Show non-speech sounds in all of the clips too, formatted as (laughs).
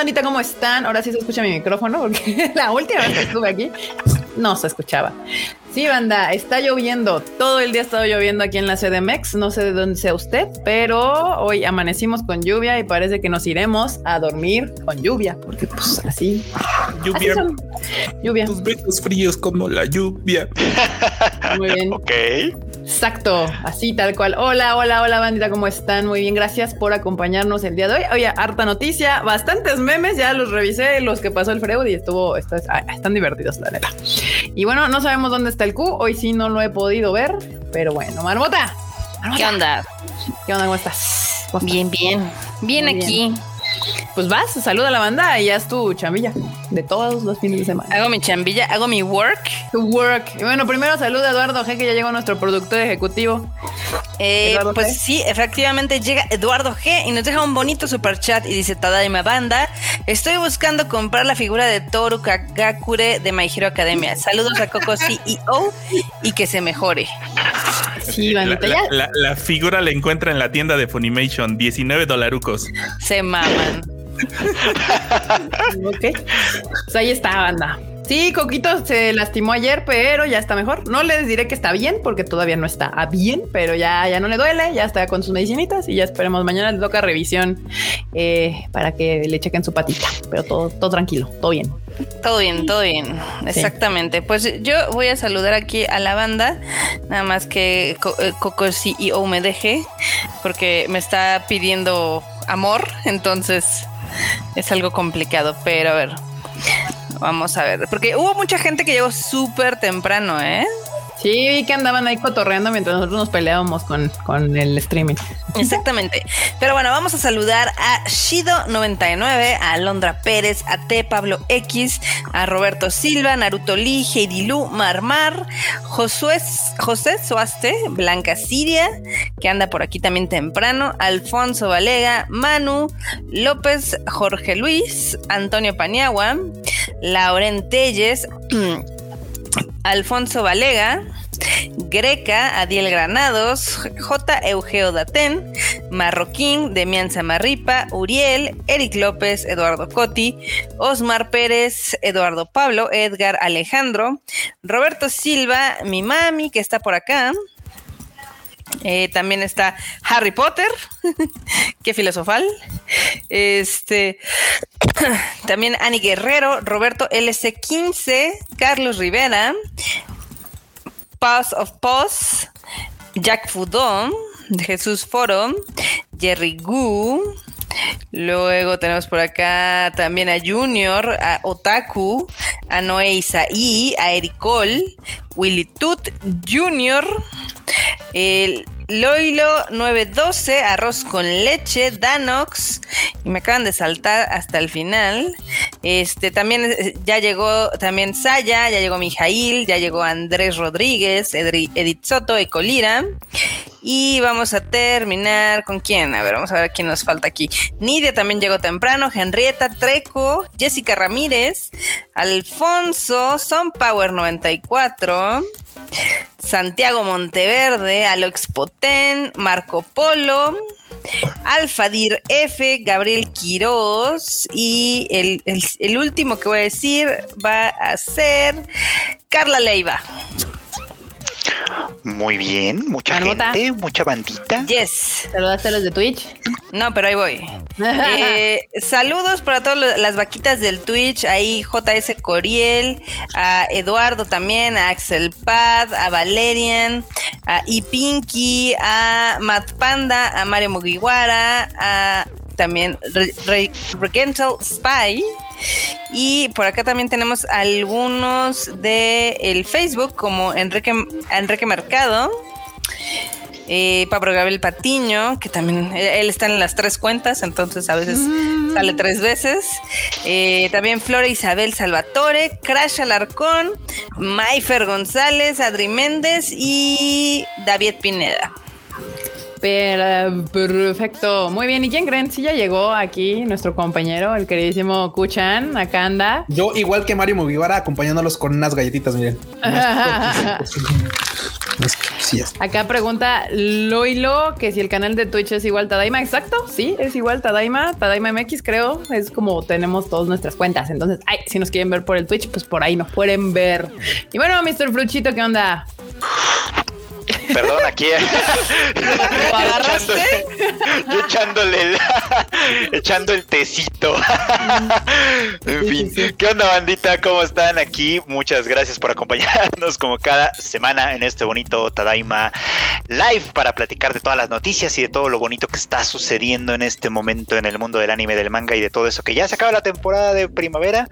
bandita, ¿cómo están? Ahora sí se escucha mi micrófono porque (laughs) la última vez que estuve aquí no se escuchaba. Sí, banda, está lloviendo. Todo el día ha estado lloviendo aquí en la CDMX. No sé de dónde sea usted, pero hoy amanecimos con lluvia y parece que nos iremos a dormir con lluvia, porque pues así. Lluvia. así son. Lluvia. Tus besos fríos como la lluvia. Muy bien. (laughs) Ok. Exacto, así tal cual. Hola, hola, hola, bandita, ¿cómo están? Muy bien, gracias por acompañarnos el día de hoy. Oye, harta noticia, bastantes memes, ya los revisé, los que pasó el Freud y estuvo, ah, están divertidos, la neta. Y bueno, no sabemos dónde está el Q, hoy sí no lo he podido ver, pero bueno, Marmota. Marmota, ¿Qué onda? ¿Qué onda? ¿Cómo estás? ¿Cómo estás? Bien, bien. Bien Muy aquí. Pues vas, saluda a la banda y haz tu chambilla de todos los fines de semana. Hago mi chambilla, hago mi work. Tu work. Y bueno, primero saluda a Eduardo G, que ya llegó nuestro productor ejecutivo. Eh, Eduardo G. pues sí, efectivamente llega Eduardo G y nos deja un bonito super chat y dice Tadaima Banda. Estoy buscando comprar la figura de Toru Kagakure de My Hero Academia. Saludos a Coco CEO y que se mejore. Sí, La, bandita, la- ya. la- la figura la encuentra en la tienda de Funimation, 19 dolarucos. Se maman. (laughs) Ok. Pues ahí está, banda. Sí, Coquito se lastimó ayer, pero ya está mejor. No les diré que está bien, porque todavía no está a bien, pero ya, ya no le duele, ya está con sus medicinitas y ya esperemos. Mañana le toca revisión eh, para que le chequen su patita, pero todo, todo tranquilo, todo bien. Todo bien, todo bien. Exactamente. Pues yo voy a saludar aquí a la banda. Nada más que eh, Coco CEO me deje. Porque me está pidiendo amor. Entonces es algo complicado. Pero a ver. Vamos a ver. Porque hubo mucha gente que llegó súper temprano, ¿eh? Sí, vi que andaban ahí cotorreando mientras nosotros nos peleábamos con, con el streaming. Exactamente. Pero bueno, vamos a saludar a Shido99, a Alondra Pérez, a T. Pablo X, a Roberto Silva, Naruto Lee, Heidi Lu, Marmar, Josué, José Suaste, Blanca Siria, que anda por aquí también temprano, Alfonso Valega, Manu, López, Jorge Luis, Antonio Paniagua, Lauren Telles, (clears throat) Alfonso Valega, Greca, Adiel Granados, J. Eugeo Datén, Marroquín, Demian Samarripa, Uriel, Eric López, Eduardo Coti, Osmar Pérez, Eduardo Pablo, Edgar Alejandro, Roberto Silva, mi mami que está por acá. Eh, también está Harry Potter, (laughs) qué filosofal. Este (clears throat) también Ani Guerrero, Roberto LC15, Carlos Rivera, Pause of Pause, Jack Fudón, Jesús Foro, Jerry Gu. Luego tenemos por acá también a Junior, a Otaku, a Noé Isaí, a Ericol, Willy Tut Junior, el Loilo 912, arroz con leche, Danox, y me acaban de saltar hasta el final. Este también eh, ya llegó también Saya, ya llegó Mijail, ya llegó Andrés Rodríguez, Edri- Edith Soto, Ecolira. Y vamos a terminar con quién. A ver, vamos a ver quién nos falta aquí. Nidia también llegó temprano. Henrietta Treco, Jessica Ramírez, Alfonso, Son Power 94. Santiago Monteverde, Alex Potén, Marco Polo, Alfadir F, Gabriel Quiroz y el, último que voy a decir va a ser Carla Leiva. Muy bien, mucha gente, mucha bandita. Yes. ¿Saludaste a los de Twitch? No, pero ahí voy. (laughs) Eh, saludos para todas las vaquitas del Twitch, ahí JS Coriel, a Eduardo también, a Axel Pad, a Valerian, a Ipinky, a Matt Panda, a Mario Mugiwara, a también Re- Re- Regental Spy. Y por acá también tenemos algunos de el Facebook, como Enrique, Enrique Mercado. Eh, Pablo Gabriel Patiño, que también él, está en las tres cuentas, entonces a veces sale tres veces. Eh, también Flora Isabel Salvatore, Crash Alarcón, Mayfer González, Adri Méndez y David Pineda. Pero, perfecto, muy bien. ¿Y quién creen? Sí, ya llegó aquí nuestro compañero, el queridísimo Kuchan, acá anda. Yo, igual que Mario Mugiwara, acompañándolos con unas galletitas, miren. (laughs) Acá pregunta Loilo que si el canal de Twitch es igual Tadaima. Exacto, sí, es igual Tadaima, Tadaima MX, creo. Es como tenemos todas nuestras cuentas. Entonces, ay, si nos quieren ver por el Twitch, pues por ahí nos pueden ver. Y bueno, Mr. Fruchito, ¿qué onda? Perdón, aquí. ¿Lo agarraste? Yo echándole el, echando el tecito. en fin. ¿qué onda, bandita? ¿Cómo están aquí? Muchas gracias por acompañarnos como cada semana en este bonito Tadaima Live para platicar de todas las noticias y de todo lo bonito que está sucediendo en este momento en el mundo del anime, del manga y de todo eso que ya se acaba la temporada de primavera,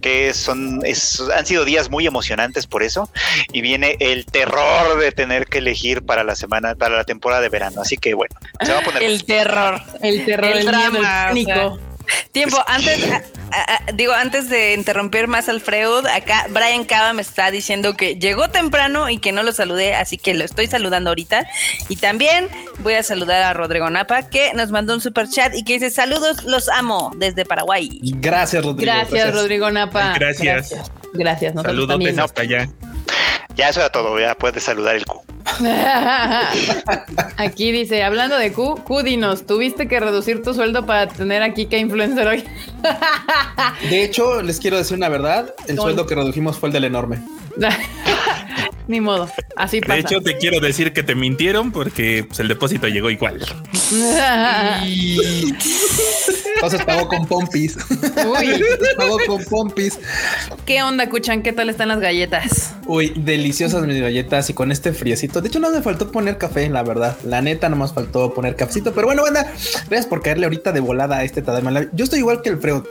que son es- han sido días muy emocionantes por eso y viene el terror de tener que elegir para la semana, para la temporada de verano. Así que bueno, se va a poner El terror. El terror, El el, miedo, drama, el o sea. pánico. Tiempo, antes, (laughs) a- a- a- digo, antes de interrumpir más al Freud, acá Brian Cava me está diciendo que llegó temprano y que no lo saludé, así que lo estoy saludando ahorita. Y también voy a saludar a Rodrigo Napa, que nos mandó un super chat y que dice saludos, los amo desde Paraguay. Gracias, Rodrigo. Gracias, Rodrigo Napa. Gracias. Gracias. Gracias. Saludos hasta allá. Ya eso era todo, ya puedes saludar el Q. (laughs) Aquí dice, hablando de Q, Q, dinos, ¿tuviste que reducir tu sueldo para tener aquí que influencer hoy? De hecho, les quiero decir una verdad. El sueldo que redujimos fue el del enorme. (laughs) Ni modo, así pasa. De hecho, te quiero decir que te mintieron porque pues, el depósito llegó igual. (laughs) Entonces pagó con pompis. Uy, (laughs) pagó con pompis. ¿qué onda, Cuchan? ¿Qué tal están las galletas? Uy, deliciosas mis galletas y con este friecito. De hecho, no me faltó poner café, la verdad. La neta, no más faltó poner cafecito. Pero bueno, banda, gracias por caerle ahorita de volada a este Live. Yo estoy igual que el Freud.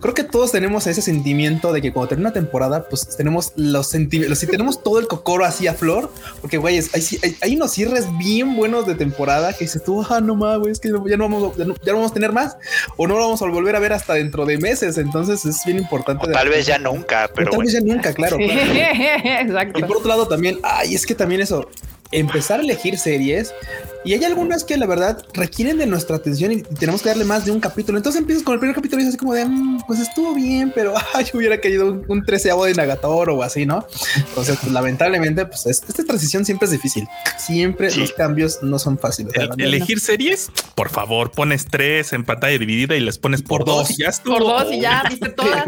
Creo que todos tenemos ese sentimiento de que cuando termina una temporada, pues tenemos los sentimientos, si tenemos todo el cocoro así a flor, porque güey, hay, hay, hay unos cierres bien buenos de temporada que dices tú, ah, no más, güey, es que ya no vamos, a- ya no, ya no vamos a tener más o no lo vamos a volver a ver hasta dentro de meses. Entonces es bien importante. O tal vez ya nunca, O pero tal bueno. vez ya nunca, claro. claro. (laughs) Exacto. Y por otro lado también, ay, es que también eso, empezar a elegir series y hay algunas que la verdad requieren de nuestra atención y tenemos que darle más de un capítulo. Entonces empiezas con el primer capítulo y es así como de, "Mm, pues estuvo bien, pero (laughs) ay, hubiera querido un, un treceavo de Nagatoro o así, ¿no? Entonces, pues, lamentablemente, pues es- esta transición siempre es difícil. Siempre Sí. los cambios no son fáciles. El- elegir series, por favor, pones tres en pantalla dividida y les pones por, Por dos. dos. y ya estuvo. Por dos y ya viste (laughs) todas.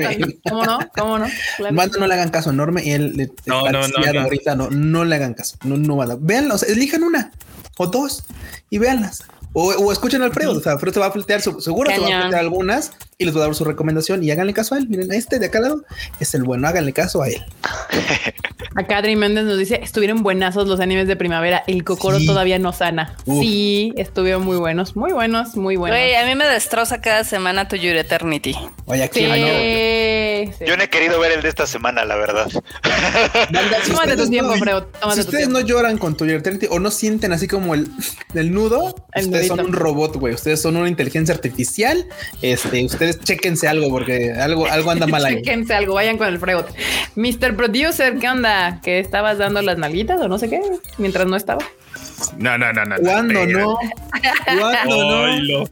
¿Cómo no? ¿Cómo no? no. Claro. Manda, no le hagan caso enorme y él le No, está no, no, no. ahorita no, no le hagan caso. No, no van a sea, elijan una o dos y véanlas. O, o escuchen al Fredo. O sea, Fredo se va a plantear, su- seguro se va a plantear algunas y les va a dar su recomendación y háganle caso a él. Miren, este de acá al lado es el bueno, háganle caso a él. (laughs) Acá Adri Méndez nos dice, estuvieron buenazos los animes de primavera, el cocoro Sí. todavía no sana. Uf. Sí, estuvieron muy buenos, muy buenos, muy buenos. Güey, a mí me destroza cada semana tu Your Eternity. Oye, aquí Sí, no. sí. Yo no he querido ver el de esta semana, la verdad. Si Tómate tu ustedes tiempo, no- Fredo, Si tu ustedes tiempo. no lloran con tu Eternity o no sienten así como el, el nudo, El ustedes son nudito. un robot, güey. Ustedes son una inteligencia artificial. Este, ustedes chequense algo porque algo, algo anda mal ahí. (laughs) Chéquense algo, vayan con el Freud. Mr. Producer, ¿qué onda? ¿Que estabas dando las nalguitas o no sé qué? Mientras no estaba. No, no, no, no. ¿Cuándo no? ¿Cuándo no?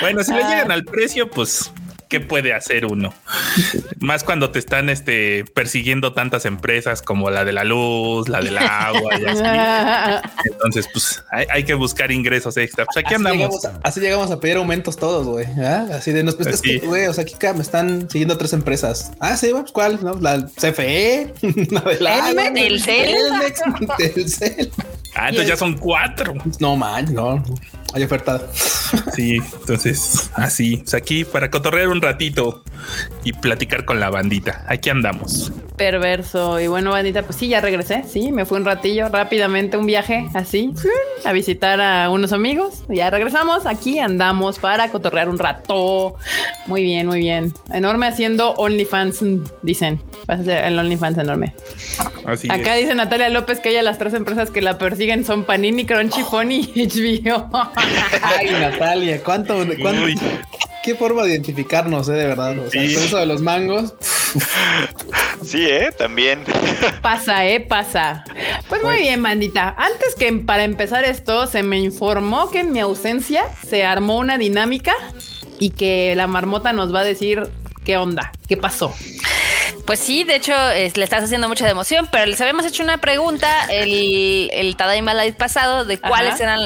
Bueno, si le llegan al precio, pues, ¿qué puede hacer uno? Más cuando te están este, persiguiendo tantas empresas como la de la luz, la del agua y así. (laughs) Entonces, pues, hay, hay que buscar ingresos extra. Pues aquí Así andamos. llegamos, a, así llegamos a pedir aumentos todos, güey. ¿ah? Así de nos pues, es que, Sí. güey, o sea, aquí me están siguiendo tres empresas. Ah, sí, pues, ¿cuál? No, la CFE, (laughs) la del agua, Telcel. Telmex, Telcel. Ah, entonces ya son cuatro. No, man, no. Hay oferta. Sí, entonces, así. Aquí para cotorrear un ratito y platicar con la bandita. Aquí andamos. Perverso. Y bueno, bandita, pues sí, ya regresé. Sí, me fui un ratillo, rápidamente, un viaje así, a visitar a unos amigos. Ya regresamos. Aquí andamos para cotorrear un rato. Muy bien, muy bien. Enorme haciendo OnlyFans, dicen. Vas a hacer el OnlyFans enorme. Así Acá es. dice Natalia López que ella las tres empresas que la persiguen son Panini, Crunchyphone y (laughs) HBO. Ay, Natalia, ¿cuánto, cuánto Uy. qué forma de identificarnos, eh, de verdad? O sea, Sí. con eso de los mangos. Sí, ¿eh? También. Pasa, eh, pasa. Pues muy bien, bandita. Antes que para empezar esto, se me informó que en mi ausencia se armó una dinámica y que la marmota nos va a decir qué onda, qué pasó. Pues sí, de hecho es- le estás haciendo mucha de emoción, pero les habíamos hecho una pregunta el, el Tadaima Live pasado de cuáles Ajá. eran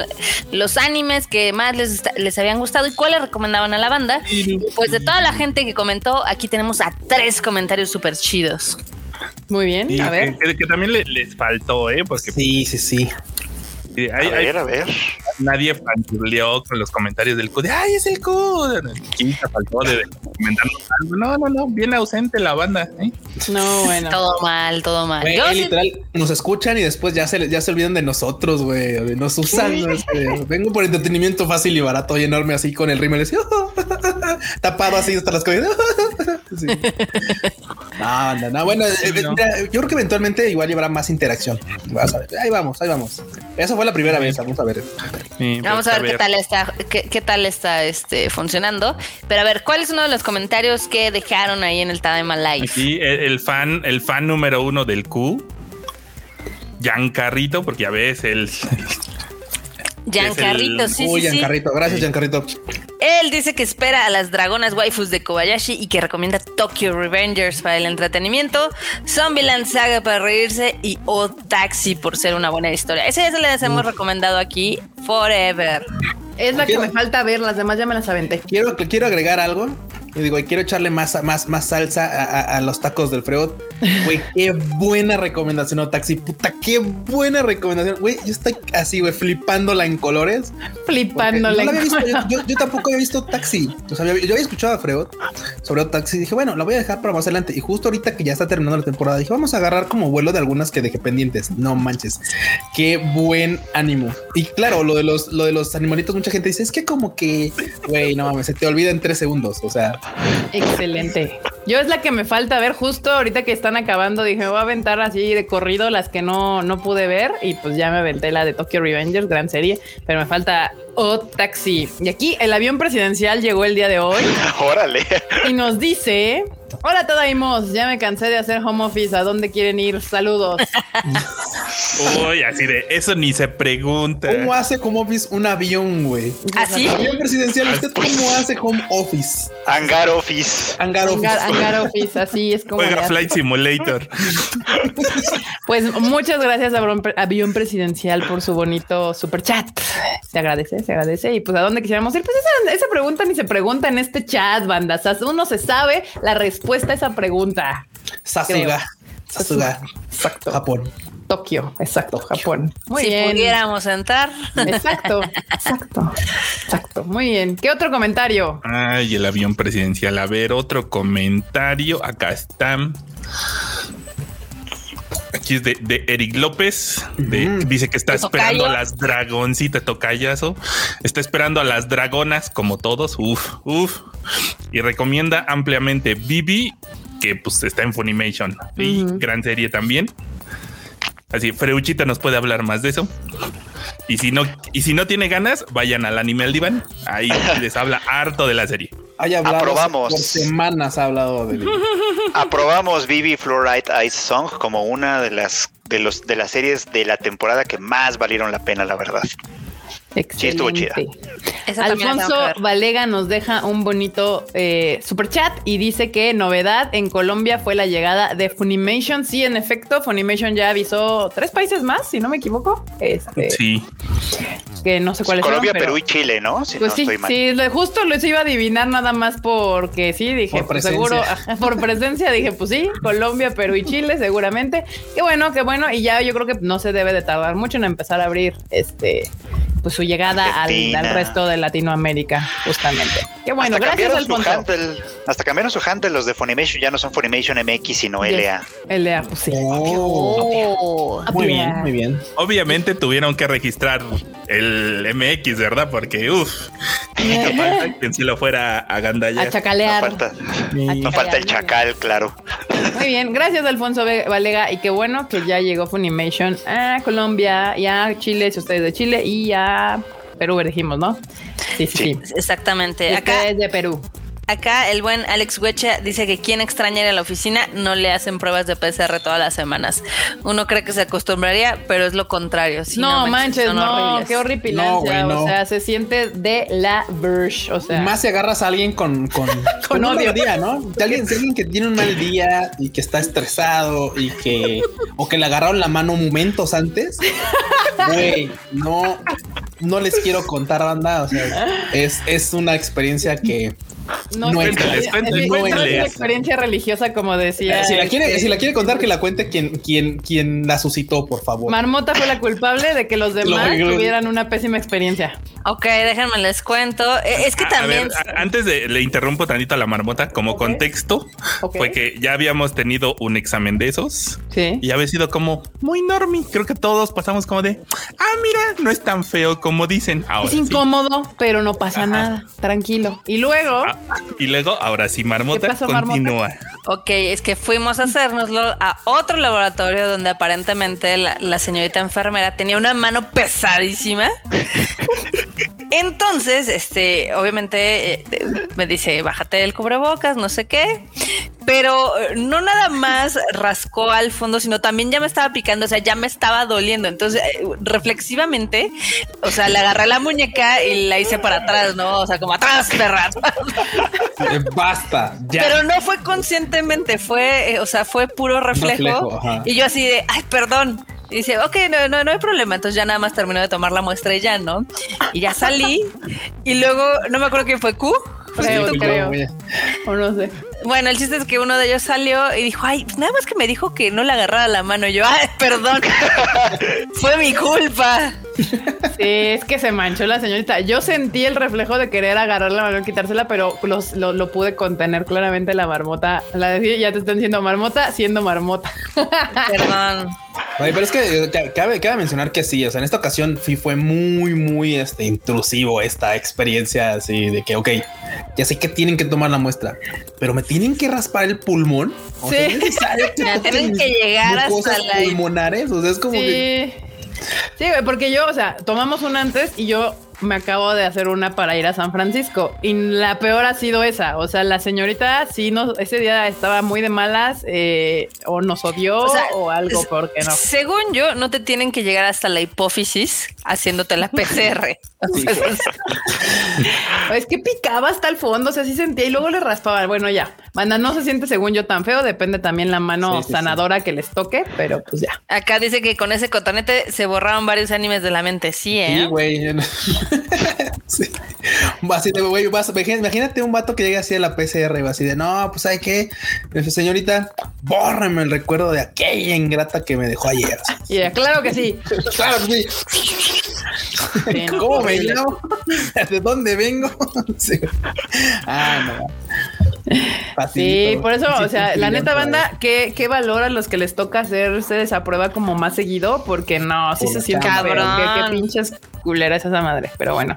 los animes que más les, les habían gustado y cuáles recomendaban a la banda. Pues de toda la gente que comentó, aquí tenemos a tres comentarios súper chidos. Muy bien, a ver. que, que también le- les faltó, ¿eh? Porque Sí, sí, sí. A hay- hay- ver, a ver. nadie fanturleó con los comentarios del Q de ¡Ay, es el Q! ¿Quién te faltó de comentarnos algo? No, no, no, bien ausente la banda. ¿eh? No, bueno. Todo mal, todo mal. Güey, Yo sí- literal, nos escuchan y después ya se, ya se olvidan de nosotros, güey. Nos usan. ¿no? Este, vengo por entretenimiento fácil y barato y enorme, así con el rímel así, (laughs) tapado así hasta las cosas. (laughs) Sí. No, no, no. Bueno, eh, no. mira, yo creo que eventualmente igual llevará más interacción. Vas a ver. Ahí vamos, ahí vamos. Esa fue la primera vez. Vamos a ver. Sí, Vamos pues, a ver, qué tal está, qué, qué tal está este funcionando. Pero a ver, ¿cuál es uno de los comentarios que dejaron ahí en el Tadaima Live? El, el fan, el fan número uno del Q, Giancarrito, porque ya ves, el Giancarrito, el- sí, Uy, sí, sí. Giancarrito. Gracias, Giancarrito. Él dice que espera a las dragonas waifus de Kobayashi y que recomienda Tokyo Revengers para el entretenimiento, Zombieland Saga para reírse y O Taxi por ser una buena historia. Ese ya se les hemos recomendado aquí forever. Es la que me falta ver, las demás ya me las aventé. Quiero, quiero agregar algo. Y digo, quiero echarle más, más, más salsa a, a- a los tacos del Freud. Güey, (laughs) qué buena recomendación, no taxi. Puta, qué buena recomendación. Güey, yo estoy así, güey, flipándola en colores. porque Flipándole. no la había visto. Yo, yo- yo tampoco había visto taxi. O sea, yo había escuchado a Freud sobre taxi. y Dije, bueno, la voy a dejar para más adelante. Y justo ahorita que ya está terminando la temporada, dije, vamos a agarrar como vuelo de algunas que dejé pendientes. No manches. Qué buen ánimo. Y claro, lo de los, lo de los animalitos, mucha gente dice, es que como que, güey, no mames, se te olvida en tres segundos. O sea, Excelente. Yo es la que me falta ver justo ahorita que están acabando. Dije, me voy a aventar así de corrido las que no, no pude ver. Y pues ya me aventé la de Tokyo Revengers, gran serie. Pero me falta O Taxi. Y aquí el avión presidencial llegó el día de hoy (laughs) Órale. y nos dice: Hola, Todaimos. Ya me cansé de hacer home office. ¿A dónde quieren ir? Saludos. (laughs) Uy, así de eso ni se pregunta. ¿cómo hace home office un avión, güey? ¿Así? Avión presidencial, ¿usted cómo hace home office? Hangar Office. Hangar office. Hangar, Office, así es como. Juega. Flight Simulator. (laughs) Pues muchas gracias a Avión- Presidencial por su bonito super chat. Se agradece, se agradece. Y pues a dónde quisiéramos ir, pues esa, esa pregunta ni se pregunta en este chat, banda. O sea, uno se sabe la respuesta a esa pregunta. Sasuga. Sasuga. Exacto. Japón. Tokio, exacto, Japón. Muy si bien. pudiéramos entrar. Exacto, exacto, exacto. Muy bien. ¿Qué otro comentario? Ay, el avión presidencial. A ver, otro comentario. Acá está. Aquí es de, de Eric López. de-. Dice que está ¿De esperando tocayo? a las dragoncitas, tocayazo. Está esperando a las dragonas, como todos. Uf, uf. Y recomienda ampliamente Bibi, que pues está en Funimation. Y gran serie también. Así, Freuchita nos puede hablar más de eso. Y si no, y si no tiene ganas, vayan al anime al diván. Ahí (laughs) les habla harto de la serie. Hay hablado Aprobamos. por semanas ha hablado de (laughs) Aprobamos Vivi Fluorite Ice Song como una de las de los de las series de la temporada que más valieron la pena, la verdad. Excelente. estuvo chida. Esa Alfonso. Valega nos deja un bonito eh, super chat y dice que novedad en Colombia fue la llegada de Funimation. Sí, en efecto, Funimation ya avisó tres países más, si no me equivoco. Este, Sí. que no sé cuáles Colombia, son, pero- Perú y Chile, ¿no? Si Pues no sí, estoy mal. sí, justo les iba a adivinar nada más porque sí, dije, Por pues presencia. seguro, por presencia, dije, pues sí, Colombia, Perú y Chile, seguramente. Qué bueno, qué bueno, y ya yo creo que no se debe de tardar mucho en empezar a abrir este pues su llegada al, al resto de Latinoamérica, justamente. Qué bueno, hasta gracias cambiaron su Alfonso. handle, hasta cambiaron su handle los de Funimation, ya no son Funimation MX, sino Yes. LA. LA, pues sí. Oh, Oh. muy bien, muy bien. Obviamente tuvieron que registrar el MX, ¿verdad? Porque, uff, no falta quien si lo fuera a A gandallar. No chacalear. falta, Y- no falta el chacal, claro. Muy bien, gracias Alfonso Valega y qué bueno que ya llegó Funimation a Colombia y a Chile, si ustedes de Chile y a Perú, dijimos, ¿no? Sí, sí, sí. Sí. Exactamente. Acá ustedes de Perú. Acá el buen Alex Huecha dice que quien extraña ir a la oficina no le hacen pruebas de PCR todas las semanas. Uno cree que se acostumbraría, pero es lo contrario. No, manches, son no, horribles. qué horripilancia. No, güey, no. O sea, se siente de la verge. O sea, Más si agarras a alguien con, con, (laughs) con un odio. día, ¿no? De alguien, de alguien que tiene un mal día y que está estresado y que o que le agarraron la mano momentos antes. Güey, no, no les quiero contar, banda. O sea, es, es una experiencia que no, no es, Cuéntales, cuéntales, una experiencia religiosa, como decía. si la quiere, este, si la quiere contar, que la cuente quien, quien, quien la suscitó, por favor. Marmota fue la culpable de que los (laughs) demás Lo- tuvieran una pésima experiencia. Ok, déjenme les cuento. Eh, Es que A- a también. ver, a- antes de le interrumpo tantito a la marmota, como contexto, Ok. fue que ya habíamos tenido un examen de esos Sí. y había sido como muy normie. Creo que todos pasamos como de, ah, mira, no es tan feo como dicen. Ahora Es sí. incómodo, pero no pasa Ajá. nada. Tranquilo. Y luego, Ah, y luego, ahora sí, marmota, ¿Qué pasó, Marmota? continúa. Ok, es que fuimos a hacérnoslo a otro laboratorio donde aparentemente la, la señorita enfermera tenía una mano pesadísima. (laughs) Entonces, este, obviamente eh, eh, me dice, bájate el cubrebocas, no sé qué. Pero eh, no nada más rascó al fondo, sino también ya me estaba picando, o sea, ya me estaba doliendo. Entonces, eh, reflexivamente, o sea, le agarré la muñeca y la hice para atrás, ¿no? O sea, como atrás, perra. Eh, Basta, ya. Pero no fue conscientemente, fue, eh, o sea, fue puro reflejo. Y yo así de, ay, perdón. Y dice, ok, no, no, no hay problema. Entonces ya nada más terminó de tomar la muestra y ya, ¿no? Y ya salí. y luego, no me acuerdo quién fue Q. ¿Fuiste Creo, creo. o no sé. Bueno, el chiste es que uno de ellos salió y dijo, ay, nada más que me dijo que no le agarrara la mano. Y yo, ay, perdón. (laughs) fue mi culpa. Sí, es que se manchó la señorita. Yo sentí el reflejo de querer agarrar la mano y quitársela, pero los- lo, lo pude contener claramente la marmota. La decía, ya te están diciendo marmota, siendo marmota. Perdón. Oye, pero es que eh, ca- cabe, cabe mencionar que sí, o sea, en esta ocasión sí fue muy, muy este, intrusivo esta experiencia así de que, ok, ya sé que tienen que tomar la muestra, pero me tienen que raspar el pulmón. O sea, Sí. es (laughs) necesario que toquen tienen que llegar hasta la- pulmonares. O sea, es como que Sí. Sí, porque yo, o sea, tomamos una antes y yo me acabo de hacer una para ir a San Francisco. Y la peor ha sido esa. O sea, la señorita sí nos, ese día estaba muy de malas, eh, o nos odió O o, algo, porque no. Según yo, no te tienen que llegar hasta la hipófisis haciéndote la (laughs) PCR. O sea, (laughs) es- que picaba hasta el fondo, o sea, sí sentía y luego le raspaba. Bueno, ya. Manda, no se siente según yo tan feo, depende también la mano Sí, sí, sí. sanadora que les toque, pero pues ya. Acá dice que con ese cotonete se borraron varios animes de la mente. Sí, ¿eh? Sí, güey. (laughs) Sí. Así de, güey, imagínate un vato que llega así a la PCR y va así de, no, pues hay que, señorita, bórrame el recuerdo de aquella ingrata que me dejó ayer. (laughs) Y ya, claro que sí. Claro, sí. Sí, ¿Cómo me (laughs) ¿De dónde vengo? (laughs) Sí. Ah, no. Sí, por eso, o sea, la neta banda, ¿qué, qué valor a los que les toca hacerse esa prueba como más seguido? Porque no, sí Por se siente feo, qué, qué Cabrón. pinches culera es esa madre. Pero bueno,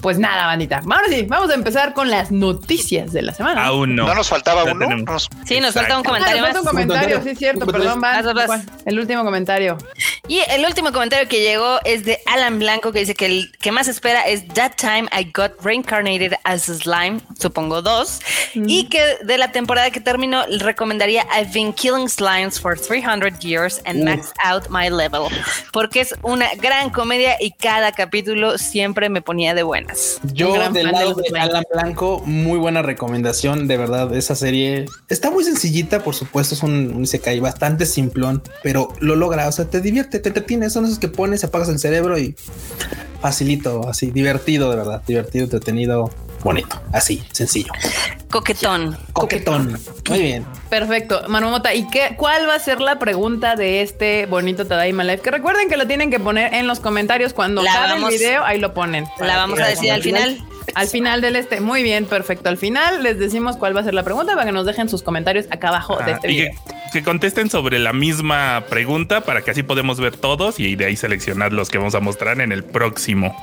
pues nada, bandita. Ahora sí, vamos a empezar con las noticias de la semana. Aún no. No nos faltaba uno. tenemos. Sí, nos falta un Exacto. Ah, comentario nos falta un comentario, sí, Comentario. cierto, perdón, Vas, van. vas. El último comentario. Y el último comentario que llegó es de Alan Blanco que dice que el que más espera es That Time I Got Reincarnated as a Slime, supongo dos, y que de la temporada que terminó recomendaría I've been killing slimes for 300 years and maxed out my level, porque es una gran comedia y cada capítulo siempre me ponía de buenas. Yo del de lado de. Alan Blanco, muy buena recomendación, de verdad, esa serie está muy sencillita, por supuesto, es un, un isekai bastante simplón, pero lo logra, o sea, te divierte, te entretiene, son esos que pones, apagas el cerebro y facilito, así, divertido, de verdad, divertido, entretenido, bonito, así, sencillo, Coquetón. coquetón, muy bien. Perfecto, Manumota. ¿Y qué, cuál va a ser la pregunta de este bonito Tadaima Live? Que recuerden que lo tienen que poner en los comentarios cuando La acabe vamos- el video, ahí lo ponen. La vamos a decir al final. Al final del este. Muy bien, perfecto. Al final les decimos cuál va a ser la pregunta para que nos dejen sus comentarios acá abajo de este y video. que que contesten sobre la misma pregunta para que así podemos ver todos y de ahí seleccionar los que vamos a mostrar en el próximo.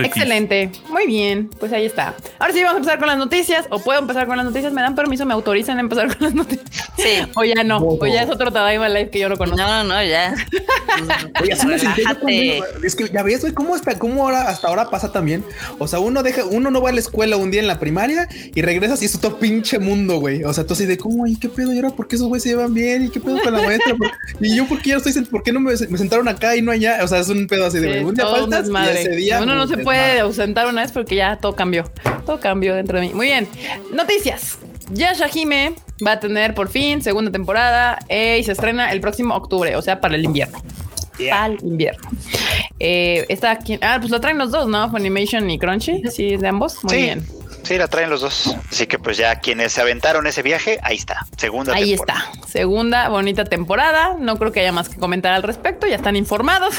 Excelente. Muy bien. Pues ahí está. Ahora sí vamos a empezar con las noticias. O puedo empezar con las noticias. ¿Me dan permiso? ¿Me autorizan a empezar con las noticias? Sí. O ya no. O ya es otro Tadaima Live que yo no conozco. No, no, ya. (laughs) Oye, así me yo. Es que ya ves, güey, cómo hasta, cómo ahora, hasta ahora pasa también. O sea, uno deja, uno no va a la escuela un día en la primaria y regresas y es otro pinche mundo, güey. O sea, tú así de cómo, y qué pedo, y ahora por qué esos güeyes se llevan bien, y qué pedo con la maestra, ¿Por- y yo por qué ya estoy, por qué no me, me sentaron acá y no allá. O sea, es un pedo así de, Sí, un día faltas y ese día. Uno no se puede ausentar una vez porque ya todo cambió. Todo cambió dentro de mí. Muy bien. Noticias. Yasha Hime va a tener por fin segunda temporada eh, y se estrena el próximo octubre, o sea, para el invierno. Para el invierno. Eh, está aquí. Ah, pues lo traen los dos, ¿no? Funimation y Crunchy. Sí, de ambos. Muy Sí. bien. Sí, la traen los dos. Así que pues ya quienes se aventaron ese viaje, ahí está. Segunda Ahí temporada. está. Segunda bonita temporada. No creo que haya más que comentar al respecto. Ya están informados.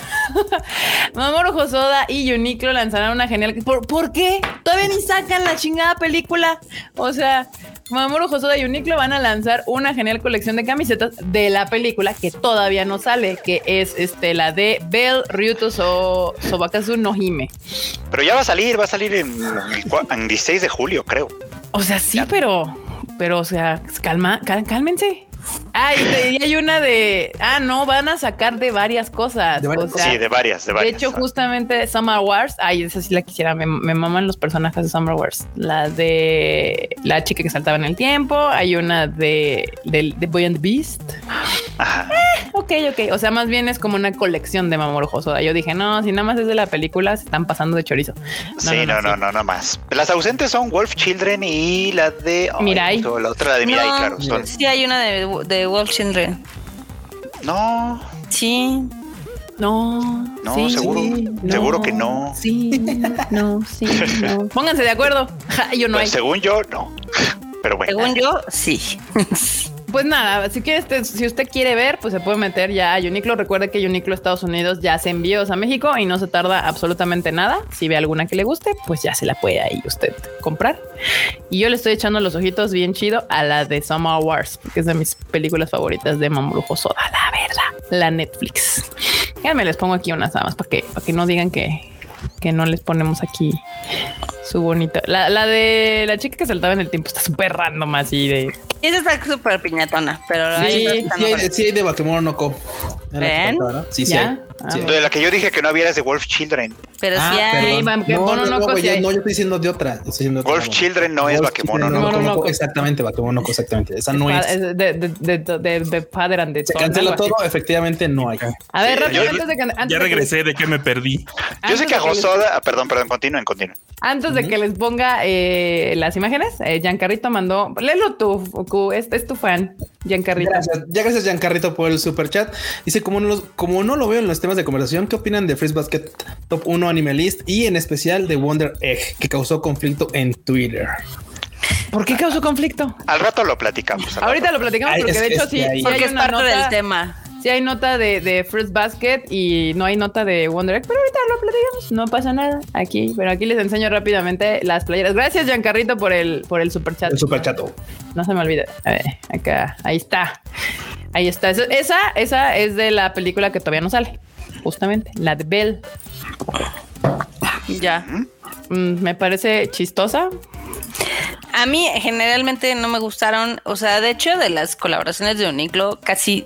(laughs) Mamoru Hosoda y Uniqlo lanzarán una genial. ¿Por, ¿Por qué? Todavía ni sacan la chingada película. O sea, Mamoru Hosoda y Uniqlo van a lanzar una genial colección de camisetas de la película que todavía no sale, que es este la de Bell Ryuto so, Sobakazu no Hime. Pero ya va a salir, va a salir en, el cua- en 16 de julio, creo. O sea, sí, pero, pero, o sea, calma, cal- cálmense. Ah, y, de- y hay una de, ah, no, van a sacar de varias cosas. De varias o sea, sí, de varias, de de varias. hecho, justamente Summer Wars, ay, esa sí la quisiera, me, me maman los personajes de Summer Wars. La de la chica que saltaba en el tiempo, hay una de, de, de Boy and the Beast. Ajá. Ok, ok, o sea, más bien es como una colección de Mamoru Hosoda. Yo dije, no, si nada más es de la película, se están pasando de chorizo. sí, no, no, sí. no, no más. Las ausentes son Wolf Children y la de Mirai. La otra la de Mirai, No, claro. Son, Sí, hay una de, de Wolf Children. no, Sí. No, No, sí, seguro, seguro que no. Sí, no, sí, no. (laughs) Pónganse de acuerdo. Ja, Yo no hay. pues, según yo, no. Pero bueno. Según yo, sí. (laughs) Pues nada, si quiere, este- si usted quiere ver, pues se puede meter ya a Uniqlo. Recuerde que Uniqlo Estados Unidos ya hace envíos a México y no se tarda absolutamente nada. Si ve alguna que le guste, pues ya se la puede ahí usted comprar. Y yo le estoy echando los ojitos bien chido a la de Summer Wars, porque es de mis películas favoritas de Mamoru Hosoda, la verdad, la Netflix. Ya me les pongo aquí unas nada más para que, para que no digan que, que no les ponemos aquí su bonita. La, la de la chica que saltaba en el tiempo está súper random así de Esa está súper piñatona, pero Sí, hay Sí hay, mejores. sí hay de Bakemono no Ko. En la que ¿Ven? Sí, sí. Ah, Sí. bueno. De la que yo dije que no había es de Wolf Children. Pero Ah, sí hay. que no, no, yo- hay. no, yo estoy diciendo de otra. Estoy diciendo de otra, Wolf. Children no es Bakemono, no. No, no, no. Exactamente, Bakemono Ko, exactamente. Esa no es. de, de, de, de, de- de Father and the Se así. todo, efectivamente no hay. A ver, Sí, rápido, yo- antes de que antes Ya de regresé de que me perdí. Yo sé que a de Josoda, ah, perdón, perdón, continúen, continúen. Antes de que les ponga eh, las imágenes, eh, Giancarrito mandó, léelo tú, Fuku, este es tu fan, Giancarrito. Gracias, ya gracias Giancarrito por el super chat. Dice como no, los- como no lo veo en los temas de conversación, ¿qué opinan de Freeze Basket Top 1 Anime List y en especial de Wonder Egg que causó conflicto en Twitter? ¿Por qué causó conflicto? Al rato lo platicamos. Ahorita rato. lo platicamos Ay, porque es de hecho es sí, Porque hay es una parte del tema. Sí hay nota de, de Fruit Basket y no hay nota de Wonder Egg, pero ahorita lo platicamos, no pasa nada aquí, pero aquí les enseño rápidamente las playeras. Gracias Giancarrito por el por el super chat. El super chato. No se me olvide. A ver, acá, ahí está. Ahí está. Esa, esa, esa es de la película que todavía no sale. Justamente, la de Belle. Ya. Mm, me parece chistosa. A mí generalmente no me gustaron, o sea, de hecho de las colaboraciones de Uniclo, casi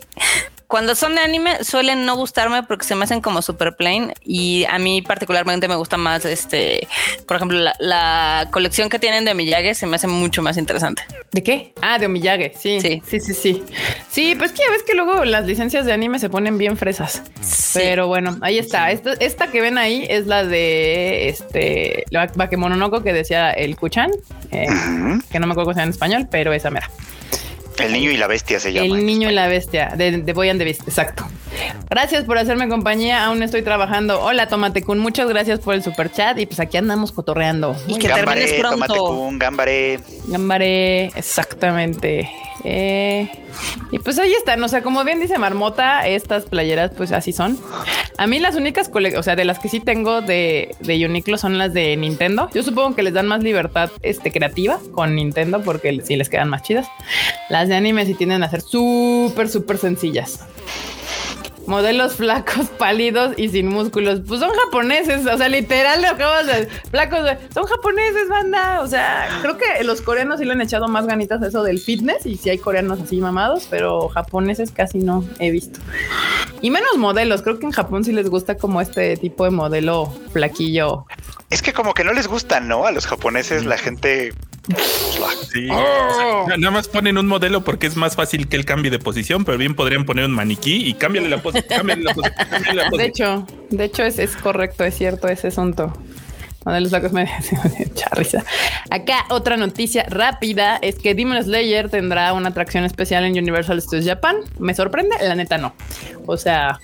cuando son de anime suelen no gustarme porque se me hacen como super plain y a mí particularmente me gusta más este, por ejemplo, la, la colección que tienen de Miyagi se me hace mucho más interesante. ¿De qué? Ah, de Omiyage. Sí, sí, Sí. sí, sí. Sí, pues que ya ves que luego las licencias de anime se ponen bien fresas. Pero bueno, ahí está. Esta, esta que ven ahí es la de este la Bakemononoko que decía el Kuchan, eh, que no me acuerdo cómo se llama en español, pero esa mera. El niño y la bestia se llama. El niño y la bestia de, de Boy and the Beast, exacto. Gracias por hacerme compañía, aún estoy trabajando. Hola, Tomate Kun, muchas gracias por el super chat y pues aquí andamos cotorreando. Y que Gambare, termines pronto. Tomate Kun, Gambare. Gambaré, exactamente. Eh, y pues ahí están, o sea, como bien dice Marmota, estas playeras pues así son. A mí las únicas, o sea, de las que sí tengo de, de Uniqlo son las de Nintendo. Yo supongo que les dan más libertad este, creativa con Nintendo porque sí les quedan más chidas. Las de anime sí tienden a ser súper, súper sencillas. Modelos flacos, (laughs) pálidos y sin músculos. Pues son japoneses, o sea, literal, lo acabas de flacos, son japoneses, banda. O sea, creo que los coreanos sí le han echado más ganitas a eso del fitness y sí hay coreanos así mamados, pero japoneses casi no he visto. Y menos modelos, creo que en Japón sí les gusta como este tipo de modelo flaquillo. Es que como que no les gusta, ¿no? A los japoneses la gente... Sí. O sea, nada más ponen un modelo porque es más fácil que el cambie de posición, pero bien podrían poner un maniquí y cámbiale la pose, cámbiale la pose, cámbiale la De hecho, de hecho es, es correcto, es cierto ese asunto. Me (laughs) risa. Acá otra noticia rápida es que Demon Slayer tendrá una atracción especial en Universal Studios Japan. ¿Me sorprende? La neta no. O sea,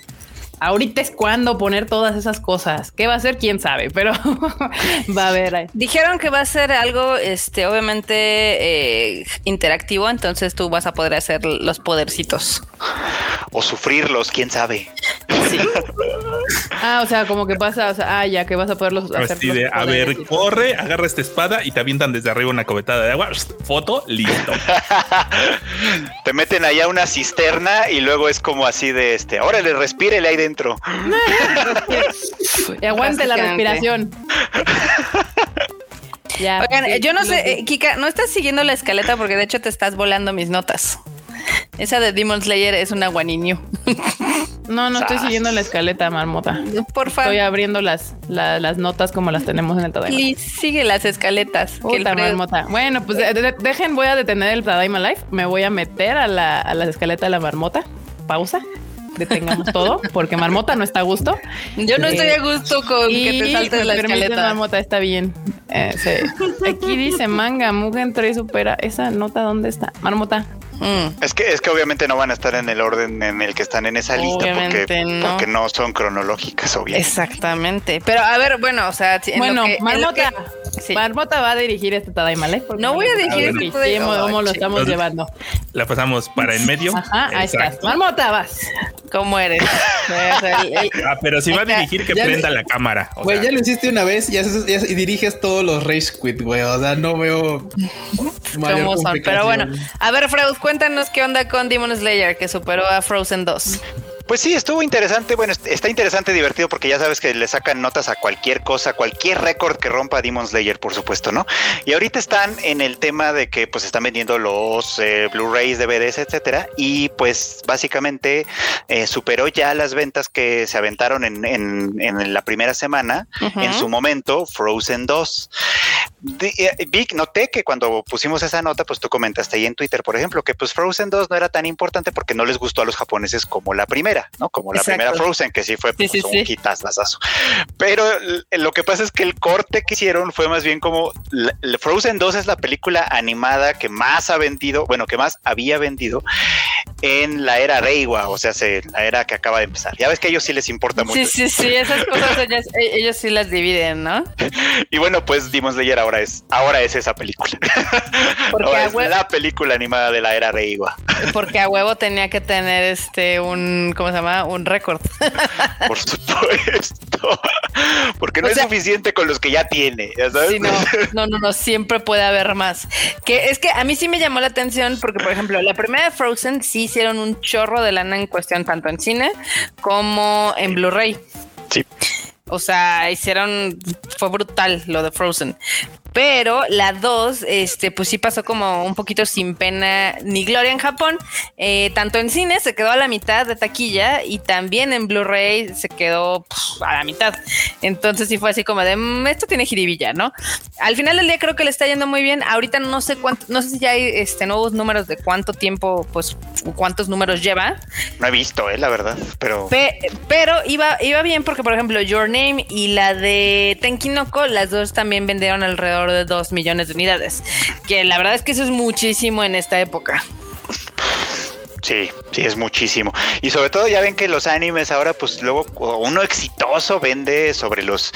ahorita es cuando poner todas esas cosas. ¿Qué va a ser? ¿Quién sabe? Pero (laughs) va a haber ahí. Dijeron que va a ser algo, este, obviamente eh, interactivo, entonces tú vas a poder hacer los podercitos. O sufrirlos, quién sabe. (laughs) Ah, o sea, como que pasa, o sea, ah, ya que vas a poderlos hacer. Así los de, a ver, corre, agarra esta espada y te avientan desde arriba una cobetada de agua. Foto, listo. (laughs) Te meten allá una cisterna y luego es como así de este, órale, respírele ahí (laughs) Y aguante la respiración. (laughs) ya. Oigan, sí, eh, yo no sé, eh, Kika, no estás siguiendo la escaleta porque de hecho te estás volando mis notas. Esa de Demon Slayer es una guaninio. (laughs) No, no estoy siguiendo la escaleta, marmota. Por favor, Estoy abriendo las, la- las notas como las tenemos en el Tadaima. please, sigue las escaletas. que el Puta Freud- marmota. Bueno, pues de- de- dejen, voy a detener el Tadaima Live. Me voy a meter a la, a la escaleta de la marmota. Pausa. Detengamos todo porque marmota no está a gusto. Yo no estoy a gusto con que te saltes me la escaleta. marmota, está bien. Eh, sí. Aquí dice manga, Mugen 3 supera. Esa nota, ¿dónde está? Marmota. Mm. Es que, es que obviamente no van a estar en el orden en el que están en esa lista porque no. porque no son cronológicas, obviamente. Exactamente. Pero a ver, bueno, o sea, Bueno, que- Marmota. que- sí. Marmota va a dirigir este Tadaima Live. porque No voy a dirigir este Tadaima. cómo, lo estamos llevando. La pasamos para en medio. Ajá, ahí estás. Marmota, vas. ¿Cómo eres? (laughs) El- el- Ah, pero si va a dirigir, que ya le- prenda la cámara. O Güey, sea, ya lo hiciste una vez y, haces- y diriges todos los Rage Quit, güey. O sea, no veo. mayor cómo son. Pero bueno, a ver, Freud, cuéntanos qué onda con Demon Slayer, que superó a Frozen 2. Pues sí, estuvo interesante. Bueno, est- está interesante, divertido, porque ya sabes que le sacan notas a cualquier cosa, cualquier récord que rompa Demon Slayer, por supuesto, ¿no? Y ahorita están en el tema de que pues están vendiendo los eh, Blu-rays, DVDs, etcétera, y pues básicamente eh, superó ya las ventas que se aventaron en, en- en la primera semana. En su momento, Frozen 2. Eh, Vic, noté que cuando pusimos esa nota, pues tú comentaste ahí en Twitter, por ejemplo, que pues Frozen 2 no era tan importante porque no les gustó a los japoneses como la primera, ¿no? Como la Exacto. primera Frozen, que sí fue Sí, pues, sí, un sí. quitazazazo. Pero l- lo que pasa es que el corte que hicieron fue más bien como la- Frozen 2 es la película animada que más ha vendido, bueno, que más había vendido en la era Reiwa, o sea, se- la era que acaba de empezar. Ya ves que a ellos sí les importa mucho. Sí, sí, sí, esas cosas ellas- e- ellos sí las dividen, ¿no? (laughs) Y bueno, pues Demon Slayer ahora es, ahora es esa película. (laughs) Porque ahora a es la película animada de la era Reiwa. Porque a huevo tenía que tener este un, ¿cómo se llama? Un récord. (laughs) Por supuesto. Porque no O es suficiente con los que ya tiene, ya sabes. Sí, no, no, no, no, siempre puede haber más. Que es que a mí sí me llamó la atención porque, por ejemplo, la primera de Frozen sí hicieron un chorro de lana en cuestión tanto en cine como en Blu-ray. Sí. O sea, hicieron, fue brutal lo de Frozen. Pero la 2, este, pues sí pasó como un poquito sin pena ni gloria en Japón. Eh, tanto en cine se quedó a la mitad de taquilla y también en Blu-ray se quedó pf, a la mitad. Entonces sí fue así como de "Mm, esto tiene jiribilla, ¿no? Al final del día creo que le está yendo muy bien. Ahorita no sé cuánto, no sé si ya hay este, nuevos números de cuánto tiempo, pues cuántos números lleva. No he visto, eh, la verdad. Pero Pe- pero iba, iba bien porque, por ejemplo, Your Name y la de Tenkinoko, las dos también vendieron alrededor de 2 millones de unidades. Que la verdad es que eso es muchísimo en esta época. sí, sí, es muchísimo. Y sobre todo ya ven que los animes ahora, pues luego uno exitoso vende sobre los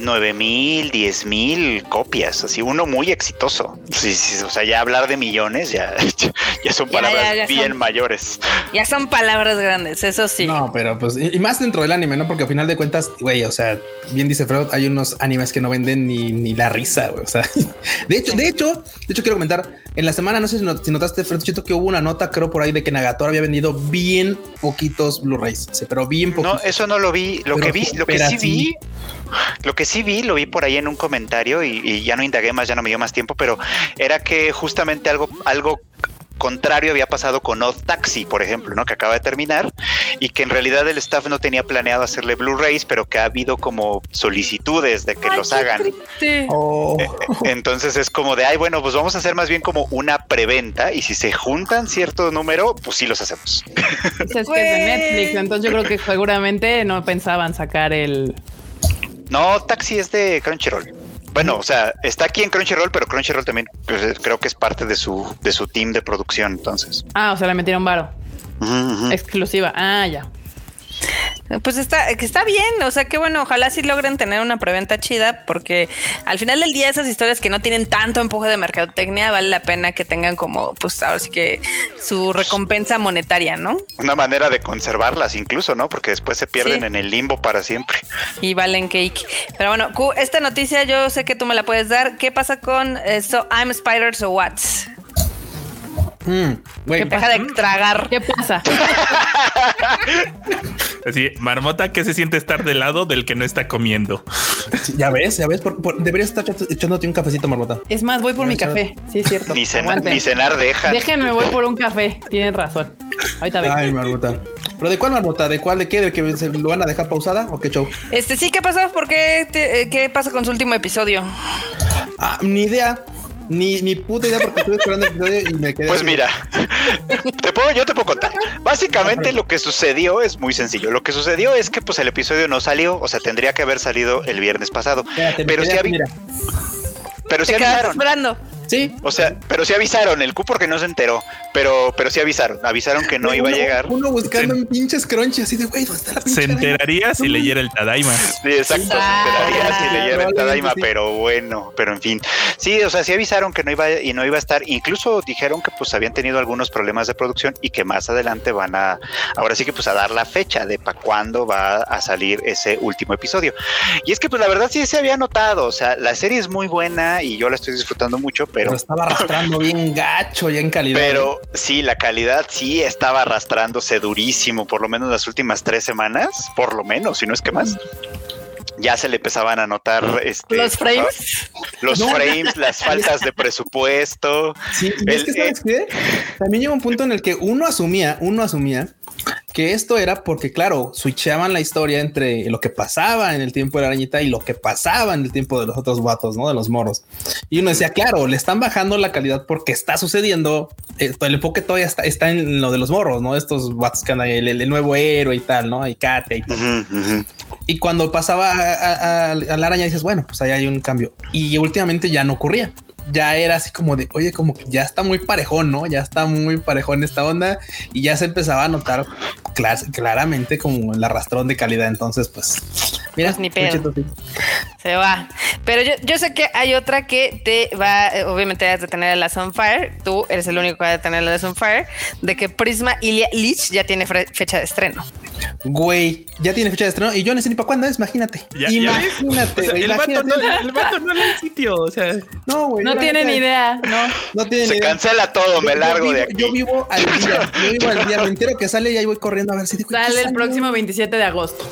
9 mil, 10 mil copias, así uno muy exitoso. Sí, sí, o sea, ya hablar de millones ya, (laughs) ya son palabras ya, ya bien son- mayores. Ya son palabras grandes, eso sí. No, pero pues, y más dentro del anime, ¿no? Porque al final de cuentas, güey, o sea, bien dice Freud, hay unos animes que no venden ni, ni la risa, güey. O sea, (laughs) de hecho, de hecho, de hecho, quiero comentar, en la semana, no sé si, not- si notaste, Freud, siento que hubo una nota, creo, por ahí de que Nagatora había vendido bien poquitos Blu-rays, pero bien No, poquitos. eso no lo vi. Lo Pero que vi, lo que sí así. vi, lo que sí vi, lo vi por ahí en un comentario y, y ya no indagué más, ya no me dio más tiempo, pero era que justamente algo, algo contrario había pasado con Odd Taxi, por ejemplo, ¿no? Que acaba de terminar y que en realidad el staff no tenía planeado hacerle Blu-rays, pero que ha habido como solicitudes de que Ay, los qué hagan. triste. Oh, Entonces es como de, ay, bueno, pues vamos a hacer más bien como una preventa y si se juntan cierto número, pues sí los hacemos. Dices que es de Güey. Netflix, entonces yo creo que seguramente no pensaban sacar el. No, Taxi es de Crunchyroll. Bueno, o sea, está aquí en Crunchyroll, pero Crunchyroll también pues, creo que es parte de su de su team de producción, entonces. Ah, o sea, le metieron varo. Exclusiva. Ah, ya. Pues está, que está bien, o sea que bueno, ojalá sí logren tener una preventa chida, porque al final del día esas historias que no tienen tanto empuje de mercadotecnia, vale la pena que tengan como, pues ahora sí que su recompensa monetaria, ¿no? Una manera de conservarlas incluso, ¿no? Porque después se pierden Sí. en el limbo para siempre. Y valen cake. Pero bueno, Q, esta noticia yo sé que tú me la puedes dar. ¿Qué pasa con eh, So I'm Spider So What? Mm, güey, Deja de tragar. ¿Qué pasa? (laughs) Así, marmota, que se siente estar del lado del que no está comiendo? sí, ya ves, ya ves, por- por- deberías estar ech- echándote un cafecito, Marmota. Es más, voy por mi café. Sí, es cierto. Ni, cena- Aguanten. ni cenar deja. Déjenme, voy por un café. Tienen razón. Ahorita vengo. Ay, Marmota. ¿Pero de cuál Marmota? ¿De cuál? ¿De qué? ¿De que se lo van a dejar pausada o qué show? Este sí, ¿qué pasó? ¿Por qué? te- eh, ¿Qué pasa con su último episodio? Ah, ni idea. Ni, ni puta idea porque estuve esperando el episodio y me quedé. Pues así. mira, (laughs) te puedo, yo te puedo contar. Básicamente lo que sucedió es muy sencillo. Lo que sucedió es que pues el episodio no salió, o sea, tendría que haber salido el viernes pasado. Espérate, Pero quedé sí, pero sí avisaron. esperando. Sí. O sea, pero sí avisaron, el Q porque no se enteró, pero, pero sí avisaron, avisaron que no iba a llegar. Uno buscando en pinches crunchy así de güey, ¿dónde está la pinche Se araña? enteraría si leyera el Tadaima. Sí, exacto, se Ah, enteraría si leyera el Tadaima, sí. pero bueno, pero en fin. Sí, o sea, sí avisaron que no iba y no iba a estar. Incluso dijeron que pues habían tenido algunos problemas de producción y que más adelante van a, ahora sí que pues a dar la fecha de para cuándo va a salir ese último episodio. Y es que pues la verdad sí se había notado, o sea, la serie es muy buena y yo la estoy disfrutando mucho, Pero pero estaba arrastrando bien gacho ya en calidad. Pero sí, la calidad sí estaba arrastrándose durísimo, por lo menos las últimas tres semanas, por lo menos, si no es que más. Ya se le empezaban a notar este, Los frames. los No. frames, las (laughs) faltas de presupuesto. Sí, y es que sabes qué? También llega un punto en el que uno asumía, uno asumía que esto era porque, claro, switchaban la historia entre lo que pasaba en el tiempo de la arañita y lo que pasaba en el tiempo de los otros vatos, no de los moros. Y uno decía, claro, le están bajando la calidad porque está sucediendo. Esto, el enfoque todavía está, está en lo de los morros, no estos vatos que andan ahí, el, el nuevo héroe y tal, no? Y Katia y tal. Cuando pasaba a, a- a la araña, dices, bueno, pues ahí hay un cambio. Y últimamente ya no ocurría. Ya era así como de, oye, como que ya está muy parejón, ¿no? Ya está muy parejón esta onda y ya se empezaba a notar claramente como el arrastrón de calidad. Entonces, pues, mira, Pues ni pedo. Se va. Pero yo, yo sé que hay otra que te va, eh, obviamente de tener la Sunfire. Tú eres el único que va a tener la de Sunfire. De que Prisma Ilia Lich ya tiene fecha de estreno. Güey, ya tiene fecha de estreno y yo no sé ni para cuándo es, imagínate. Ya- ya ves. imagínate, O sea, güey, el, vato no, el vato no lee el sitio. O sea, No, güey. No la tiene neta, ni idea, no. No tiene ni Se idea. cancela todo, me Yo- yo largo vivo- de aquí. Yo vivo al día, yo vivo al día, me entero que sale y ahí voy corriendo a ver si digo, ¿qué Sale el salió? próximo 27 de agosto.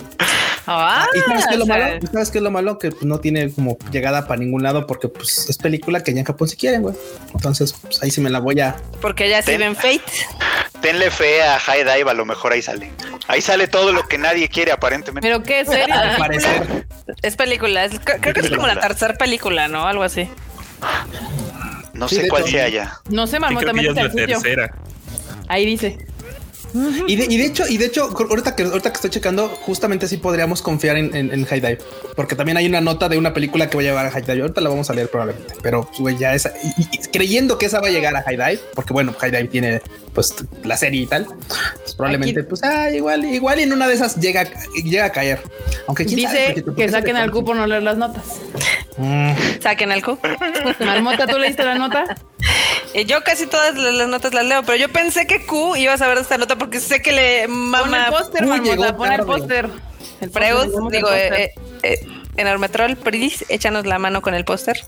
Ah, ¿Y sabes qué es lo sea, malo? ¿Y ¿Sabes qué es lo malo? Que pues, no tiene como llegada para ningún lado porque pues es película que ya en Japón si quieren, güey. Entonces, pues ahí sí me la voy a... Porque ya sí Ten- ven Fate. Tenle fe a High Dive, a lo mejor ahí sale. Ahí sale todo lo que nadie quiere, aparentemente. Pero qué. Es película. es- creo creo que es como la tercera película, ¿no? Algo así. No Sí, sé cuál sea ya. No sé, sí mamá, que también es la tercera. Ahí dice. Y de, y de hecho, y de hecho, ahorita que ahorita que estoy checando, justamente así podríamos confiar en, en, en High Dive, porque también hay una nota de una película que va a llevar a High Dive. Ahorita la vamos a leer probablemente, pero güey, ya esa y- y creyendo que esa va a llegar a High Dive, porque bueno, High Dive tiene pues la serie y tal. pues, probablemente, Aquí- pues ah, igual, igual y en una de esas llega, llega a caer. Aunque quién sabe, Dice porque- porque que saquen al cupo no leer las notas. Mm, Saquen al cu. Marmota, ¿tú leíste la nota? Eh, Yo casi todas las las notas las leo, pero yo pensé que Q iba a saber de esta nota porque sé que le Pon el mama póster, pon el póster. El el Digo, eh, eh, eh, Enormetrol, please, échanos la mano con el póster.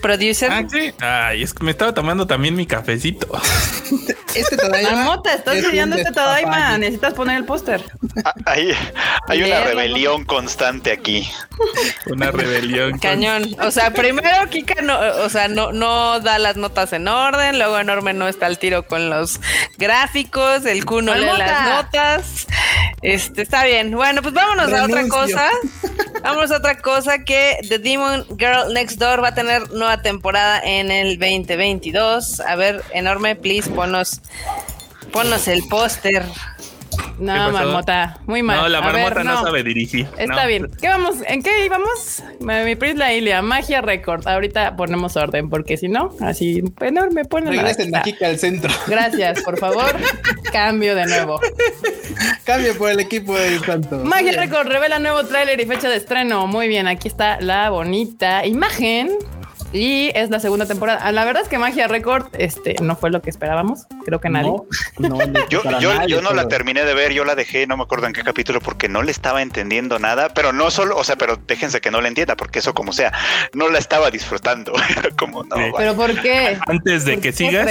Producer. Ah, sí. Ay, es que me estaba tomando también mi cafecito. (laughs) Este Tadaima Marmota, estás es un leyendo este despapalle. Necesitas poner el póster. Ah, Hay, hay una rebelión constante aquí. (laughs) Una rebelión. Cañón. O sea, primero Kika no, o sea, no, no da las notas en orden, luego Enorme no está al tiro con los gráficos, el Q no lee las notas. Este, está bien. Bueno, pues vámonos a otra cosa. (laughs) Vámonos a otra cosa que The Demon Girl Next Door va a tener nueva temporada en el 2022. A ver, Enorme, please, ponos, ponos el póster. No? Marmota, muy mal. No, la ver, marmota no. sabe dirigir. Está No. bien. ¿Qué vamos? ¿En qué íbamos? Mi Prisla Ilia, Magia Record. Ahorita ponemos orden, porque si no, así enorme, ponen Regresen aquí al centro. Gracias, por favor. (laughs) Cambio de nuevo. Cambio por el equipo de Santos. Magia Record revela nuevo tráiler y fecha de estreno. Muy bien, aquí está la bonita imagen. Y es la segunda temporada. Ah, La verdad es que Magia Record este, no fue lo que esperábamos. Creo que nadie. No, no, no, Yo, yo, nadie, yo no la terminé de ver, yo la dejé, no me acuerdo en qué capítulo, porque no le estaba entendiendo nada, pero no solo, o sea, pero déjense que no la entienda, porque eso como sea, no la estaba disfrutando. Era (laughs) como, no, Sí. va. ¿Pero por qué? Antes de ¿Por que sigas,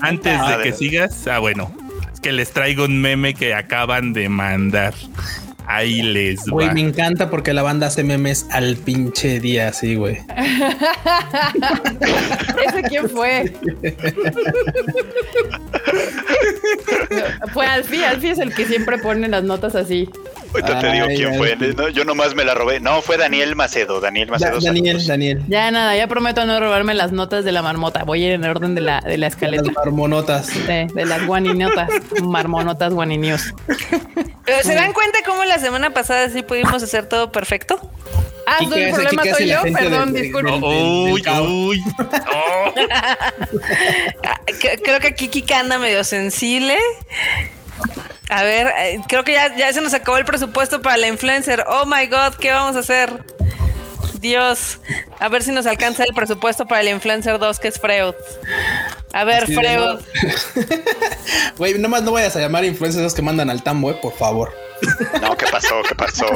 antes Ah, de que de- sigas, ah, bueno, es que les traigo un meme que acaban de mandar. Ahí (laughs) les Güey, va. me encanta porque la banda hace memes al pinche día, así, güey. (laughs) ¿Ese quién fue? (laughs) (laughs) fue Alfie. Alfie es el que siempre pone las notas así. Ahorita te digo quién ay, fue, no, yo nomás me la robé. No, fue Daniel Macedo, Daniel Da- Macedo. Daniel, saludos. Daniel. Ya nada, ya prometo no robarme las notas de la marmota. Voy a ir en el orden de la, de la escaleta. Las marmonotas. De, de las guaninotas, marmonotas guaninios. Pero, ¿Se dan cuenta cómo la semana pasada sí pudimos hacer todo perfecto? Ah, soy el problema soy yo, perdón, del- disculpe. del- Oh, uy, uy. Que- (laughs) Creo que aquí Kika anda medio sensible. A ver, eh, creo que ya, ya se nos acabó el presupuesto para la influencer. Oh my god, ¿qué vamos a hacer? Dios, a ver si nos alcanza el presupuesto para el influencer 2, que es Freud. A ver, Freud. no- (laughs) Güey, nomás no vayas a llamar influencers esos que mandan al tambo, eh, por favor. No, ¿qué pasó? ¿Qué pasó?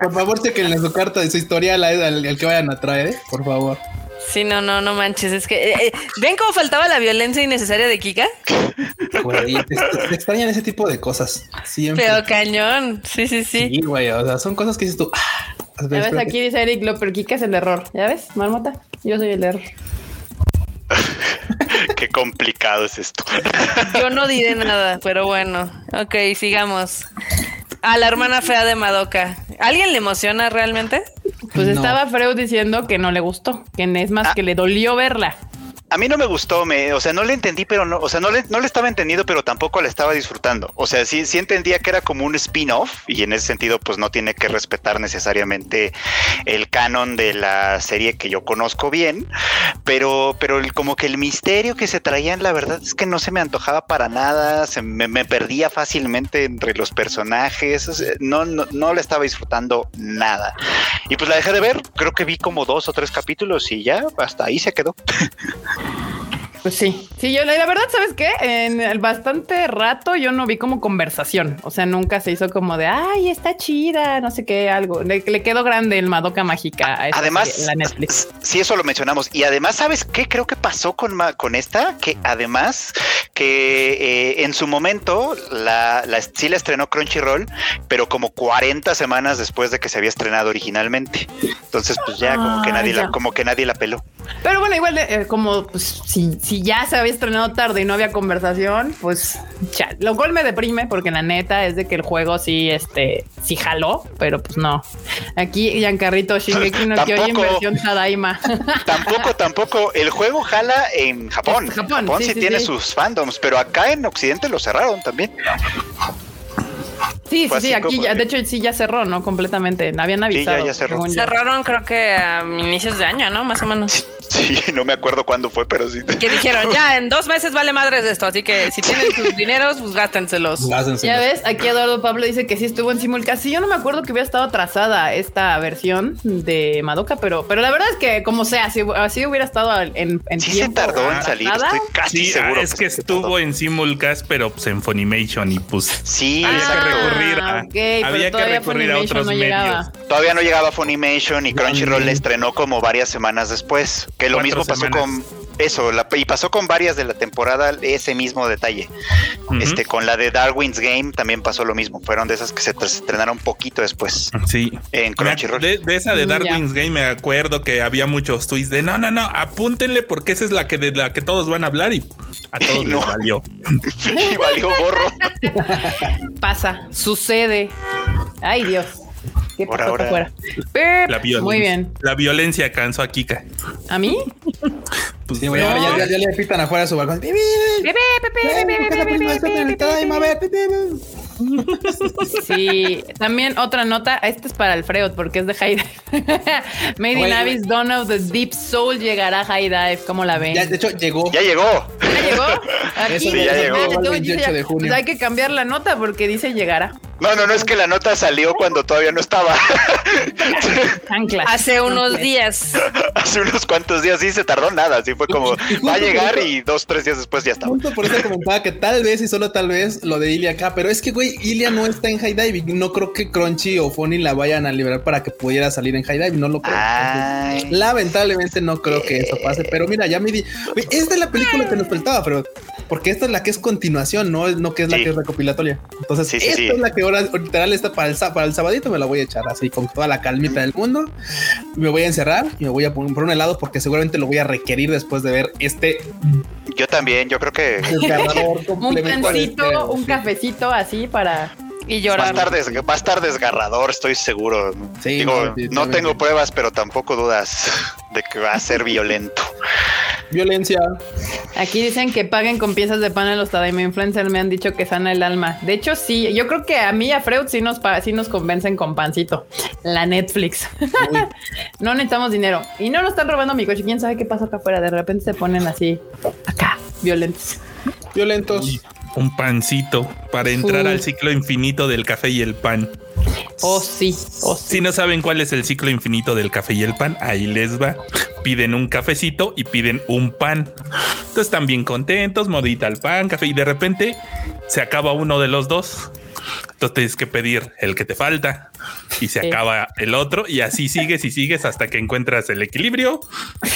Por favor, chequen su carta de su historial al, al- al que vayan a traer, eh, por favor. Sí, no, no, no manches. Es que. eh, eh, ¿Ven cómo faltaba la violencia innecesaria de Kika? Güey, te, te extrañan ese tipo de cosas. Siempre. Pero cañón. Sí, sí, sí. Sí, güey, o sea, son cosas que dices tú. ah, Ya ves, espera, aquí dice Eric Loper, Kika es el error. ¿Ya ves, marmota? Yo soy el error. (laughs) Qué complicado es esto. (laughs) Yo no diré nada, pero bueno. Ok, sigamos. A la hermana fea de Madoka. ¿Alguien le emociona realmente? Pues No. estaba Freud diciendo que no le gustó, que es más Ah. que le dolió verla. A mí no me gustó, me, o sea, no le entendí, pero no, o sea, no le, no le estaba entendiendo, pero tampoco la estaba disfrutando. O sea, sí, sí entendía que era como un spin-off y en ese sentido, pues no tiene que respetar necesariamente el canon de la serie que yo conozco bien, pero, pero el- como que el misterio que se traían, la verdad es que no se me antojaba para nada, se me, perdía fácilmente entre los personajes, o sea, no, no, no la estaba disfrutando nada. Y pues la dejé de ver, creo que vi como dos o tres capítulos y ya, hasta ahí se quedó. (laughs) Pues sí. Sí, yo la la verdad, ¿sabes qué? En el bastante rato yo no vi como conversación. O sea, nunca se hizo como de ay, está chida, no sé qué, algo. Le, le quedó grande el Madoka Mágica a Además, serie, la Netflix. sí, eso lo mencionamos. Y además, ¿sabes qué? Creo que pasó con, con esta, que además, que eh, en su momento la, la- sí la estrenó Crunchyroll, pero como 40 semanas después de que se había estrenado originalmente. Entonces, pues ya como que Ah, nadie ya. la, como que nadie la peló. Pero bueno, igual eh, como pues, si, si ya se había estrenado tarde y no había conversación, pues ya, lo cual me deprime porque la neta es de que el juego sí, este, sí jaló, pero pues no. Aquí Giancarrito Shingeki no Kyojin inversión Tadaima. tampoco, tampoco. El juego jala en Japón. Japón, sí, tiene sus fandoms, pero acá en Occidente lo cerraron también. Sí, sí, sí, aquí ya, de hecho sí ya cerró, ¿no? Completamente. Habían avisado. ya, cerró. Cerraron creo que a inicios de año, ¿no? Más o menos. Sí, no me acuerdo cuándo fue, pero sí. Que dijeron, ya en dos meses vale madres esto, así que si tienen sus dineros, pues gástenselos. Ya ves, aquí Eduardo Pablo dice que sí estuvo en simulcast. Sí, yo no me acuerdo que hubiera estado atrasada esta versión de Madoka, pero, pero la verdad es que como sea, si así hubiera estado en, en sí se tardó en salir, estoy casi sí, seguro. Es que, estuvo en simulcast, pero pues en Funimation y pues sí, había que recurrir a, ah, había que recurrir a otros medios. Todavía no llegaba Funimation y Crunchyroll le estrenó como varias semanas después. Que lo mismo pasó con eso, y pasó con varias de la temporada ese mismo detalle. Este, con la de Darwin's Game también pasó lo mismo. Fueron de esas que se estrenaron un poquito después. Sí. En Crunchyroll. De, esa de mm, Darwin's Game me acuerdo que había muchos tweets de no, no, no, apúntenle porque esa es la que de la que todos van a hablar y a todos (laughs) no. les valió. (laughs) y valió borro. Pasa, sucede. Ay, Dios. ¿Qué Por ahora. La Muy bien. La violencia cansó a Kika. ¿A mí? Pues sí, ya, ya, ya, le pitan afuera de su balcón. ¡Bebé! (laughs) Sí, también otra nota. Esta es para el Freud porque es de High Dive. (laughs) Made in Abyss, Dawn of the Deep Soul llegará a High Dive. ¿Cómo la ven? Ya, de hecho, llegó. Ya llegó. ¿Ya llegó? (laughs) Aquí, sí, ya llegó. El 28 de junio. Pues hay que cambiar la nota porque dice llegará. No, no, no es que la nota salió cuando todavía no estaba. Hace unos días. Hace unos cuantos días, sí, se tardó nada. Así fue como, va a llegar y dos, tres días después ya estaba. Punto por eso comentaba que tal vez y solo tal vez lo de Ilia acá, pero es que, güey, Ilia no está en High Diving. No creo que Crunchy o Funny la vayan a liberar para que pudiera salir en High Diving. No lo creo. lamentablemente no creo que eso pase, pero mira, ya me di. Esta es la película que nos faltaba, pero porque esta es la que es continuación, no, no que es la que es recopilatoria. Entonces, esta es la que ahora literal está para el, para el sabadito, me la voy a echar así con toda la calmita del mundo. Me voy a encerrar y me voy a poner por un helado porque seguramente lo voy a requerir después de ver este. Yo también, yo creo que (laughs) un pancito, un cafecito así para y llorar. Va a, estar desgarrador, estoy seguro. Digo, no tengo pruebas, pero tampoco dudas de que va a ser violento. Violencia. Aquí dicen que paguen con piezas de pan a los Tadaima Influencers. Me han dicho que sana el alma. De hecho, sí. Yo creo que a mí y a Freud sí nos, sí nos convencen con pancito. La Netflix. (laughs) no necesitamos dinero. Y no nos están robando mi coche. ¿Quién sabe qué pasa acá afuera? De repente se ponen así, acá, violentos. Violentos. Un pancito para entrar al ciclo infinito del café y el pan. Oh, sí. Oh, Si no saben cuál es el ciclo infinito del café y el pan, ahí les va. Piden un cafecito y piden un pan. Entonces están bien contentos, modita el pan, café y de repente se acaba uno de los dos. Entonces tienes que pedir el que te falta y se acaba el otro y así sigues y sigues hasta que encuentras el equilibrio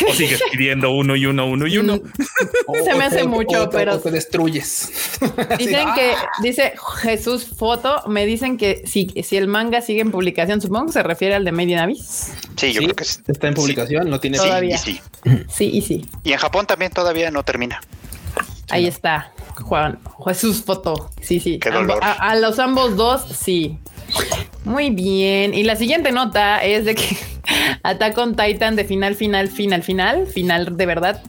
o sigues pidiendo uno y uno, uno y uno. Mm. (laughs) se me hace mucho, pero te destruyes. (laughs) Dicen que, dice Jesús Foto, me dicen que si, si el manga sigue en publicación, supongo que se refiere al de Made in Abyss. Sí, yo creo que está en publicación, no tiene todavía. Sí, sí, y sí. Y en Japón también todavía no termina. Ahí está. Juan Jesús Foto. Sí, sí. a, los ambos dos, sí. Muy bien. Y la siguiente nota es de que (laughs) Attack on Titan de final, final, final, final, final de verdad.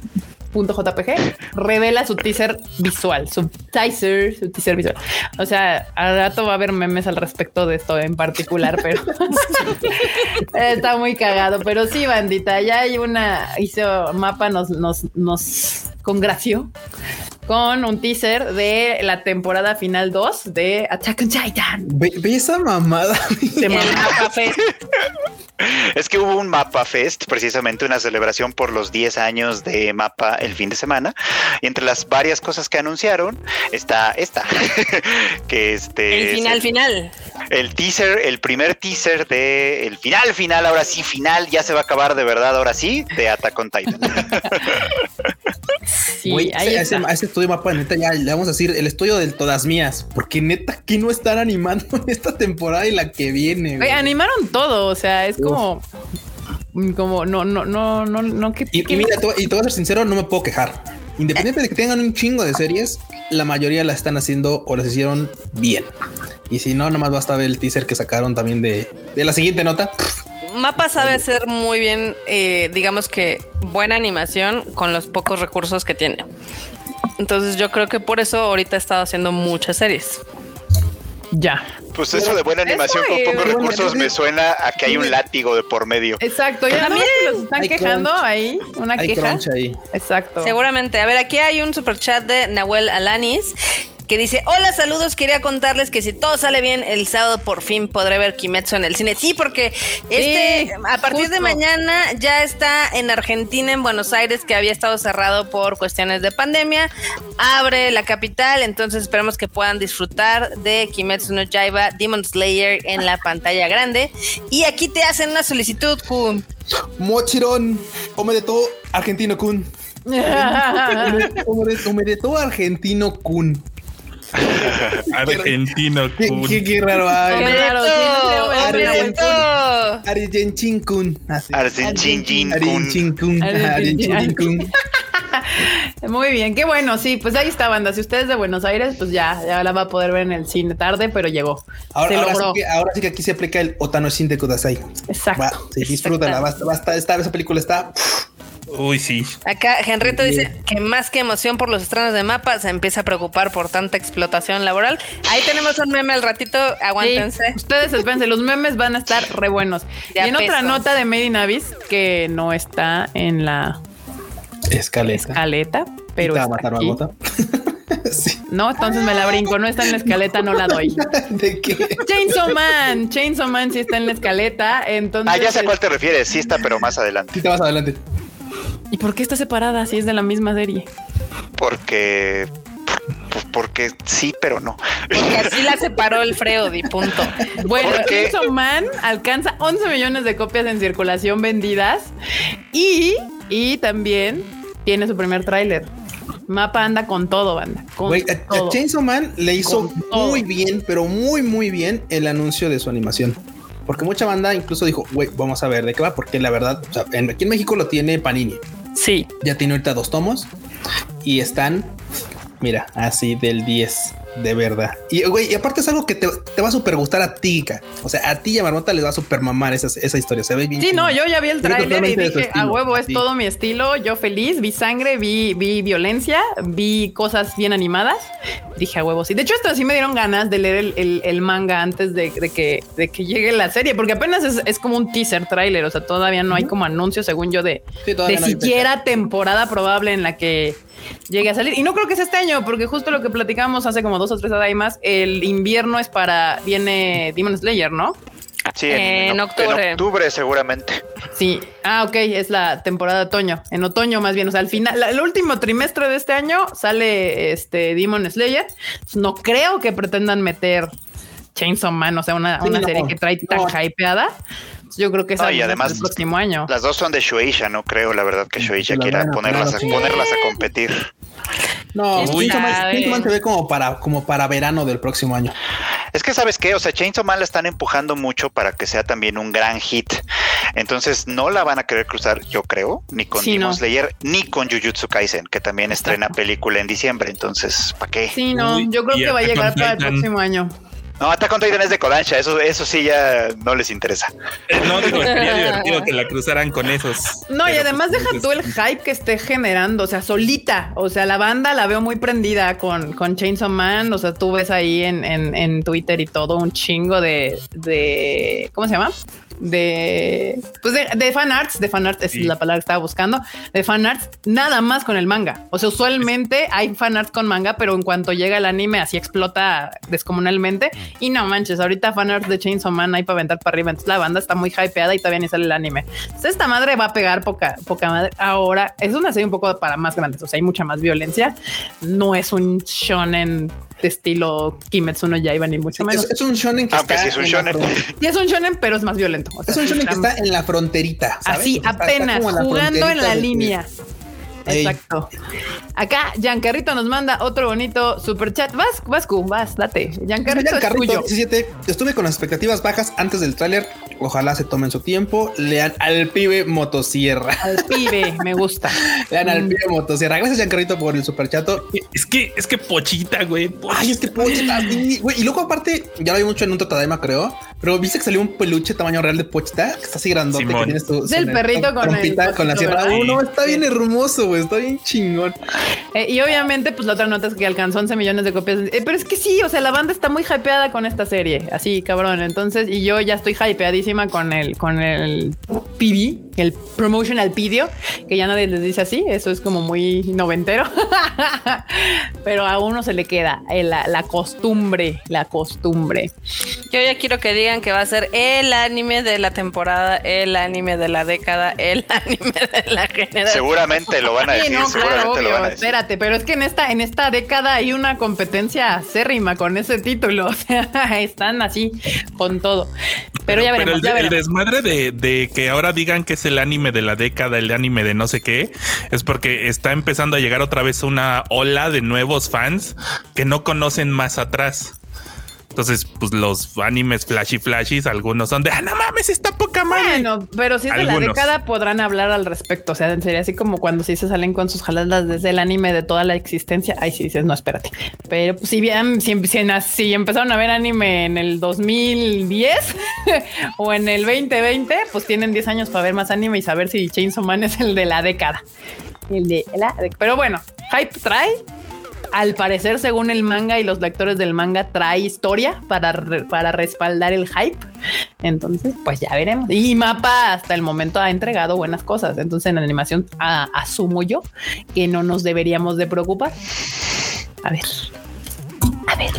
Punto JPG revela su teaser visual, su teaser, su teaser visual. O sea, al rato va a haber memes al respecto de esto en particular, pero (laughs) está muy cagado. Pero sí, bandita, ya hay una, hizo mapa, nos, nos, nos congració con un teaser de la temporada final 2 de Attack on Titan. Ve, esa mamada. De Mapa Fest. Es que hubo un Mapa Fest, precisamente una celebración por los 10 años de Mapa el fin de semana. Y entre las varias cosas que anunciaron está esta, (laughs) que este... El final final. El teaser, el primer teaser de el final final, ahora sí final, ya se va a acabar de verdad, ahora sí, de Attack on Titan. (laughs) Sí, ahí ese, ese, estudio mapa, neta, ya le vamos a decir el estudio del todas mías, porque neta aquí no están animando (laughs) esta temporada y la que viene. animaron todo, o sea, es como como no, no, no, no, no, que, y, mira, y te voy a ser sincero, no me puedo quejar. Independiente de que tengan un chingo de series, la mayoría la están haciendo o las hicieron bien. Y si no, nomás basta ver el teaser que sacaron también de, de la siguiente nota. Mapa sabe hacer muy bien, eh, digamos que buena animación con los pocos recursos que tiene. Entonces yo creo que por eso ahorita he estado haciendo muchas series. Ya. Pues eso de buena animación con pocos recursos me suena a que hay un látigo de por medio. Exacto, ya también los están quejando ahí, una queja. Ahí. Exacto. Seguramente. A ver, aquí hay un super chat de Nahuel Alanis que dice, hola, saludos, quería contarles que si todo sale bien, el sábado por fin podré ver Kimetsu en el cine. Sí, porque este, a partir de mañana ya está en Argentina, en Buenos Aires, que había estado cerrado por cuestiones de pandemia, abre la capital, entonces esperemos que puedan disfrutar de Kimetsu no Yaiba Demon Slayer en la pantalla grande. Y aquí te hacen una solicitud, Kun. Mochirón, come de todo, argentino Kun. (laughs) come de todo, argentino Kun. (laughs) Argentino Kun. Qué, qué, raro. Argentin Kun. Argentin Kun. Kun. (laughs) Muy bien, qué bueno, sí, pues ahí está, banda. Si ustedes de Buenos Aires, pues ya, ya la va a poder ver en el cine tarde, pero llegó. Ahora, ahora, sí, que, ahora sí, que, aquí se aplica el Otano Shin de Kudasai. Exacto. Va, sí, disfrútala, basta, basta, esta, esa película está Uy, sí. Acá Henrito dice que más que emoción por los estrenos de mapa, se empieza a preocupar por tanta explotación laboral. Ahí tenemos un meme al ratito, aguántense. ustedes espérense, los memes van a estar re buenos. y en otra nota de Made in Abyss, que no está en la escaleta, escaleta pero está matar aquí. (laughs) sí. No, entonces me la brinco. No está en la escaleta, no la doy. (laughs) ¿De qué? Chainsaw Man. Chainsaw Man sí está en la escaleta. Entonces. Ah, ya sé a cuál te refieres. Sí está, pero más adelante. Sí, está más adelante. ¿Y por qué está separada si es de la misma serie? Porque pues porque sí, pero no. Porque así la separó el Freody, punto. Bueno, Chainsaw Man alcanza 11 millones de copias en circulación vendidas y, y también tiene su primer tráiler. Mapa anda con todo, banda. Con a, Chainsaw Man le hizo muy bien, pero muy, muy bien el anuncio de su animación. Porque mucha banda incluso dijo, güey, vamos a ver de qué va, porque la verdad, o sea, aquí en México lo tiene Panini. Sí. Ya tiene ahorita dos tomos y están, mira, así del 10 de verdad. Y güey, y aparte es algo que te, va a super gustar a ti, o sea, a ti y a Marmota les va a super mamar esa, esa historia. Se ve bien. Sí, no, yo ya vi el tráiler y dije, a huevo, es todo mi estilo. Yo feliz, vi sangre, vi, vi violencia, vi cosas bien animadas. Dije a huevo, sí. De hecho, esto sí me dieron ganas de leer el, el, manga antes de, de, que, de que llegue la serie, porque apenas es, es como un teaser tráiler. O sea, todavía no hay como anuncio, según yo, de, de siquiera temporada probable en la que llegue a salir. Y no creo que sea este año, porque justo lo que platicamos hace como dos o tres más, el invierno es para, viene Demon Slayer, ¿no? Sí, en, octubre. En octubre seguramente. Sí, ah, ok, es la temporada de otoño, en otoño más bien, o sea, al final, el último trimestre de este año sale este Demon Slayer. No creo que pretendan meter Chainsaw Man, o sea, una, serie que trae tan hypeada. Yo creo que es además, el próximo año. Las dos son de Shueisha, no creo, la verdad, que Shueisha quiera ponerlas, a, ponerlas a competir. No, Chainsaw Man, se ve como para, como para verano del próximo año. Es que sabes qué, o sea, Chainsaw Man la están empujando mucho para que sea también un gran hit. Entonces no la van a querer cruzar, yo creo, ni con Demon Slayer, ni con Jujutsu Kaisen, que también estrena película en diciembre. Entonces, ¿para qué? Sí, no, yo creo que va a llegar para el próximo año. No, Attack on Titan es de Kodansha, eso, eso sí ya no les interesa. (laughs) No, digo, sería (laughs) divertido que la cruzaran con esos. No, y además deja tú el hype que esté generando, o sea, solita. O sea, la banda la veo muy prendida con, con Chainsaw Man. O sea, tú ves ahí en, en, en Twitter y todo un chingo de, de. ¿Cómo se llama? de, pues de, de fan arts, de fan arts es la palabra que estaba buscando, de fan arts, nada más con el manga. O sea, usualmente hay fan arts con manga, pero en cuanto llega el anime, así explota descomunalmente. Y no manches, ahorita fan arts de Chainsaw Man hay para aventar para arriba. Entonces la banda está muy hypeada y todavía ni sale el anime. Entonces esta madre va a pegar poca, poca madre. Ahora es una serie un poco para más grandes, o sea, hay mucha más violencia. No es un shonen de estilo Kimetsu no Yaiba ni mucho menos. Es, un shonen que está sí es un shonen. Y es un shonen, pero es más violento. es un shonen que está en la fronterita. Así, apenas, jugando en la línea. Exacto. Acá, Giancarrito nos manda otro bonito super chat. Vas, Vascu, vas, date. Giancarrito, es tuyo. 17. Estuve con las expectativas bajas antes del tráiler. Ojalá se tomen su tiempo. Lean al pibe motosierra. Al pibe, (laughs) me gusta. Lean al pibe motosierra. Gracias, Giancarrito, por el super chato. Es que, es que pochita, güey. Ay, este pochita. sí, güey. Y luego, aparte, ya lo vi mucho en un Totadema, creo. Pero viste que salió un peluche tamaño real de pochita que está así grandote. Que Simón. tienes tu, Del su- perrito con el con la sierra. Oh, no, está bien hermoso, güey. Está bien chingón. Eh, y obviamente, pues la otra nota es que alcanzó 11 millones de copias. Eh, pero es que sí, o sea, la banda está muy hypeada con esta serie, así, cabrón. Entonces, y yo ya estoy hypeadísima con el, con el PV, el promotional video, que ya nadie les dice así. Eso es como muy noventero. (laughs) pero a uno se le queda eh, la, la costumbre, la costumbre. Yo ya quiero que digan que va a ser el anime de la temporada, el anime de la década, el (laughs) anime de la generación. Seguramente lo van a Sí, decir, no, seguramente claro, lo van a obvio. decir. Espérate, pero es que en esta, en esta década hay una competencia acérrima con ese título. (laughs) O sea, están así con todo. Pero, ya veremos, el, ya el veremos. desmadre de, de que ahora digan que es el anime de la década, el anime de no sé qué, es porque está empezando a llegar otra vez una ola de nuevos fans que no conocen más atrás. Entonces, pues los animes flashy flashies, algunos son de, ah, no mames, está poca madre. Bueno, pero si es de la década podrán hablar al respecto. O sea, sería así como cuando sí se salen con sus jaladas desde el anime de toda la existencia. Ay, sí dices, no, espérate. Pero pues, si bien, si, si, si empezaron a ver anime en el 2010 (laughs) o en el 2020, pues tienen 10 años para ver más anime y saber si Chainsaw Man es el de la década. El de la década. Pero bueno, hype trae. Al parecer, según el manga y los lectores del manga, trae historia para, re- para respaldar el hype. Entonces, pues ya veremos. Y Mapa hasta el momento ha entregado buenas cosas. Entonces, en animación a- asumo yo que no nos deberíamos de preocupar. A ver. A ver.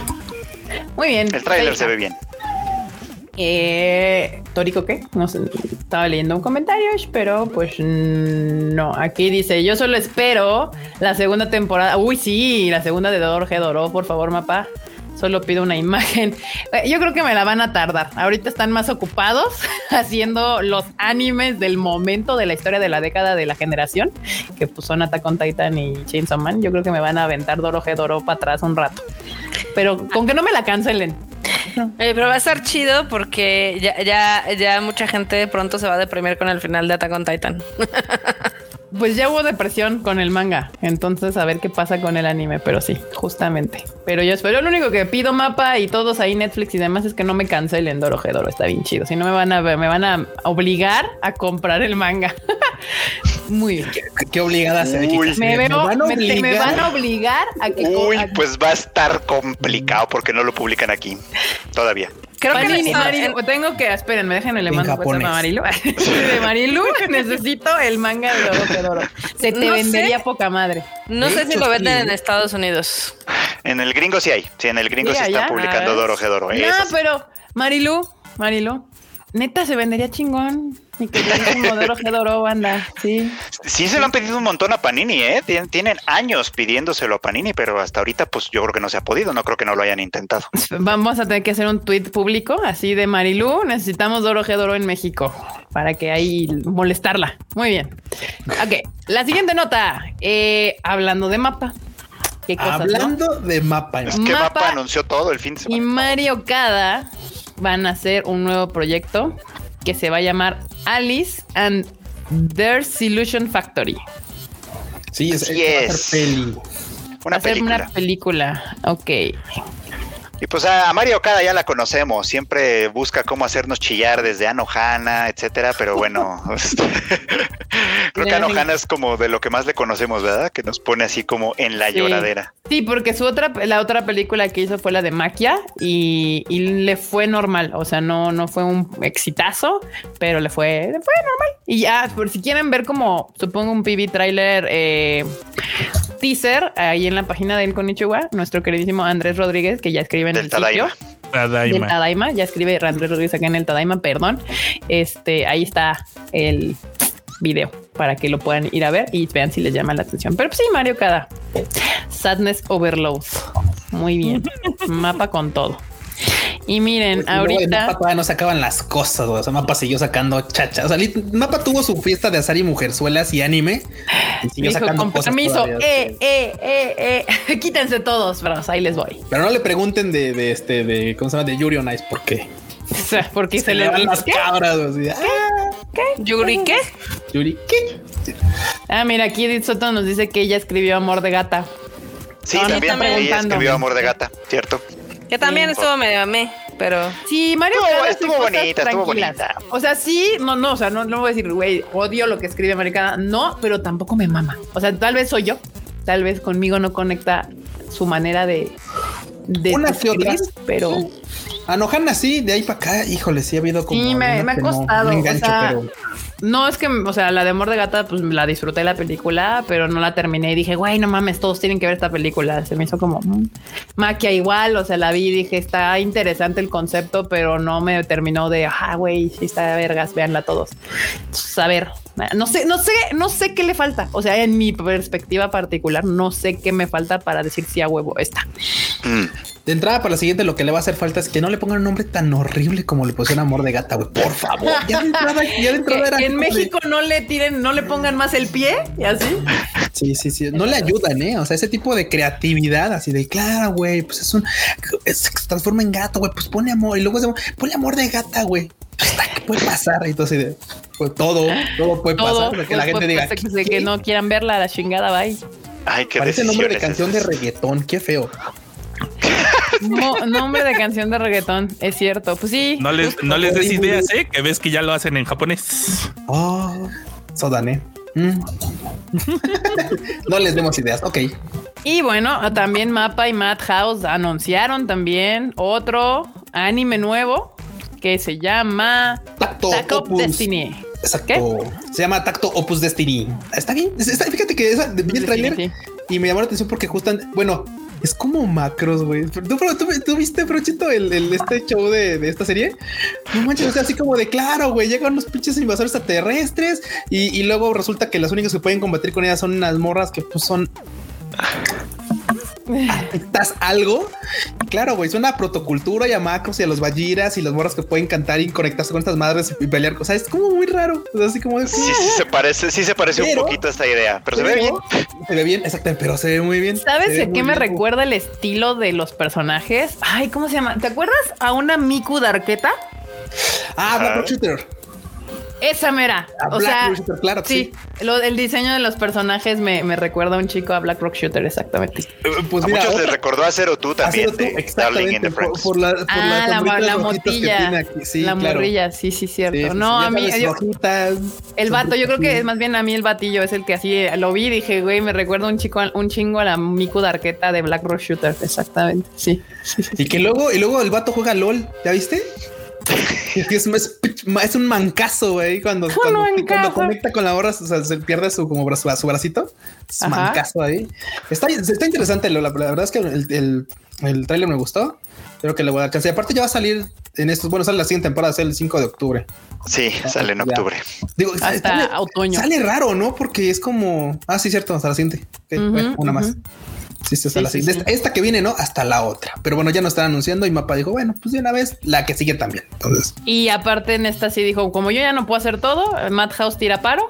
Muy bien. El tráiler se ve bien. Eh, ¿Tórico qué? No sé, estaba leyendo un comentario, pero pues no. Aquí dice: Yo solo espero la segunda temporada. Uy, sí, la segunda de Dorje Doró, por favor, mapa. Solo pido una imagen. Eh, Yo creo que me la van a tardar. Ahorita están más ocupados (laughs) haciendo los animes del momento de la historia de la década de la generación, que pues son Attack on Titan y Chainsaw Man. Yo creo que me van a aventar Dorje Doró para atrás un rato. Pero con que no me la cancelen. Eh, pero va a estar chido porque ya, ya, ya mucha gente pronto se va a deprimir con el final de Attack on Titan. (laughs) Pues ya hubo depresión con el manga, entonces a ver qué pasa con el anime, pero sí, justamente. Pero yo espero, lo único que pido mapa y todos ahí Netflix y demás es que no me cancelen Dorojedoro, está bien chido. Si no me van a me van a obligar a comprar el manga. (laughs) Muy bien. Qué, qué obligada se. Me, veo, van a me, me obligar. van a obligar a que Uy, a- pues va a estar complicado porque no lo publican aquí todavía. Creo que Marilu, está- tengo que espérenme, déjenme le mando WhatsApp a Marilu. (laughs) de Marilu (laughs) necesito el manga de Dorojedoro. Se te No sé. vendería poca madre. no sé si lo venden en Estados Unidos. En el gringo sí hay. Sí, en el gringo sí, Sí, están allá, publicando ¿ves? Doro Gedoro. No, eso pero Marilu, Marilu, neta se vendería chingón. Mi queridísimo Doro Gedoro, banda. Sí. Sí se lo han pedido un montón a Panini, ¿eh? Tien- Tienen años pidiéndoselo a Panini, pero hasta ahorita pues yo creo que no se ha podido. No creo que no lo hayan intentado. (laughs) Vamos a tener que hacer un tweet público así de Marilu. Necesitamos Doro Gedoro en México para que ahí molestarla. Muy bien. Ok, la siguiente nota. Eh, hablando de mapa. ¿Qué cosas, no? Hablando de mapa. Es que Mapa Mapa anunció todo el fin de y semana. Mario Kada van a hacer un nuevo proyecto que se va a llamar Alice and Their Illusion Factory. Sí, es, es. va a es. ser peli. Una hacer película. una película. Ok. Y pues a a Mario Kada ya la conocemos. Siempre busca cómo hacernos chillar desde Anohana, etcétera. Pero bueno, (laughs) creo que Anohana es como de lo que más le conocemos, ¿verdad? Que nos pone así como en la Sí. lloradera. Sí, porque su otra, la otra película que hizo fue la de Maquia y, y le fue normal. O sea, no, no fue un exitazo, pero le fue, le fue normal. Y ya, por si quieren ver como, supongo, un PV trailer eh, teaser ahí en la página del Konichiwa, nuestro queridísimo Andrés Rodríguez, que ya escribe en Del el sitio. Tadaima. Del Tadaima. Tadaima, ya escribe Andrés Rodríguez acá en el Tadaima, perdón. Este, ahí está el video para que lo puedan ir a ver y vean si les llama la atención. Pero pues sí, Mario Kada. Sadness Overload. Muy bien. (laughs) Mapa con todo. Y miren, ahorita. Mapa todavía no se acaban las cosas, güey. O sea, Mapa siguió sacando chachas. O sea, Mapa tuvo su fiesta de azar y mujerzuelas y anime. Y siguió Dijo, sacando con cosas permiso, todavía, eh, eh, eh, eh. (laughs) Quítense todos, bros, ahí les voy. Pero no le pregunten de, de este, de, ¿cómo se llama? De Yuri on Ice, ¿por qué? (laughs) O sea, porque se, Se le van las ¿Qué? cabras, así, ah, ¿Yuri qué? Yuri, ¿qué? Ah, mira, aquí Edith Soto nos dice que ella escribió Amor de Gata. Sí, No, también también ella escribió Amor de Gata, ¿cierto? Que también Sí. estuvo medio amé, pero Sí, Mario Estuvo- Kada estuvo cosas bonita, estuvo bonita. O sea, sí, no, no, o sea, no, no voy a decir, güey, odio lo que escribe Americana. No, pero tampoco me mama. O sea, tal vez soy yo. Tal vez conmigo no conecta su manera de, de Una que otras. pero A Nohana sí, de ahí para acá, híjole, sí ha habido como. Sí, me- me ha costado, o sea, pero no es que, o sea, la de Amor de Gata, pues la disfruté la película, pero no la terminé y dije, güey, no mames, todos tienen que ver esta película. Se me hizo como mm. maquia igual, o sea, la vi y dije, está interesante el concepto, pero no me terminó de, ah, güey, sí está de vergas, véanla todos. Entonces, a ver, no sé, no sé, no sé qué le falta. O sea, en mi perspectiva particular, no sé qué me falta para decir si a huevo esta. Mm. De entrada para la siguiente, lo que le va a hacer falta es que no le pongan un nombre tan horrible como le pusieron amor de gata, güey. Por favor. Ya de entrada, ya de Que, entrada era que en de- México no le tiren, no le pongan más el pie y así. Sí, sí, sí. No le ayudan, ¿eh? O sea, ese tipo de creatividad, así de, claro, güey, pues es un... es- se transforma en gato, güey, pues pone amor. Y luego se ponle amor de gata, güey. Pues, ¿qué puede pasar? Entonces, de, pues todo, todo puede todo. pasar. de que la pues, gente diga, pues, ¿qué? de que no quieran verla, la chingada, bye. Ay, qué Parece nombre de canción de reggaetón, qué feo. Mo- nombre de canción de reggaetón, es cierto. Pues sí. No les, no les des ideas, ¿eh? Que ves que ya lo hacen en japonés. Oh, Sodane. Mm. (laughs) no les demos ideas. Ok. Y bueno, también Mapa y Madhouse anunciaron también otro anime nuevo que se llama Tacto Opus. Destiny. Exacto. Se llama Tacto Opus Destiny. Está bien. Es- está- fíjate que esa, vi el trailer Sí, y me llamó la atención porque justo, bueno, es como macros, güey. ¿Tú, tú, tú- viste, Prochito, el, el- este show de, de esta serie? No manches, o sea, así como de claro, güey, llegan unos pinches invasores extraterrestres y, y luego resulta que las únicas que pueden combatir con ellas son unas morras que pues son ¿Estás algo? Claro, güey, suena a protocultura y a macros y a los valliras y las morras que pueden cantar y conectarse con estas madres y pelear. O sea, es como muy raro. O sea, así como de, Sí, sí se parece, sí se parece Pero- un poquito a esta idea, pero se ve bien. Se ve bien, exactamente, pero se ve muy bien. ¿Sabes muy qué me bien. recuerda el estilo de los personajes? Ay, ¿cómo se llama? ¿Te acuerdas a una Miku Darketa? Ah, Black Shooter. Esa mera. A o Black sea, Rock Shooter, claro sí. lo- el diseño de los personajes me, me recuerda a un chico a Black Rock Shooter, exactamente. Eh, Pues a mira, muchos les otra- recordó a Zero tú también, de exactamente, por, por la, por Ah, la, sombritas la motilla. Sí, la claro. morrilla, sí, sí, cierto. Sí, no, sí, a mí. yo- el vato, yo creo que es más bien a mí el batillo es el que así eh, lo vi y dije, güey, me recuerda un chico, un chingo a la Miku Darketa de Black Rock Shooter. Exactamente. Sí. Y que luego, y luego el vato juega LOL, ¿ya viste? (laughs) Es, un mancazo, güey. Cuando, cuando, mancazo. cuando conecta con la hora, o sea, se pierde su como brazo, su bracito. Es Ajá. mancazo ahí. Está, está interesante. La, la verdad es que el, el, el trailer me gustó. Creo que le voy a alcanzar. Y aparte, ya va a salir en estos. Bueno, sale la siguiente temporada, sale el 5 de octubre. Sí, sale en Ya. octubre. Digo, Hasta sale, otoño. sale raro, ¿no? Porque es como. Ah, sí, cierto. Hasta la siguiente. Bueno, una más. Ujú. Sí, sí, hasta Sí, la sí, siguiente. sí. Esta, que viene, ¿no? Hasta la otra. Pero bueno, ya no están anunciando y Mapa dijo, bueno, pues de una vez la que sigue también. Entonces, Y aparte en esta sí dijo, como yo ya no puedo hacer todo, Madhouse tira paro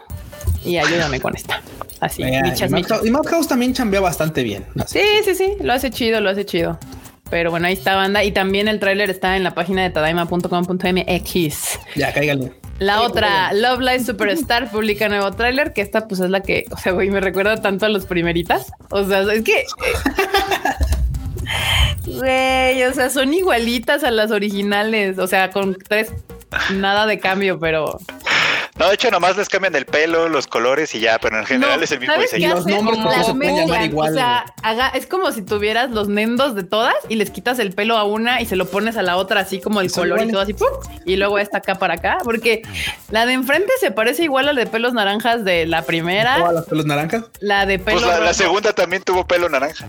y ayúdame con esta. Así, michas, y. Madhouse, y Madhouse también chambea bastante bien. Así. Sí, sí, sí, lo hace chido, lo hace chido. Pero bueno, ahí está banda. Y también el tráiler está en la página de tadaima.com.mx. Ya, cáigale. La otra, Love Live Superstar, (laughs) publica nuevo tráiler, que esta pues es la que, o sea, güey, me recuerda tanto a los primeritas. O sea, es que... (laughs) Güey, o sea, son igualitas a las originales. O sea, con tres, nada de cambio, pero... No, de hecho, nomás les cambian el pelo, los colores y ya, pero en general No, es el mismo ¿sabes qué diseño. Los nombres Las se pueden llamar mezclan, igual, O sea, haga, es como si tuvieras los nendos de todas y les quitas el pelo a una y se lo pones a la otra así como el color y todo así, ¡pum! y luego esta acá para acá, porque la de enfrente se parece igual a la de pelos naranjas de la Todas primera, las pelos naranjas. la de pelo Pues la, segunda también tuvo pelo naranja.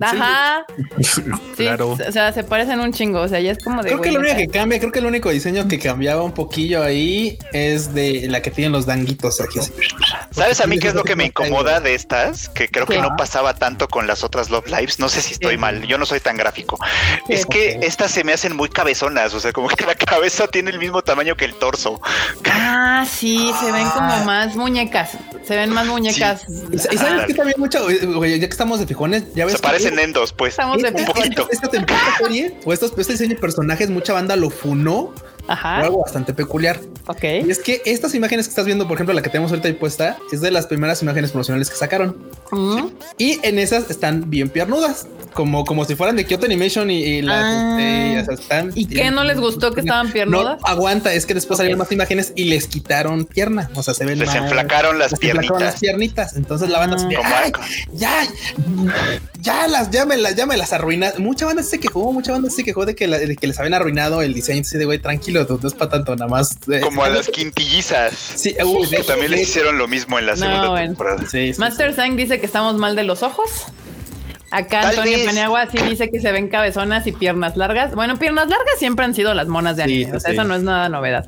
Ajá. (laughs) Sí, Claro. O sea, se parecen un chingo. O sea, ya es como de. Creo que lo único que cambia, creo que el único diseño que cambiaba un poquillo ahí es de la que tienen los danguitos aquí. así. ¿Sabes a mí qué es lo que me incomoda de estas? Que creo que no pasaba tanto con las otras Love Lives. No sé si estoy mal. Yo no soy tan gráfico. Es que estas se me hacen muy cabezonas. O sea, como que la cabeza tiene el mismo tamaño que el torso. Ah, sí, se ven como más muñecas. Se ven más muñecas. Y sa- y sabes que también mucho, güey, ya que estamos de fijones, ya ves Se que- parecen endos, pues. Estamos de esta, un poquito. esta, temporada serie o estos este diseño de personajes, mucha banda lo funó Ajá. algo bastante peculiar. Ok. Y es que estas imágenes que estás viendo, por ejemplo, la que tenemos ahorita ahí puesta, es de las primeras imágenes promocionales que sacaron. Mm. Y en esas están bien piernudas, como, como si fueran de Kyoto Animation y, y las Ah. este, o sea, están. ¿Y qué no les gustó que estaban piernudas? No, aguanta, es que después salieron más imágenes y les quitaron pierna. O sea, se ven Les enflacaron las les enflacaron piernitas. las piernitas. Entonces la banda Ah. "Ay, ya, ya las, ya me las, ya me las arruinaron. Mucha banda se quejó, mucha banda se quejó de que, la- de que les habían arruinado el diseño. Así de güey, tranquilo, no es para tanto, nada más. eh, Como a las quintillizas. Sí, de- Que también les hicieron lo mismo en la No, segunda bueno. temporada. Sí, sí, Master Sang dice que estamos mal de los ojos. Acá Tal Antonio vez. Paniagua sí dice que se ven cabezonas y piernas largas. Bueno, piernas largas siempre han sido las monas de Sí, anime. o sea, sí. eso no es nada novedad.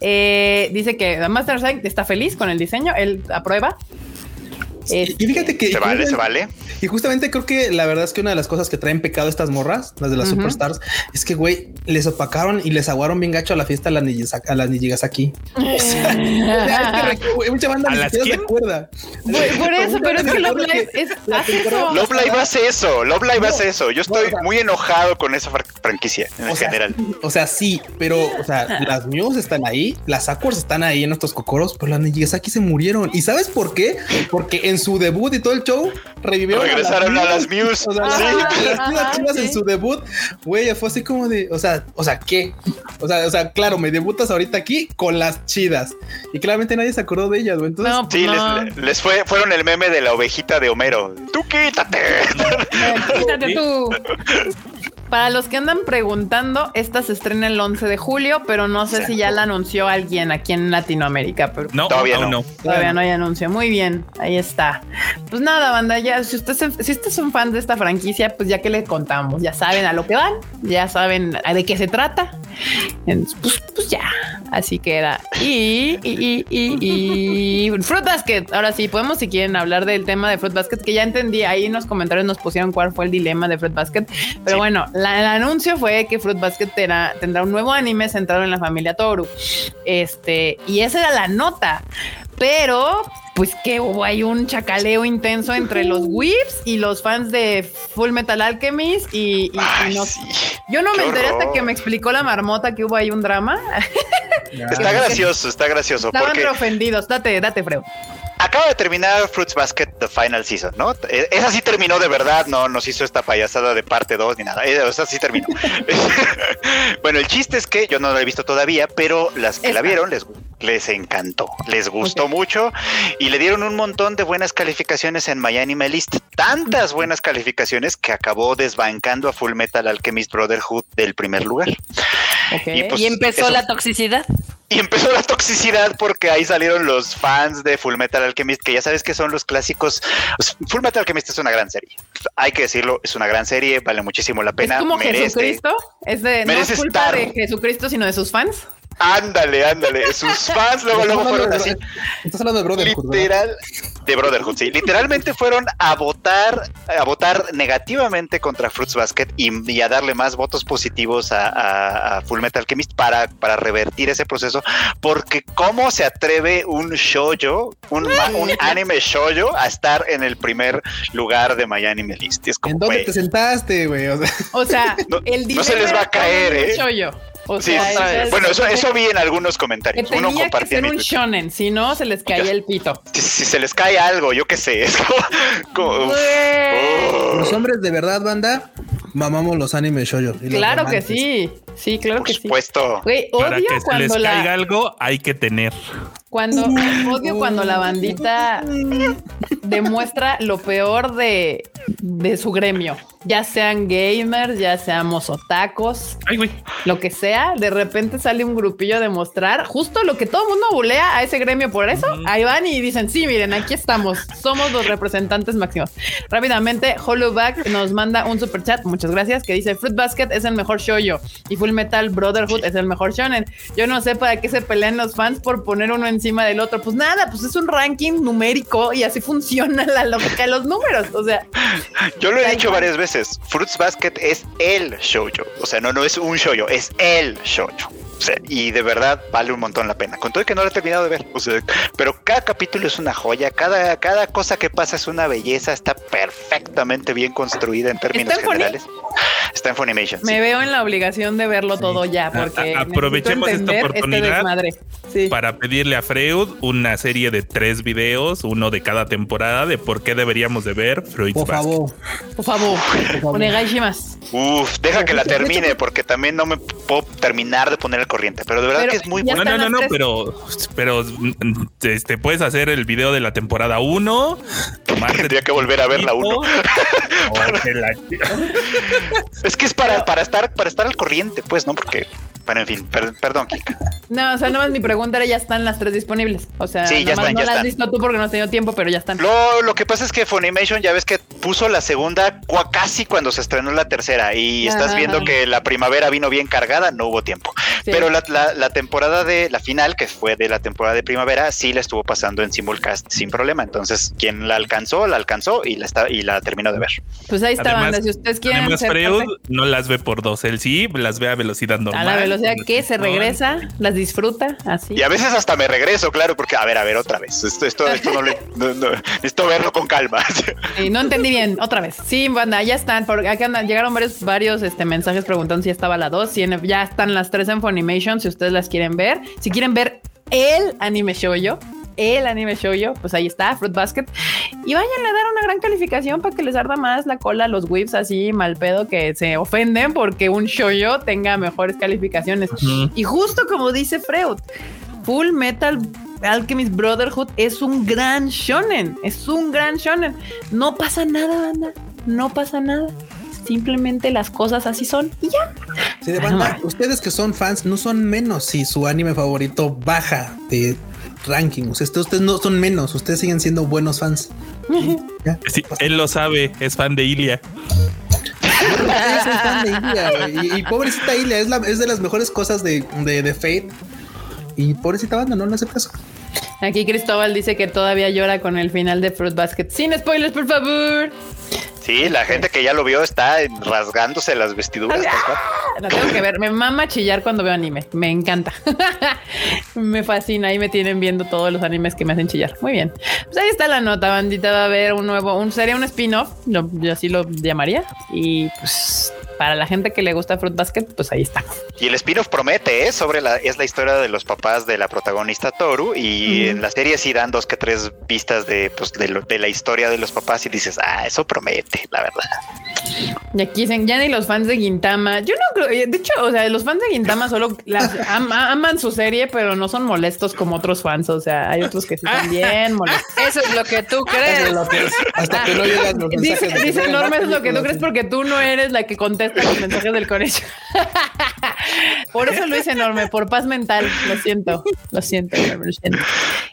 Eh, dice que Master Sang está feliz con el diseño. Él aprueba. Y y fíjate que Se vale, se vale. Y justamente creo que la verdad es que una de las cosas que traen pecado estas morras, las de las superstars, es que güey, les opacaron y les aguaron bien gacho a la fiesta a las Nijisa- a las Nijigasaki. (laughs) (laughs) O sea, es que, güey, mucha banda ¿A ni las siquiera se acuerda. Por, por eso, pero es que Love Live es, hace eso. Love Live hace eso, Love Live No, hace eso. Yo no, estoy o sea- muy enojado con esa fran- franquicia en O sea, general. O sea, sí, pero o sea, las Muse están ahí, las Sakurs están ahí en nuestros cocoros, pero las Nijigasaki se murieron. ¿Y sabes por qué? Porque en su debut y todo el show revivieron Regresaron a las Muse. O sea, las, Sí. las Ajá, chivas, en su debut, güey, fue así como de, o sea, o sea, ¿qué? O sea, o sea, claro, me debutas ahorita aquí con las chidas y claramente nadie se acordó de ellas, güey. Entonces, No, pues Sí, no. les, les fue, fueron el meme de la ovejita de Homero. Tú quítate. Quítate tú. (laughs) Para los que andan preguntando, esta se estrena el 11 de julio, pero no sé si ya la anunció alguien aquí en Latinoamérica, pero No, Todavía no. no. todavía no hay anuncio. Muy bien, ahí está. Pues nada, banda, ya si ustedes si ustedes son fan de esta franquicia, pues ya que le contamos, ya saben a lo que van, ya saben de qué se trata. Entonces, Pues, pues ya, así queda. Y, y, y, y, y (laughs) Fruit Basket. Ahora sí, podemos si quieren hablar del tema de Fruit Basket, que ya entendí, ahí en los comentarios nos pusieron cuál fue el dilema de Fruit Basket. Pero Sí. bueno, la- el anuncio fue que Fruit Basket tendrá, tendrá un nuevo anime centrado en la familia Toru. Este, y esa era la nota. Pero, pues que hubo ahí un chacaleo intenso entre los Whips y los fans de Full Metal Alchemist. Y, y- y Ay, no- sí. yo no me enteré hasta que me explicó la marmota que hubo ahí un drama. Está gracioso, está gracioso. Estaban Porque ofendidos. Date, date, Freo. Acaba de terminar Fruits Basket The Final Season, ¿no? Eh, Esa sí terminó de verdad, no nos hizo esta payasada de parte 2 ni nada. Eh, Esa sí terminó. (laughs) bueno, el chiste es que yo no la he visto todavía, pero las que la vieron les, les encantó, les gustó mucho y le dieron un montón de buenas calificaciones en My Anime List. Tantas buenas calificaciones que acabó desbancando a Full Metal Alchemist Brotherhood del primer lugar. Y pues- y empezó eso- la toxicidad. Y empezó la toxicidad porque ahí salieron los fans de Full Metal Alchemist, que ya sabes que son los clásicos. Full Metal Alchemist es una gran serie. Hay que decirlo, es una gran serie, vale muchísimo la pena. es como merece- Jesucristo. Es de no es culpa estar. de Jesucristo, sino de sus fans. Ándale, ándale. Sus (laughs) fans luego, luego fueron así. Estás hablando de Brotherhood. ¿verdad? Literal de Brotherhood, sí. Literalmente fueron a votar, a votar negativamente contra Fruits Basket y, y a darle más votos positivos a, a, a Full Metal Alchemist para, para revertir ese proceso. Porque cómo se atreve un shoujo, un, (laughs) anime shoujo a estar en el primer lugar de My Anime List. Es como, ¿En dónde te sentaste, güey? O sea, O sea, No- el no se les va a caer, ¿eh? O sí, sea, sí, es- bueno, eso, eso vi en algunos que comentarios. Uno tenía que compartía ser un shonen, si no se les caía el pito. si, si se les cae algo, yo qué sé. Es como, (laughs) como- uf. Oh. los hombres de verdad, banda, mamamos los animes los Claro que sí. Sí, claro Por que sí. supuesto. Güey, Para odio que se cuando les la, caiga algo, hay que tener. Cuando odio cuando la bandita demuestra lo peor de, de su gremio, ya sean gamers, ya seamos otacos, Ay, güey. lo que sea, de repente sale un grupillo de mostrar justo lo que todo el mundo bulea a ese gremio por eso. Ahí van y dicen, sí, miren, aquí estamos, somos los representantes máximos. Rápidamente, Hollowback nos manda un super chat, muchas gracias, que dice Fruit Basket es el mejor shoujo y Full Metal Brotherhood es el mejor shonen. Yo no sé para qué se pelean los fans por poner uno encima del otro. Pues nada, pues es un ranking numérico y así funciona la lógica de los números. O sea, Yo lo he dicho varias veces. Fruits Basket es el shoujo. O sea, no, no es un shoujo, es el shoujo. Y de verdad vale un montón la pena. Con todo que no lo he terminado de ver. O sea, pero cada capítulo es una joya. Cada, cada cosa que pasa es una belleza. Está perfectamente bien construida en términos ¿Está en Funny? generales. Está en Funimation. sí. me veo en la obligación de verlo todo ya, porque A- aprovechemos esta oportunidad Este. Sí. Para pedirle a Freud una serie de tres videos, uno de cada temporada, de por qué deberíamos de ver Fruits Por favor. Por favor, favor. onegai shimasu. Uf, deja que la termine porque también no me puedo terminar de poner al corriente. Pero de verdad Pero que es muy ya No, buena. no, no, pero, pero mm, este, puedes hacer el video de la temporada 1, tomarte Tendría que volver a ver la uno. O que (laughs) la- Es que es para, para estar para estar al corriente, pues, ¿no? Porque, bueno, en fin, per- perdón, Kika. (laughs) No, o sea, nomás mi pregunta era, ya están las tres disponibles. O sea, Sí, ya están, no ya las has visto tú porque no has tenido tiempo, pero ya están. Lo, lo que pasa es que Funimation ya ves que puso la segunda cua- casi cuando se estrenó la tercera y estás viendo que la primavera vino bien cargada, no hubo tiempo. Sí. Pero la, la- la temporada de la final, que fue de la temporada de primavera, sí la estuvo pasando en simulcast sin problema. Entonces, quien la alcanzó, la alcanzó y la está y la terminó de ver. Pues ahí está, Además- banda. Si ustedes quieren Además, ser Freud parte- no las ve por dos, él sí las ve a velocidad normal. a la velocidad que se No, regresa, las disfruta, así. Y a veces hasta me regreso, claro, porque a ver, a ver, otra vez. Esto, esto, esto no, le, no- no- necesito verlo con calma. (laughs) Sí, no entendí bien, otra vez. Sí, banda, ya están. Porque acá andan- llegaron varios, varios este, mensajes preguntando si ya estaba la 2. Si en- ya están las tres en Funimation, si ustedes las quieren ver. Si quieren ver el anime shoujo, el anime shoujo, pues ahí está, Fruit Basket. Y vayan a dar una gran calificación para que les arda más la cola a los whips así mal pedo que se ofenden porque un shoujo tenga mejores calificaciones. Y justo como dice Freud, Full Metal Alchemist Brotherhood es un gran shonen, es un gran shonen. No pasa nada, banda, no pasa nada. Simplemente las cosas así son y ya. Sí, de banda, ustedes que son fans no son menos si su anime favorito baja de ranking. O sea, ustedes no son menos, ustedes siguen siendo buenos fans. (laughs) Sí, él lo sabe, es fan de Ilia. Soy fan de Ilia, y, y pobrecita Ilia es, la, es de las mejores cosas de, de, de Fate. Y pobrecita banda, no le hace caso. Aquí Cristóbal dice que todavía llora con el final de Fruit Basket. Sin spoilers, por favor. Sí, la gente que ya lo vio está rasgándose las vestiduras. cual. La tengo que ver. Me mama chillar cuando veo anime. Me encanta. (laughs) me fascina. Ahí me tienen viendo todos los animes que me hacen chillar. Muy bien. Pues ahí está la nota, bandita. Va a haber un nuevo, un sería un spin-off. Yo así lo llamaría. Y pues para la gente que le gusta Fruit Basket, pues ahí está. Y el spin-off promete, ¿eh? Sobre la, es la historia de los papás de la protagonista Toru. Y en la serie sí dan dos que tres pistas de, pues, de, lo- de la historia de los papás y dices, ah, eso promete, la verdad. Y aquí dicen, ya ni los fans de Gintama. Yo no creo, de hecho, o sea, los fans de Gintama solo las aman su serie, pero no son molestos como otros fans. O sea, hay otros que sí son bien molestos. Eso es lo que tú Eso es crees. lo que es. Hasta que no llegan los mensajes. Dice, dice Norma, es lo que tú crees porque tú no eres la que contesta los (laughs) mensajes del conejo. por eso lo hice enorme, por paz mental. Lo siento, lo siento, lo siento.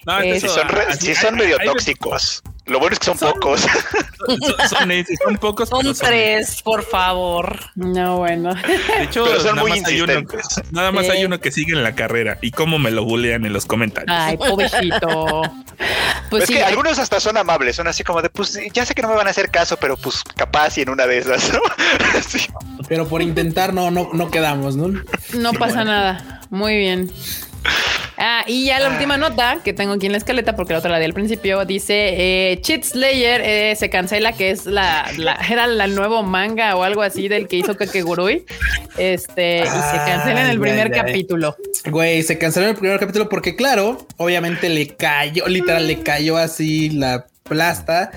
No, Eh, Sí eso, son, re- son hay- medio hay- tóxicos. Lo bueno es que son, pocos. (laughs) Son, son, esos, son pocos. Son son- tres, por favor. No, bueno. De hecho, Pero son nada muy más hay uno- insistentes. nada más Sí. hay uno que sigue en la carrera y cómo me lo bulean en los comentarios. Ay, pobrecito. (laughs) Pues es sí, que algunos hasta son amables, son así como de, pues ya sé que no me van a hacer caso, pero pues capaz y en una de esas, ¿no? (laughs) Sí. Pero por intentar no, no, no quedamos, ¿no? No pasa nada. Muy bien. Ah, y ya la última nota que tengo aquí en la escaleta, porque la otra la di al principio, dice eh, Cheat Slayer eh, se cancela, que es la, la- (laughs) era la nuevo manga o algo así del que hizo Kakegurui. Este, y se cancela en el primer capítulo. Güey, se canceló en el primer capítulo porque, claro, obviamente le cayó, literal, le cayó así la aplasta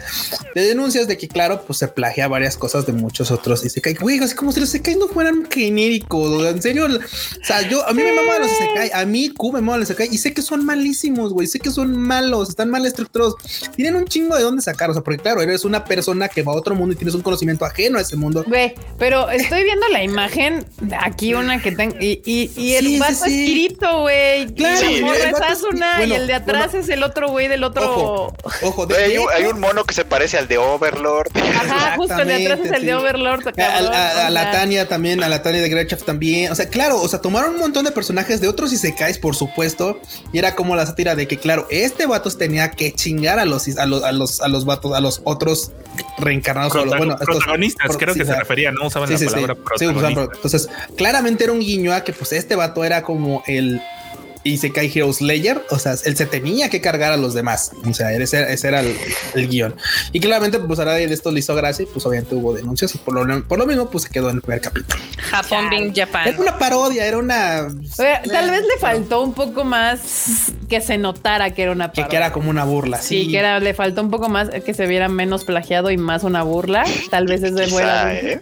de denuncias de que, claro, pues se plagia varias cosas de muchos otros y se cae. Güey, así como si los Isekai no fueran genéricos. En serio, o sea, yo a mí me mama los Isekai, a mí Q me mama los Isekai y sé que son malísimos, güey. Sé que son malos, están mal estructurados. Tienen un chingo de dónde sacar, o sea, porque claro, eres una persona que va a otro mundo y tienes un conocimiento ajeno a ese mundo. Ve, pero estoy viendo la imagen aquí, una que tengo, y, y, y el Sí, sí, vato sí. es Kirito, güey. Claro, morra el es Asuna bueno, y el de atrás bueno. es el otro güey del otro. Ojo, ojo, de un, hay un mono que se parece al de Overlord. Ajá, justo el de atrás es el sí. de Overlord. A, cabrón, a- a o la. Tania también, a la Tania de Grechef también. O sea, claro, o sea, tomaron un montón de personajes de otros Isekais, por supuesto. Y era como la sátira de que, claro, este vatos tenía que chingar a los, a los, a los, a los vatos, a los otros reencarnados. o los- Prota- bueno, estos- protagonistas, pro- creo sí, que se refería, no usaban Sí, la sí, sí. palabra Sí, usaban protagonista. pro- entonces, claramente era un guiño a que pues este vato era como el Isekai Hero Slayer, o sea, él se tenía que cargar a los demás, o sea, ese, ese era el, el guion. Y claramente, pues a nadie de esto le hizo gracia, y pues obviamente hubo denuncias, y por lo, por lo mismo, pues se quedó en el primer capítulo. Japón being Japan. Era una parodia, era una... Oye, tal vez le faltó un poco más que se notara que era una que, parodia. que era como una burla, Sí, sí. que era, le faltó un poco más que se viera menos plagiado y más una burla. Tal vez es de buena. ¿eh?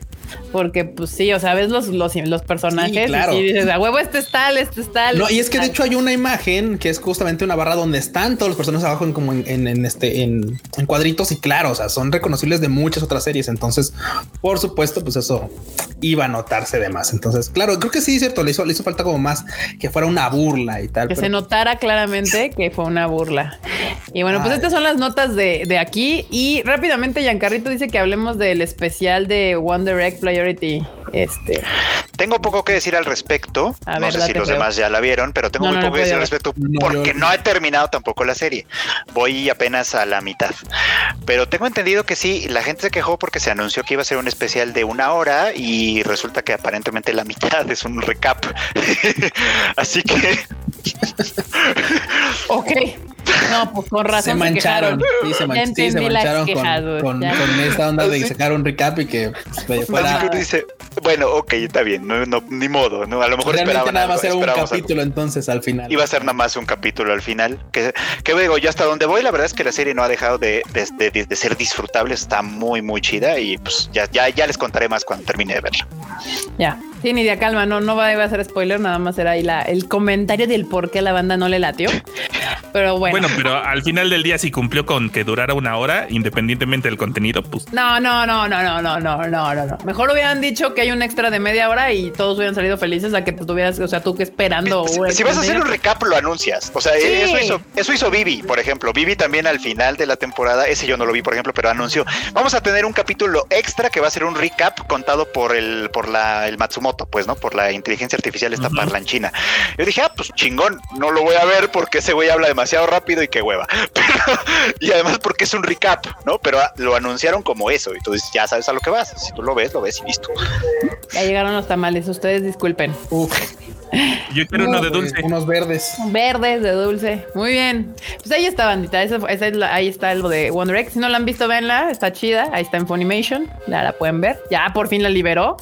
Porque, pues sí, o sea, ves los, los, los personajes Sí, claro. y dices, a huevo, este es tal, este es tal. No, y es que de tal". hecho hay una imagen que es justamente una barra donde están todos los personajes abajo en como en, en- en este en, en cuadritos y claro, o sea, son reconocibles de muchas otras series. Entonces, por supuesto, pues eso iba a notarse de más. Entonces, claro, creo que sí, cierto, le hizo, le hizo falta como más que fuera una burla y tal. que pero- se notara claramente que fue una burla. Y bueno, pues estas son las notas de, de aquí. Y rápidamente, Giancarrito dice que hablemos del especial de One Direct Priority. Este, Tengo poco que decir al respecto. A no ver, sé si los demás ya la vieron, pero tengo No, muy no, no poco que decir al respecto porque no he terminado tampoco la serie. Voy apenas a la mitad. Pero tengo entendido que sí, la gente se quejó porque se anunció que iba a ser un especial de una hora y resulta que aparentemente la mitad (laughs) es un recap. (laughs) Así que (laughs) ok. No, pues con razón se mancharon, sí, se, man- Ya sí, se mancharon con, con- esta onda de (laughs) sacar un recap y que pues, fuera. Dice, bueno, ok, está bien, no, no, ni modo, ¿no? A lo mejor Realmente esperaban nada algo, más era un algo. capítulo entonces al final. Iba a ser nada más un capítulo al final. Que, que digo, yo hasta donde voy, la verdad es que la serie no ha dejado de, de- de- de ser disfrutable, está muy, muy chida y pues ya, ya, ya les contaré más cuando termine de verla. Ya. Sí, Nidia, calma, no, no va, iba a ser spoiler, nada más era ahí la, el comentario del por qué la banda no le latió. Pero bueno. Bueno, pero al final del día, si cumplió con que durara una hora, independientemente del contenido, pues No, no, no, no, no, no, no, no, no. Mejor hubieran dicho que hay un extra de media hora y todos hubieran salido felices a que tú tuvieras, o sea, tú que esperando. Si, vas a hacer un recap, lo anuncias. O sea, Sí. eso hizo, eso hizo Vivi, por ejemplo. Vivi también al final de la temporada, ese yo no lo vi, por ejemplo, pero anunció. Vamos a tener un capítulo extra que va a ser un recap contado por el, por la, el Matsumoto, pues, ¿no? Por la inteligencia artificial esta Ujú. parlanchina. Yo dije, ah, pues chingón, no lo voy a ver porque ese güey habla demasiado rápido y qué hueva. (laughs) Pero- y además porque es un recap, ¿no? Pero ah, lo anunciaron como eso. Dices, ya sabes a lo que vas. Si tú lo ves, lo ves y listo. Ya llegaron los tamales, ustedes disculpen. Uf, yo quiero uno de dulce. unos verdes. Verdes de dulce. Muy bien. Pues ahí está, bandita. Esa, esa es la- ahí está lo de Wonder Egg. Si no la han visto, véanla. Está chida. Ahí está en Funimation. Ya la pueden ver. Ya por fin la liberó.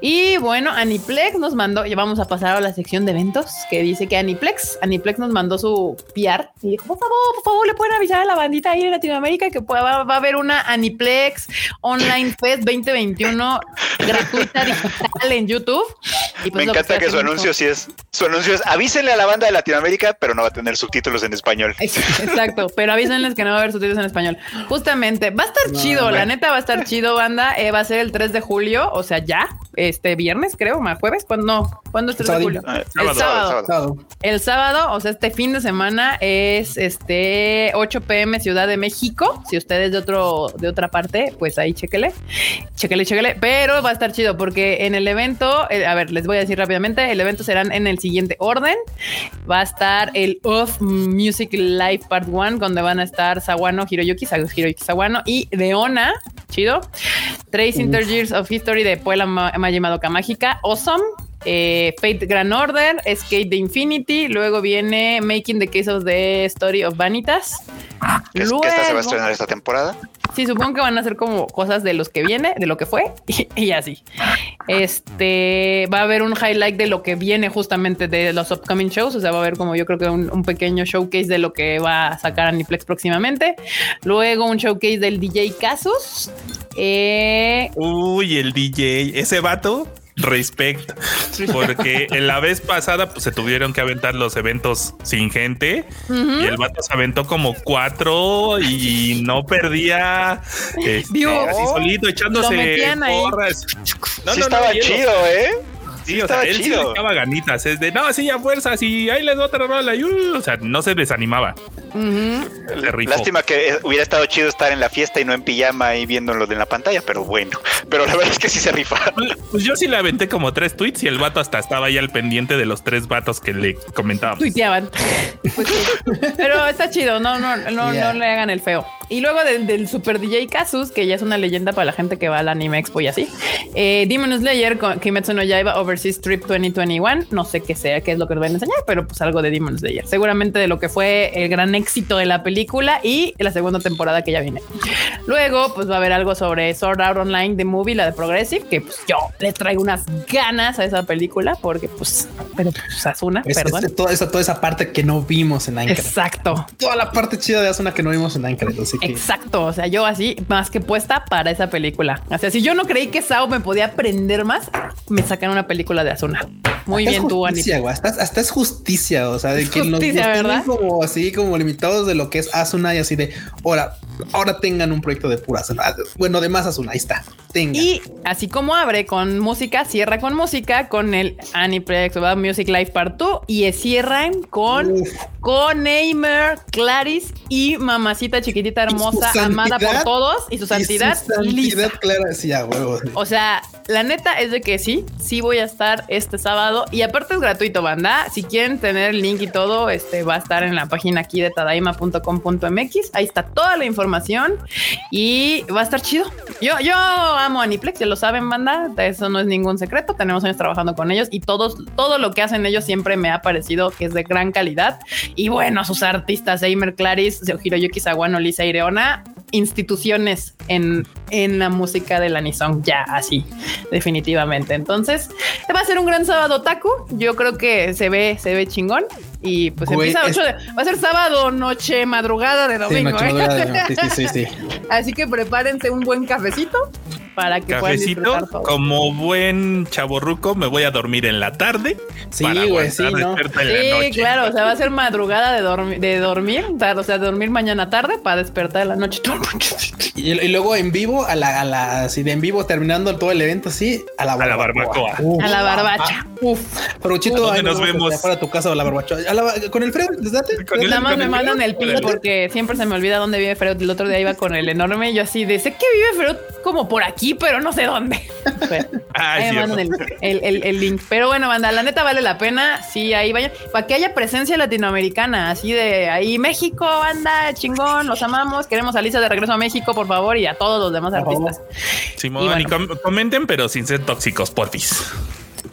Y bueno, Aniplex nos mandó. Ya vamos a pasar a la sección de eventos que dice que Aniplex, Aniplex nos mandó su PR y dijo: Por favor, por favor, le pueden avisar a la bandita ahí en Latinoamérica que va, va a haber una Aniplex Online Fest 2021 gratuita digital en YouTube. Y pues Me encanta que su haciendo- anuncio sí es, su anuncio es avísenle a la banda de Latinoamérica, pero no va a tener subtítulos en español. Exacto, pero avísenles que no va a haber subtítulos en español. Justamente, va a estar No, chido, la neta va a estar chido, banda. Eh, va a ser el 3 de julio, o sea, ya, este viernes, creo, más jueves, cuando no, ¿cuándo es 3 de julio? Eh, El sábado. Sábado. El sábado, o sea, este fin de semana es este 8 pm Ciudad de México. Si ustedes de otro de otra parte, pues ahí chéquele. Chéquele, chéquele, pero va a estar chido porque en el evento, eh, a ver, les voy a decir rápidamente, el evento serán en el siguiente orden. Va a estar el Off Music Live Part 1 donde van a estar Sawano Hiroyuki, Hiroyuki Sawano y Deona, chido. Trace Intergears of History de Puebla Ma- Maji Madoka Mágica, Awesome. Eh, Fate Grand Order, Skate the Infinity, luego viene Making the Case of the Story of Vanitas, ¿Qué, es- esta se va a estrenar esta temporada? Sí, supongo que van a ser como cosas de los que viene, de lo que fue (laughs) y, y así. Este va a haber un highlight de lo que viene justamente de los upcoming shows. O sea, va a haber como yo creo que un, un pequeño showcase de lo que va a sacar Aniplex próximamente. Luego un showcase del DJ Casus. Eh, Uy, el DJ, ese vato, respect, porque en la vez pasada pues, se tuvieron que aventar los eventos sin gente y el vato se aventó como cuatro y no perdía este, así solito echándose porras. No, sí no, no, estaba chido, ¿eh? Sí, o sea, él sí chido. le echaba ganitas, es de no, sí, a fuerzas y ahí les doy otra rola y uh, o sea, no se desanimaba. Ujú. Se rifó. Lástima que eh, hubiera estado chido estar en la fiesta y no en pijama y viéndolo en la pantalla, pero bueno. Pero la verdad es que sí se rifa. (laughs) Pues yo sí le aventé como tres tweets y el vato hasta estaba ahí al pendiente de los tres vatos que le comentábamos. tuiteaban. (laughs) Pues sí. Pero está chido, no, no, no, Yeah. no le hagan el feo. Y luego del, del Super DJ Casus, que ya es una leyenda para la gente que va al Anime Expo y así. Eh, Demon Slayer con Kimetsu no Yaiba Overseas Trip 2021. No sé qué sea, qué es lo que nos van a enseñar, pero pues algo de Demon Slayer. Seguramente de lo que fue el gran éxito de la película y la segunda temporada que ya viene. Luego, pues va a haber algo sobre Sword Art Online, The Movie, la de Progressive, que pues yo le traigo unas ganas a esa película porque pues, pero pues Asuna, Es- perdón. es toda, esa, toda esa parte que no vimos en Minecraft. Exacto. Toda la parte chida de Asuna que no vimos en Minecraft. Así que Exacto, o sea, yo así más que puesta para esa película. O sea, si yo no creí que Sao me podía aprender más, me sacan una película de Asuna. Muy hasta bien es tú, Ani. justicia, güey. Hasta, hasta es justicia. O sea, de Es que justicia, como así, como limitados de lo que es Asuna y así de ahora, ahora tengan un proyecto de pura Asuna. Bueno, de más Asuna. Ahí está. Tengan. Y así como abre con música, cierra con música con el Aniplex ¿verdad? Music Live Part 2 y cierran con Uf. con Neymar, Claris y mamacita chiquitita hermosa, amada por todos y su Y santidad, su santidad clara. Sí, a huevo. O sea, la neta es de que sí, sí voy a estar este sábado y aparte es gratuito, banda. Si quieren tener el link y todo, este va a estar en la página aquí de tadaima.com.mx. Ahí está toda la información y va a estar chido. Yo, yo amo Aniplex, ya lo saben, banda. Eso no es ningún secreto. Tenemos años trabajando con ellos y todos, todo lo que hacen ellos siempre me ha parecido que es de gran calidad. Y bueno, sus artistas, Eimer Claris, Hiroyuki Sawano, Lisa Ireona, instituciones en, en la música del Anisong, ya así, definitivamente. Entonces, va a ser un gran sábado taco. Yo creo que se ve, se ve chingón. Y pues Güey, empieza a es- 8 de- va a ser sábado, noche, madrugada de Sí, domingo. noche ¿eh? madrugada, (laughs) sí, sí, sí, sí. Así que prepárense un buen cafecito para que puedan Cafecito, disfrutar todo. como buen chaborruco, me voy a dormir en la tarde. Sí, para güey, sí, ¿no? Sí, noche. claro, o sea, va a ser madrugada de, dormi- de dormir, o sea, de dormir mañana tarde para despertar en la noche. Y, y luego en vivo, a la, a la, así de en vivo, terminando todo el evento, así, a la la barbacoa. barbacoa. Uf, A la ah, barbacha. Uf. Prochito, ¿Dónde ahí nos vemos? Para tu casa o la barbacha. A la- con el Fred, el- Nada más con me el mandan Freud, el pin porque siempre se me olvida dónde vive Freud. El otro día iba con el enorme y yo así de sé que vive Freud como por aquí, pero no sé dónde. (laughs) Bueno, Ah, ahí es me cierto. mandan el, el- el- el link. Pero bueno, banda, la neta vale la pena. Sí, ahí vayan. Para que haya presencia latinoamericana, así de ahí México, banda, chingón, los amamos. Queremos a Lisa de regreso a México, por favor, y a todos los demás Por artistas. Simón, Y bueno. y com- comenten, pero sin ser tóxicos, porfis.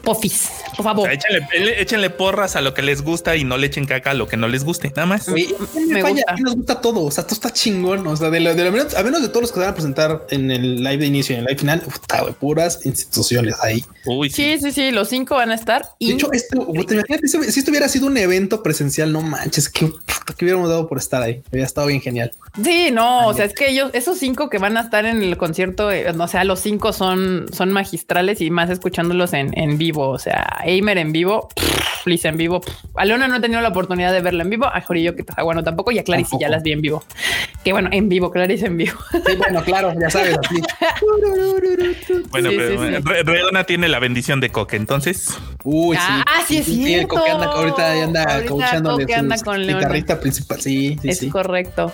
Pofis, por O favor. sea, échenle, échenle porras a lo que les gusta y no le echen caca a lo que no les guste, nada más. Me me falla, gusta. a mí nos gusta todo. O sea, todo está chingón. O sea, de lo, de lo menos, a menos de todos los que se van a presentar en el live de inicio y en el live final, puta, güey, puras instituciones ahí. Uy, Sí, sí, sí, los cinco van a estar. De Y hecho, este, imaginas, si si esto hubiera sido un evento presencial, no manches, que, puta, que hubiéramos dado por estar ahí. Había estado bien genial. Sí, no, o sea, es que ellos, esos cinco que van a estar en el concierto, eh, o sea, los cinco son, son magistrales y más escuchándolos en, en vivo. O sea, Eimer en vivo, pff, Lisa en vivo. pff. A Leona no he tenido la oportunidad de verla en vivo, a Jorillo que bueno tampoco, y a Clarice sí ya Tampoco. las vi en vivo. Que bueno, en vivo, Clarice en vivo. Sí, bueno, claro, ya sabes. Así. (laughs) Bueno, Sí, pero sí, sí. Re- Redona tiene la bendición de Coque, entonces. Uy, sí. Ah, sí es cierto. Coque anda, ahorita ya anda Ahorita coachándole Coque su anda con Leona. guitarrista principal. Sí, sí, es sí. correcto.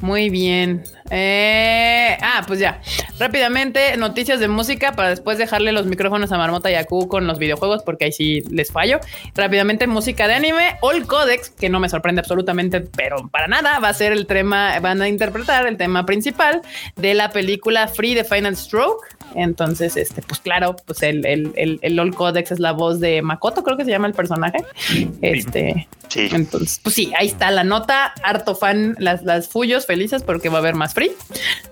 Muy bien. Eh, ah, pues ya. Rápidamente, noticias de música para después dejarle los micrófonos a Marmota y a Q con los videojuegos, porque ahí sí les fallo. Rápidamente, música de anime. All Codex, que no me sorprende absolutamente, pero para nada, va a ser el tema, van a interpretar el tema principal de la película Free the Final Stroke. Entonces, este, pues claro, pues el, el, el, el All Codex es la voz de Makoto, creo que se llama el personaje. Este, Sí. entonces, pues sí, ahí está la nota. Harto fan, las, las Fuyos felices porque va a haber más free.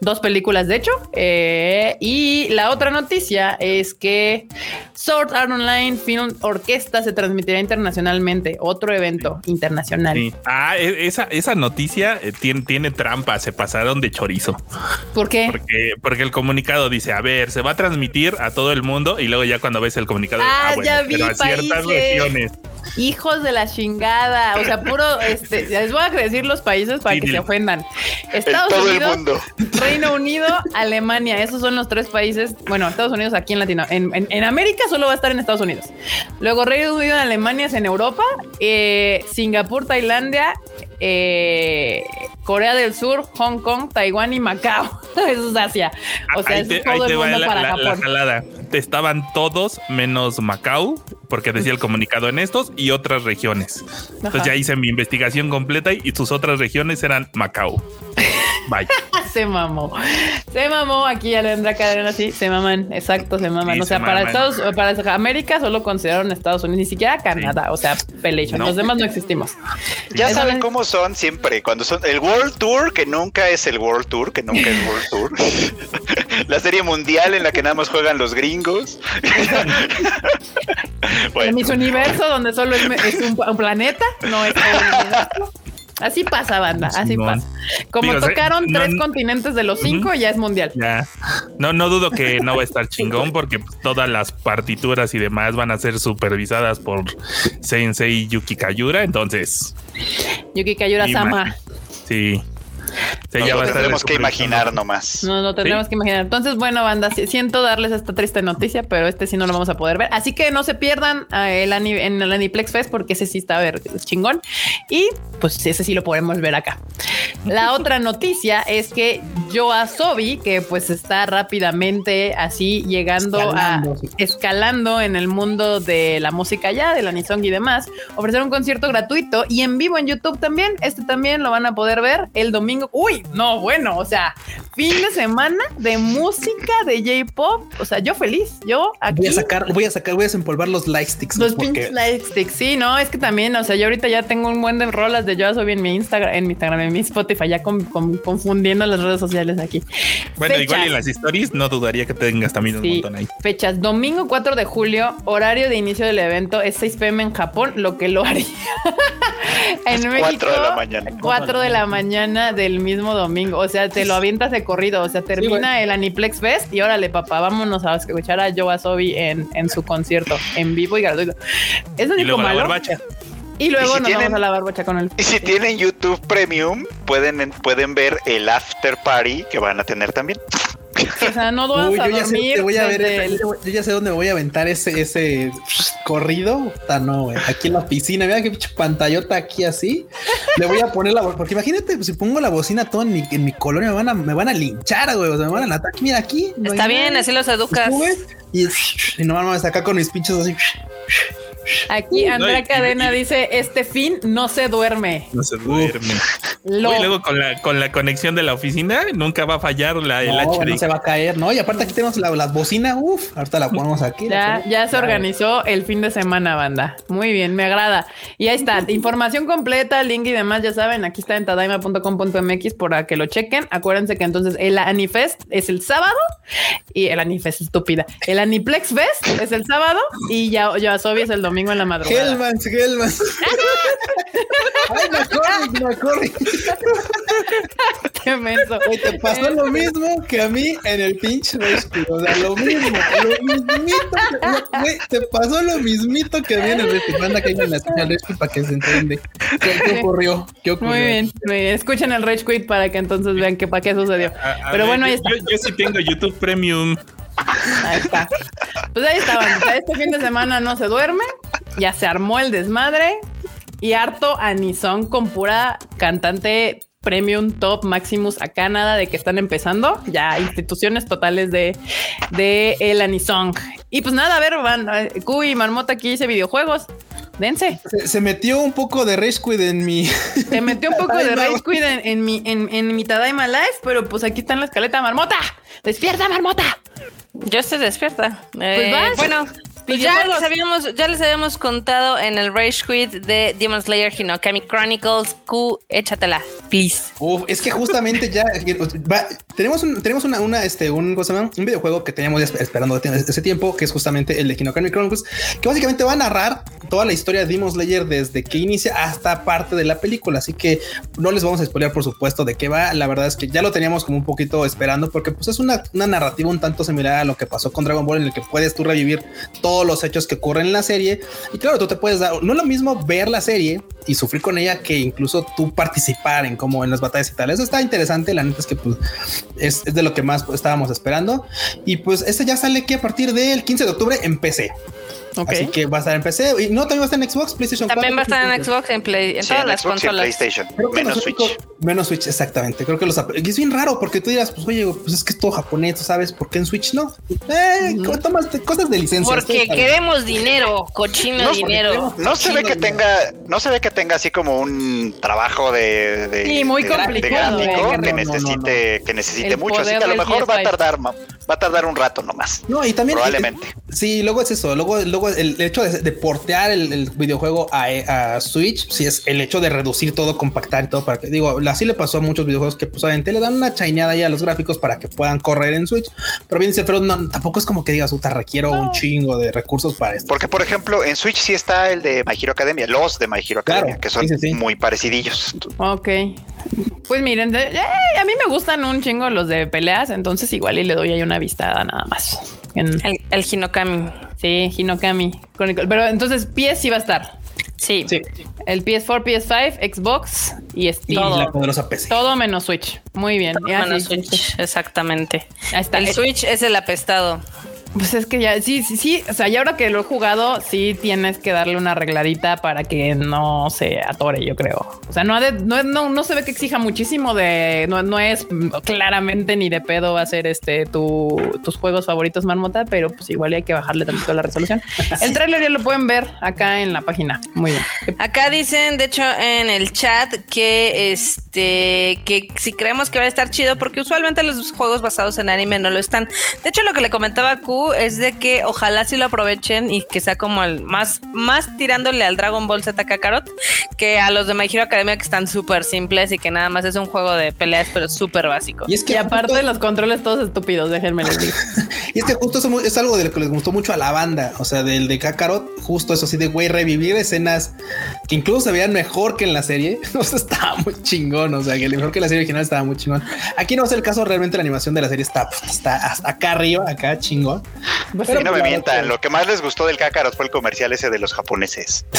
Dos películas, de hecho. Eh, y la otra noticia es que Sword Online Film Orquesta se transmitirá internacionalmente. Otro evento internacional. Sí. Ah, e- esa, esa noticia eh, tiene, tiene trampa, se pasaron de chorizo. ¿Por qué? Porque, porque el comunicado dice, a ver, se va a transmitir a todo el mundo y luego ya cuando ves el comunicado, Ah, ya vi, pero a ciertas países. regiones. Hijos de la chingada. O sea, puro, (laughs) este, les voy a decir los países para Sí, que se ofendan. En Estados todo el Unidos, mundo. Reino Unido, (laughs) Alemania. Esos son los tres países. Bueno, Estados Unidos aquí en Latino. En, en- en América solo va a estar en Estados Unidos. Luego Reino Unido, Alemania es en Europa. eh, Singapur, Tailandia, eh, Corea del Sur, Hong Kong, Taiwán y Macao. (laughs) Eso es Asia. O sea, ahí eso es todo te el mundo la, para la- la Japón. jalada. Estaban todos menos Macao, porque decía el comunicado en estos y otras regiones. Entonces Ajá. ya hice mi investigación completa y sus otras regiones eran Macao. (laughs) (laughs) Se mamó. Se mamó aquí Alejandra Cadena, sí, se maman, exacto, se maman. Sí, o sea, se para maman. Estados, para América solo consideraron Estados Unidos, ni siquiera Canadá, o sea, Pelation. No. Los demás no existimos. Ya Eso saben es- cómo son siempre. Cuando son el World Tour, que nunca es el World Tour, que nunca es World Tour. (laughs) la serie mundial en la que nada más juegan los gringos. (laughs) En mis universo, donde solo es, es un, un planeta, no es el universo. Así pasa, banda, así pasa. Como Digo, tocaron no- tres continentes de los cinco, ya es mundial. Ya. No, no dudo que no va a estar chingón porque pues, todas las partituras y demás van a ser supervisadas por Sensei Yuki Kayura. Entonces, Yuki Kayura Sama. sí. Sí, nos ya lo tendremos que imaginar nomás. No lo tendremos Sí. que imaginar. Entonces, bueno, banda, si- siento darles esta triste noticia, pero este sí no lo vamos a poder ver. Así que no se pierdan eh, el ani- en el Aniplex Fest porque ese sí está a ver chingón. Y pues ese sí lo podemos ver acá. La (laughs) otra noticia es que Yoasobi, que pues está rápidamente así llegando Escalando, a sí. escalando en el mundo de la música ya, de la Nisong y demás, ofrecer un concierto gratuito y en vivo en YouTube también. Este también lo van a poder ver el domingo. Uy, no, bueno, o sea, fin de semana de música de J-pop. O sea, yo feliz, yo aquí. Voy a sacar, voy a sacar, voy a desempolvar los light sticks. Los porque- pinches light sticks. Sí, no, es que también, o sea, yo ahorita ya tengo un buen de rolas de Yoasobi en mi Instagram, en mi Instagram, en mi Spotify, ya con- con- confundiendo las redes sociales aquí. Bueno, Fechas. igual en las stories no dudaría que tengas también un montón ahí. fechas. Domingo 4 de julio, horario de inicio del evento es 6 pm en Japón, lo que lo haría (laughs) en México. 4 de la mañana. 4 de la mañana del mismo domingo. O sea, te lo avientas de corrido. O sea, termina el Aniplex Fest y órale, papá, vámonos a escuchar a Joe Asobi en, en su concierto en vivo y gratuito. Es lo Y luego la malo. barbacha. Y luego Y si nos tienen- vamos a la barbacha con él. Y si tienen YouTube Premium, pueden, pueden ver el after party que van a tener también. O sea, no dudas Uy, a yo ya sé voy a ver el- yo ya sé dónde me voy a aventar ese, ese corrido. Puta, no, güey. Aquí en la piscina, mira qué pinche pantallota aquí así. Le voy a poner la porque imagínate, pues, si pongo la bocina todo en mi, en mi colonia, me van a, me van a linchar, güey. O sea, me van a matar. Mira aquí. no Está bien, nada. así los educas. Y, y no vamos acá con mis pinches así. Aquí Andrea Cadena y- dice: Este fin no se duerme. No se duerme. Lo- Uy, luego con la, con la conexión de la oficina nunca va a fallar la, el No, HD. no se va a caer, ¿no? Y aparte aquí tenemos la, las bocinas. Uf, ahorita la ponemos aquí. Ya, ya se organizó el fin de semana, banda. Muy bien, me agrada. Y ahí está, información completa, link y demás, ya saben, aquí está en tadaima.com.mx para que lo chequen. Acuérdense que entonces el Anifest es el sábado y el Anifest estúpida. El Aniplex Fest es el sábado y ya Yoasobi es el domingo en la madrugada. Hellmans, Hellmans. (laughs) Ay, me acuerdo, me (laughs) Qué menso. Te pasó lo mismo que a mí en el pinche rescue. O sea, lo mismo, lo mismito. que- güey, te pasó lo mismito que a mí en el rescue. Manda que hay en la del rescue para que se entiende. ¿Qué, qué ocurrió? ¿Qué ocurrió? Muy bien, muy bien. Escuchen el Rage Quit para que entonces vean qué para qué sucedió. A- a Pero ver, bueno, ahí yo- está. Yo, yo sí tengo YouTube Premium. Ahí está. Pues ahí está, bandita. Este fin de semana no se duerme. Ya se armó el desmadre. Y harto Anison con pura cantante premium top Maximus acá nada de que están empezando ya instituciones totales de de el Anisong y pues nada a ver van Q y Marmota aquí dice videojuegos dense Se, se metió un poco de Rage Quit en mi. (laughs) se metió un poco de. Rage Quit en, en mi en, en mi Tadaima Live pero pues aquí está en la escaleta Marmota despierta Marmota Yo estoy despierta. Eh, vas. bueno, Pues ya les, habíamos, ya les habíamos contado en el Rage Quit de Demon Slayer Hinokami Chronicles. Q, échatela, please. Uf, es que justamente ya va, tenemos un, tenemos una, una este, un, ¿cómo se llama? un videojuego que teníamos ya esperando ese tiempo, que es justamente el de Hinokami Chronicles, que básicamente va a narrar toda la historia de Demon Slayer desde que inicia hasta parte de la película. Así que no les vamos a spoiler, por supuesto, de qué va. La verdad es que ya lo teníamos como un poquito esperando, porque pues es una, una narrativa un tanto similar a lo que pasó con Dragon Ball, en el que puedes tú revivir todos los hechos que ocurren en la serie. Y claro, tú te puedes dar, no es lo mismo ver la serie y sufrir con ella que incluso tú participar en como en las batallas y tal. Eso está interesante. La neta es que pues, es, es, de lo que más estábamos esperando. Y pues este ya sale que a partir del 15 de octubre en PC. Okay. Así que va a estar en PC y no también va a estar en Xbox, PlayStation También 4, va a estar en Xbox, en Play, en Sí, todas en las Xbox y en consolas. PlayStation. Creo que Menos Switch. Menos Switch, exactamente. Creo que los y es bien raro porque tú dirás, pues oye, pues es que es todo japonés, ¿tú ¿sabes? ¿Por qué en Switch no? Eh, Ujú. tomas cosas de licencia. Porque queremos dinero, cochino No, dinero. No se ve que tenga, no se ve que tenga así como un trabajo de, de, Sí, muy de- complicado, de eh, gráfico que que no, no, no, necesite, que necesite El mucho, así que a lo mejor va a PS5. tardar, va a tardar un rato nomás. No, y también Probablemente. sí, luego es eso. Luego, luego el hecho de, de portear el, el videojuego a, a Switch, sí es el hecho de reducir todo, compactar y todo para que digo, así le pasó a muchos videojuegos que pues obviamente le dan una chaineada ahí a los gráficos para que puedan correr en Switch. Pero bien dice, pero no, tampoco es como que digas, puta, requiero un chingo de recursos para esto. Porque, por ejemplo, en Switch sí está el de My Hero Academia, los de My Hero Claro, Academia, que son sí, sí, sí. muy parecidillos. Ok. Pues miren, de- eh, a mí me gustan un chingo los de peleas, entonces igual y le doy ahí una vistada nada más. En, El, el Hinokami. Sí, Hinokami. Chronicle. Pero entonces PS sí va a estar. Sí. Sí, El PS4, PS5, Xbox y Steam. y Todo, la poderosa PC. menos Switch. Muy bien. Menos Switch, exactamente. Ahí está. El Switch es el apestado. Pues es que ya, sí, sí, sí. O sea, ya ahora que lo he jugado, sí tienes que darle una arregladita para que no se atore, yo creo. O sea, no, ha de- no, no, no se ve que exija muchísimo de, no, no es claramente ni de pedo va a ser este tu, tus juegos favoritos, Marmota, pero pues igual hay que bajarle tantito la resolución. (laughs) El tráiler ya lo pueden ver acá en la página. Muy bien. Acá dicen, de hecho, en el chat que este que si creemos que va a estar chido, porque usualmente los juegos basados en anime no lo están. De hecho, lo que le comentaba a Es de que ojalá sí lo aprovechen y que sea como el más, más tirándole al Dragon Ball Z Kakarot que a los de My Hero Academia que están súper simples y que nada más es un juego de peleas, pero súper básico. Y es que Y aparte justo- los controles todos estúpidos, déjenme les digo. (laughs) Y es que justo eso es algo de lo que les gustó mucho a la banda, o sea, del de Kakarot, justo eso así de güey, revivir escenas que incluso se veían mejor que en la serie. (laughs) O sea, estaba muy chingón, o sea, que mejor que la serie original estaba muy chingón. Aquí no es el caso, realmente la animación de la serie está, está hasta acá arriba, acá chingón. Pues sí. no me mientan, lo que más les gustó del Kakarot fue el comercial ese de los japoneses. (laughs)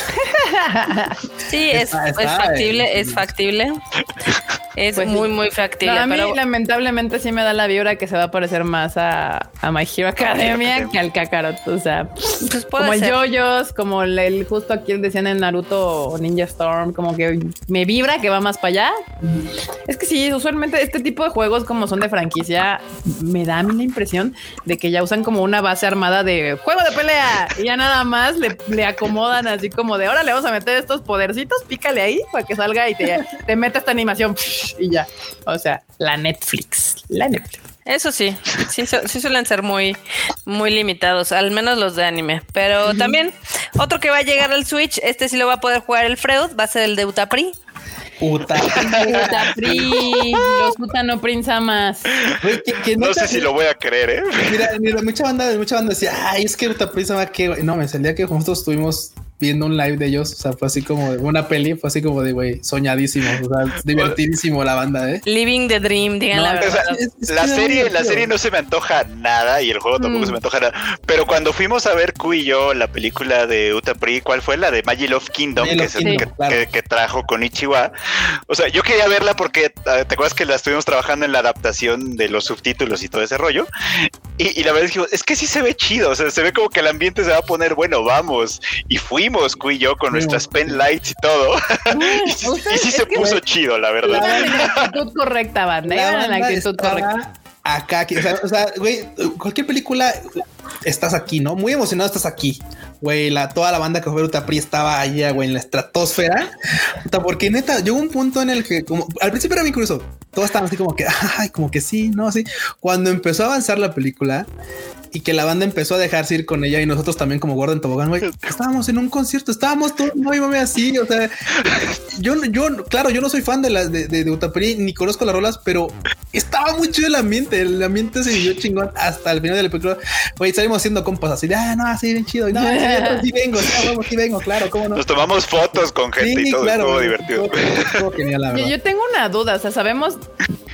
Sí, es, Está- está, es factible, eh, es factible. (laughs) Es Pues muy, muy factible. No, a mí pero lamentablemente sí me da la vibra que se va a parecer más a, a My Hero (laughs) Academia que al Kakarot. O sea, pues puede como el ser. yoyos, como el, el- justo aquí decían en Naruto o Ninja Storm, como que me vibra que va más para allá. Es que sí, usualmente este tipo de juegos como son de franquicia, me da a mí la impresión de que ya usan como una base armada de juego de pelea y ya nada más le, le acomodan así como de ahora le vamos a meter estos podercitos, pícale ahí para que salga y te, te meta esta animación (laughs) y ya. O sea, la Netflix, la Netflix. Eso sí, sí, su- sí suelen ser muy, muy limitados, al menos los de anime. Pero también otro que va a llegar al Switch, este sí lo va a poder jugar el Freud, va a ser el de Utapri. Puta. Utapri, los Utano Prinzamas. Güey, que- que No neta- sé si lo voy a creer, ¿eh? Mira, mira, mucha banda, mucha banda decía, ay, es que Utaprisa va que, güey". no, me salía que nosotros estuvimos viendo un live de ellos, o sea, fue así como de una peli, fue así como de, güey, soñadísimo, o sea, (laughs) divertidísimo la banda, ¿eh? Living the Dream, digan No, la O verdad. sea, Es- es la serie, la serie no se me antoja nada y el juego tampoco Mm. se me antoja nada. Pero cuando fuimos a ver Q y yo la película de Utapri, ¿cuál fue? La de Magic Love Kingdom, Magic que, Love es el Kingdom, que, claro. que- que trajo con Ichiwa. O sea, yo quería verla porque eh, te acuerdas que la estuvimos trabajando en la adaptación de los subtítulos y todo ese rollo. Y, y la verdad es que es que sí se ve chido. O sea, se ve como que el ambiente se va a poner bueno, vamos. Y fuimos Y yo con nuestras pen lights y todo. (laughs) y, sí- y sí es se que- puso chido, la verdad. La (laughs) actitud correcta, banda. La actitud correcta. Acá, aquí, o sea, o sea, güey, cualquier película estás aquí, ¿no? Muy emocionado estás aquí. Güey, la, toda la banda que fue Utapri estaba allá, güey, en la estratosfera. Porque neta, llegó un punto en el que, como al principio era bien curioso, todos estaban así como que, (laughs) ay, como que sí, no, sí. Cuando empezó a avanzar la película, y que la banda empezó a dejarse ir con ella y nosotros también como Gordon Tobogán, güey, (laughs) estábamos en un concierto, estábamos todos, no mami así, o sea, yo, yo, claro, yo no soy fan de las de, de, Utaperi ni conozco las rolas, pero estaba muy chido el ambiente, el ambiente se vivió chingón hasta el final de la película, güey, salimos haciendo compas así, ah, no, así bien chido, y no, sí, vengo, sí, vengo, claro, cómo no. Nos tomamos fotos con gente y todo, claro, divertido. yo tengo una duda, o sea, sabemos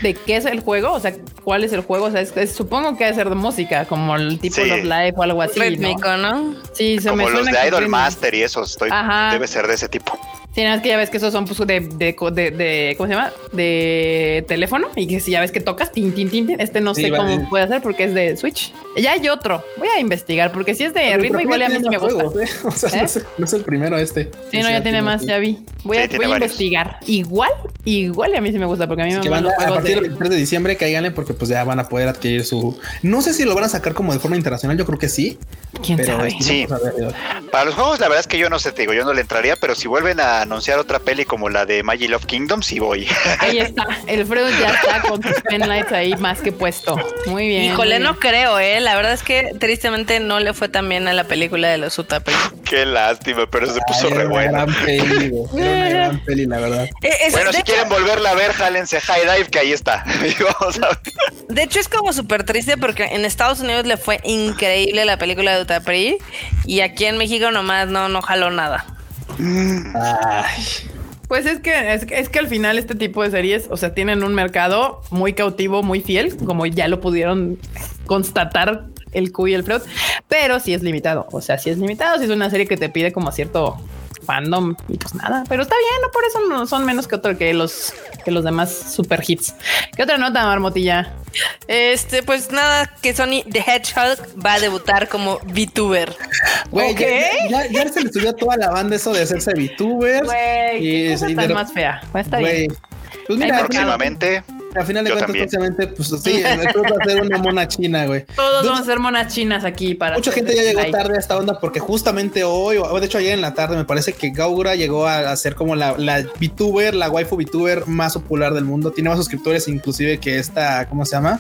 de qué es el juego, o sea, cuál es el juego, o sea, supongo que debe ser de música, como el tipo Love Live o algo así. Rítmico, ¿no? Sí, se como los de Idol Master y eso, estoy, debe ser de ese tipo. Sí, nada más que ya ves que esos son pues, de, de, de, ¿cómo se llama? De teléfono y que si ya ves que tocas, tin, tin, tin, este no sé cómo puede hacer porque es de Switch. Ya hay otro. Voy a investigar porque si es de ritmo, igual a mí sí me gusta. ¿eh? (laughs) O sea, ¿Eh? no, es, el primero este. Sí, no, ya tiene más, ya vi. Voy, a, voy a investigar. Igual, igual a mí sí me gusta porque a mí me gusta. A partir del 23 de diciembre cáiganle porque pues ya van a poder adquirir su. No sé si lo van a sacar como de forma internacional, yo creo que sí. ¿Quién sabe? Sí. Para los juegos, la verdad es que yo no sé, te digo, yo no le entraría, pero si vuelven a anunciar otra peli como la de Magic of Kingdoms, sí voy. (laughs) Ahí está, el Freud ya está con sus penlights ahí más que puesto. Muy bien. Híjole, no creo, eh. La verdad es que tristemente no le fue tan bien a la película de los Utapri. Qué lástima, pero se puso re buena. Gran peli, una (laughs) gran peli, la verdad. Eh, bueno, si quieren volverla a ver, jálense High Dive, que ahí está. (laughs) De hecho, es como súper triste porque en Estados Unidos le fue increíble la película de Utapri y aquí en México nomás no, no jaló nada. Pues es que, es que al final este tipo de series, o sea, tienen un mercado muy cautivo, muy fiel, como ya lo pudieron constatar el Q y el Freud, pero sí es limitado. O sea, sí es limitado, si es una serie que te pide como cierto fandom y pues nada, pero está bien, no por eso no son menos que otro que los que los demás super hits. ¿Qué otra nota, Marmotilla? Este, pues nada, que Sony The Hedgehog va a debutar como VTuber. Güey, ya, ya, se le subió a toda la banda eso de hacerse VTuber. Güey, y es más fea. Está bien. Pues mira, próximamente. Al final de cuentas, precisamente, pues sí, nosotros va a ser una mona china, güey. Todos vamos a ser monas chinas aquí para. Mucha gente ya llegó tarde a esta onda porque justamente hoy, o de hecho ayer en la tarde, me parece que Gaura llegó a, ser como la, la VTuber, la waifu VTuber más popular del mundo. Tiene más suscriptores, inclusive que esta, ¿cómo se llama?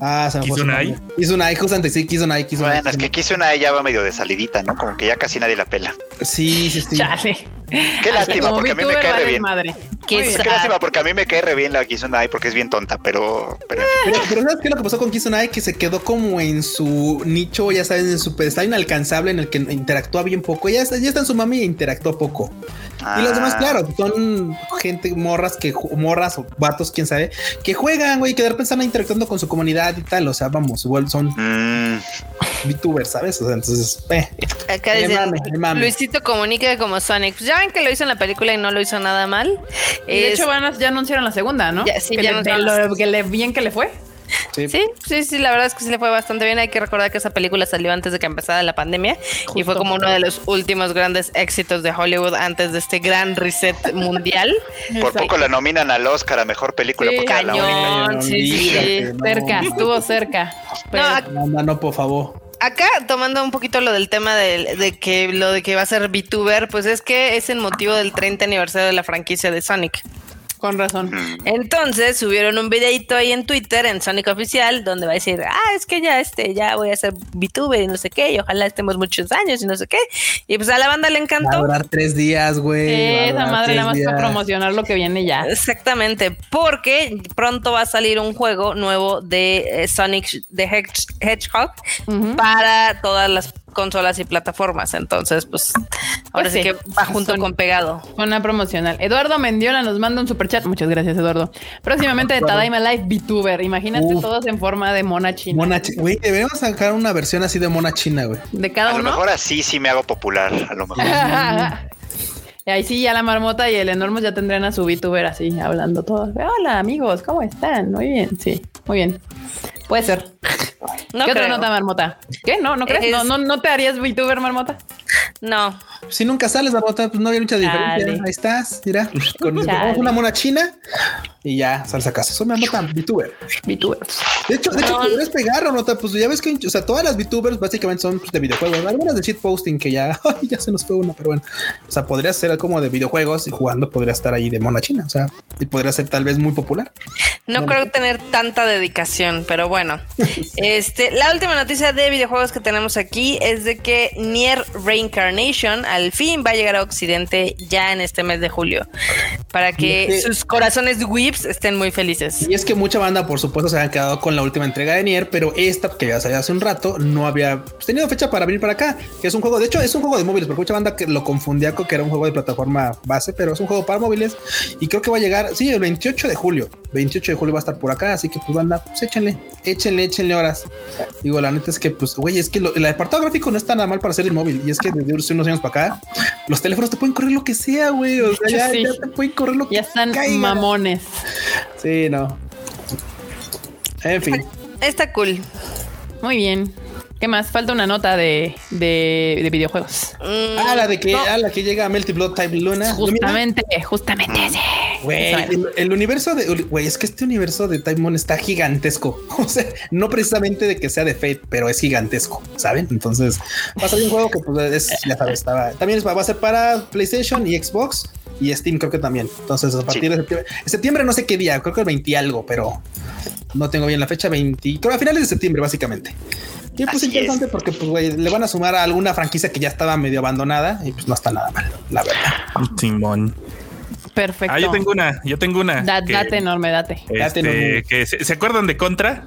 Ah, se me Kizunai. Kizunai, justamente sí, Kizunai, Kizunai. Bueno, es que Kizunai ya va medio de salidita, ¿no? Como que ya casi nadie la pela. Sí, sí, sí. Chale. Qué lástima, porque a mí me cae re bien. Madre. Qué, lástima, porque a mí me cae re bien la Kizunai porque es bien tonta, pero. Pero, pero, ¿sabes qué? Lo que pasó con Kizunai que se quedó como en su nicho, ya saben, en su pedestal inalcanzable en el que interactúa bien poco. Ya, ya está en su mami e interactúa poco. Y los demás, ah. claro, son gente, morras que morras o vatos, quién sabe, que juegan, güey, que de repente están interactuando con su comunidad y tal. O sea, vamos, igual son mm. VTubers, ¿sabes? O sea, entonces, eh. Acá dice Luisito comunica como Sonic. Pues ya ven que lo hizo en la película y no lo hizo nada mal. de hecho, van a, ya anunciaron la segunda, ¿no? sí, que ya le, lo, que le, bien que le fue. Sí. sí. sí, la verdad es que sí le fue bastante bien. Hay que recordar que esa película salió antes de que empezara la pandemia y fue como uno de los últimos grandes éxitos de Hollywood antes de este gran reset mundial. (laughs) Por poco la nominan al Oscar a mejor película. Sí, cañón, sí, sí, cerca, estuvo cerca. no, no, por favor acá tomando un poquito lo del tema de, que lo de que va a ser VTuber, pues es que es el motivo del 30 aniversario de la franquicia de Sonic. Con razón. Entonces subieron un videito ahí en Twitter, en Sonic Oficial, donde va a decir, ah, es que ya este, ya voy a ser VTuber y no sé qué, y ojalá estemos muchos años y no sé qué. Y pues a la banda le encantó. Va a durar tres días, güey. Esa madre nada más para promocionar lo que viene ya. Exactamente, porque pronto va a salir un juego nuevo de eh, Sonic the Hedgehog para todas las consolas y plataformas. Entonces, pues ahora pues sí, que va junto con pegado. Una promocional. Eduardo Mendiola nos manda un super chat. Muchas gracias, Eduardo. Próximamente de Tadaima Live VTuber. Imagínate todos en forma de mona china. Mona china. Güey, deberíamos sacar una versión así de mona china, güey. De cada uno. A lo mejor así sí me hago popular. A lo mejor. (laughs) Y ahí sí, ya la marmota y el enorme ya tendrían a su VTuber así, hablando todos. Hola, amigos, ¿cómo están? Muy bien, sí, muy bien. Puede ser. ¿Qué otra nota, marmota? ¿Qué? ¿No? ¿No crees? ¿No, no, ¿No te harías VTuber, marmota? No. Si nunca sales, marmota, pues no había mucha diferencia. Ahí estás, mira, con una mona china y ya sales a casa. Soy marmota VTuber. VTuber. De hecho, de hecho, podrías pegar, marmota, pues ya ves que, o sea, todas las VTubers básicamente son pues, de videojuegos. Algunas de shitposting que ya, (laughs) ya se nos fue una, pero bueno. O sea, podría ser como de videojuegos y jugando podría estar ahí de mona china. O sea, y podría ser tal vez muy popular. No creo tener tanta dedicación, pero bueno. (laughs) Este, la última noticia de videojuegos que tenemos aquí es de que Nier Reincarnation al fin va a llegar a Occidente ya en este mes de julio. Para que sus corazones whips estén muy felices. Y es que mucha banda, por supuesto, se han quedado con la última entrega de Nier, pero esta que ya salió hace un rato no había tenido fecha para venir para acá, que es un juego, de hecho, es un juego de móviles, porque mucha banda que lo confundía con que era un juego de plataforma base, pero es un juego para móviles y creo que va a llegar, sí, el 28 de julio. 28 de julio va a estar por acá, así que pues banda, pues échenle, échenle, échenle horas. Digo, la neta es que, pues, güey, es que lo, el apartado gráfico no está nada mal para hacer el móvil. Y es que desde hace unos años para acá, los teléfonos te pueden correr lo que sea, güey. O sea, ya, Sí. ya te pueden correr lo que Ya están caiga. mamones. Sí, no. En fin. Está cool. Muy bien. ¿Qué más? Falta una nota de, de, de videojuegos. Mm, Ah, la de que, no, ah, la que llega a Melty Blood Type Luna. Justamente, justamente ese. Güey, el, el universo de, güey, es que este universo de Time Moon está gigantesco. (laughs) O sea, no precisamente de que sea de Fate, pero es gigantesco, ¿saben? Entonces, va a salir un juego que, pues, es, ya sabes, estaba, también es- va a ser para PlayStation y Xbox y Steam, creo que también. Entonces, a partir Sí. de septiembre, septiembre no sé qué día, creo que el 20 y algo, pero no tengo bien la fecha, 20, creo a finales de septiembre, básicamente. Y pues Así interesante es. porque pues güey, le van a sumar a alguna franquicia que ya estaba medio abandonada y pues no está nada mal, la verdad. Simón. Perfecto. Ah, yo tengo una, yo tengo una. Da- que, date enorme, date. Date este, enorme. que se, ¿se acuerdan de Contra?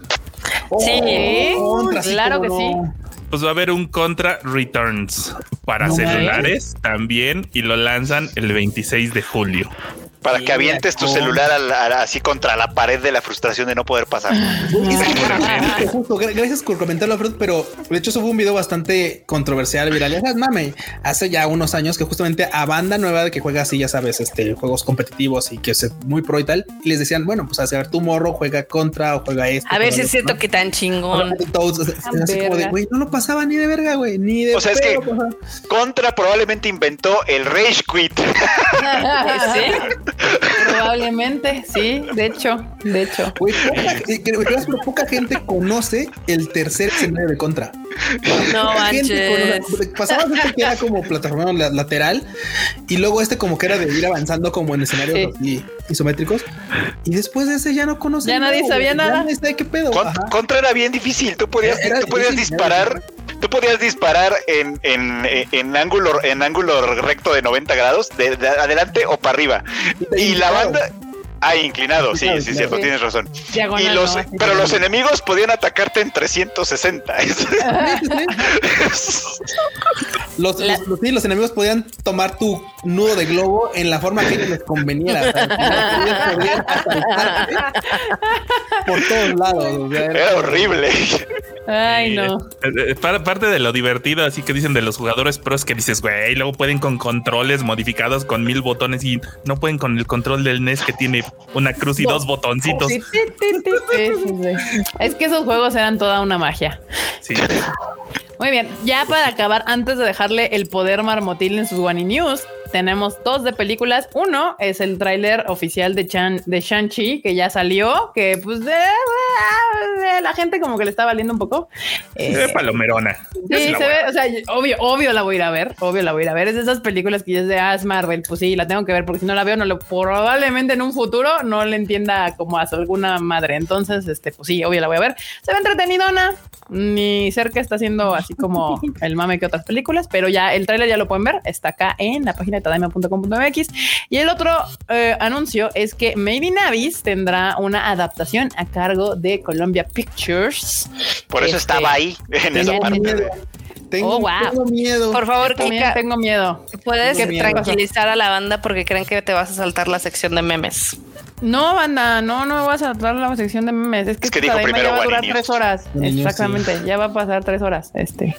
Sí, Contra, sí, claro que no. Pues va a haber un Contra Returns para No celulares también y lo lanzan el 26 de julio. Para que avientes tu celular al- al- así contra la pared de la frustración de no poder pasar. Que- justo, (laughs) justo, gra- gracias por comentarlo, Fred, pero de hecho eso fue un video bastante controversial, viral. Ya sabes, mame, hace ya unos años que justamente a banda nueva de que juega así, ya sabes, este juegos competitivos y que es muy pro y tal, y les decían, bueno, pues a ver, tu morro juega contra o juega esto. a ver si es cierto que tan chingón. Todos, o sea, es así como de, güey, no lo pasaba ni de verga, güey, ni de O sea, es que-. Contra probablemente inventó el Rage Quit. (laughs) Probablemente, sí, de hecho, de hecho. Güey, poca, pero poca gente conoce el tercer escenario de contra. No Poca gente manches. conoce- Pasabas este que era como plataforma la- lateral y luego este como que era de ir avanzando como en escenarios isométricos y después de ese ya no conoce Ya nada, nadie sabía Ya nada. sabe qué pedo. Con- contra era bien difícil. Tú podías, Era tú podías disparar. Tú podías disparar en, en, en ángulo en ángulo recto de 90 grados, de, de adelante o para arriba. Y la banda. Ah, inclinado, sí, sí, cierto, Sí. tienes razón. Diagonal, Y los, ¿no? pero los enemigos podían atacarte en 360. (laughs) Los, los, los- sí, los enemigos podían tomar tu nudo de globo en la forma que les conveniera. podían por todos lados. o sea, era- Era horrible. Ay, no. eh, para- parte de lo divertido, así que dicen de los jugadores pros que dices, güey, luego pueden con controles modificados con mil botones y no pueden con el control del NES que tiene una cruz y dos botoncitos. Sí, sí. Es que esos juegos eran toda una magia. Sí. Muy bien, ya para acabar, antes de dejarle el poder marmotil en sus One News, tenemos dos de películas. Uno es el tráiler oficial de Chan de Shang-Chi, que ya salió, que pues de, de la gente como que le está valiendo un poco. Eh, Eh, palomerona. Yo Sí, se ve, o sea, obvio, obvio la voy a ir a ver, obvio la voy a ir a ver. Es de esas películas que ya es de ah, es Marvel, pues sí, la tengo que ver porque si no la veo, no lo, probablemente en un futuro no le entienda como a su alguna madre. Entonces, este, pues sí, obvio la voy a ver. Se ve entretenidona, ni cerca está haciendo así como (laughs) el mame que otras películas, pero ya el tráiler ya lo pueden ver, está acá en la página de tadaima.com.mx. Y el otro eh, anuncio es que in Abyss tendrá una adaptación a cargo de Columbia Pictures. Por eso Este, estaba ahí, en esa parte. miedo. Tengo, Oh, wow. tengo miedo. Por favor, Kika, tengo miedo. puedes Tengo miedo. tranquilizar a la banda porque creen que te vas a saltar la sección de memes. No, banda, no, no vas a tratar la sección de memes. Es que, Es que esta dijo Tadaima primero ya va a durar tres horas. Exactamente, ya va a pasar tres horas. Este.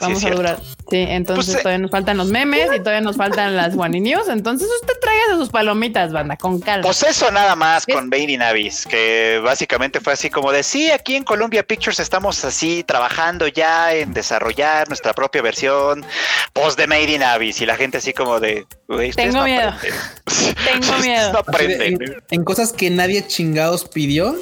Vamos a durar. Sí, entonces Pues, eh, todavía nos faltan los memes y todavía nos faltan las One (laughs) News. Entonces usted tráigase sus palomitas, banda, con calma. Pues eso nada más con Made in Abyss, que básicamente fue así como de sí, aquí en Columbia Pictures estamos así trabajando ya en desarrollar nuestra propia versión post de Made in Abyss y la gente así como de "Güey, ustedes Tengo no miedo. aprenden". (laughs) (laughs) Tengo miedo. No en, en cosas que nadie chingados pidió.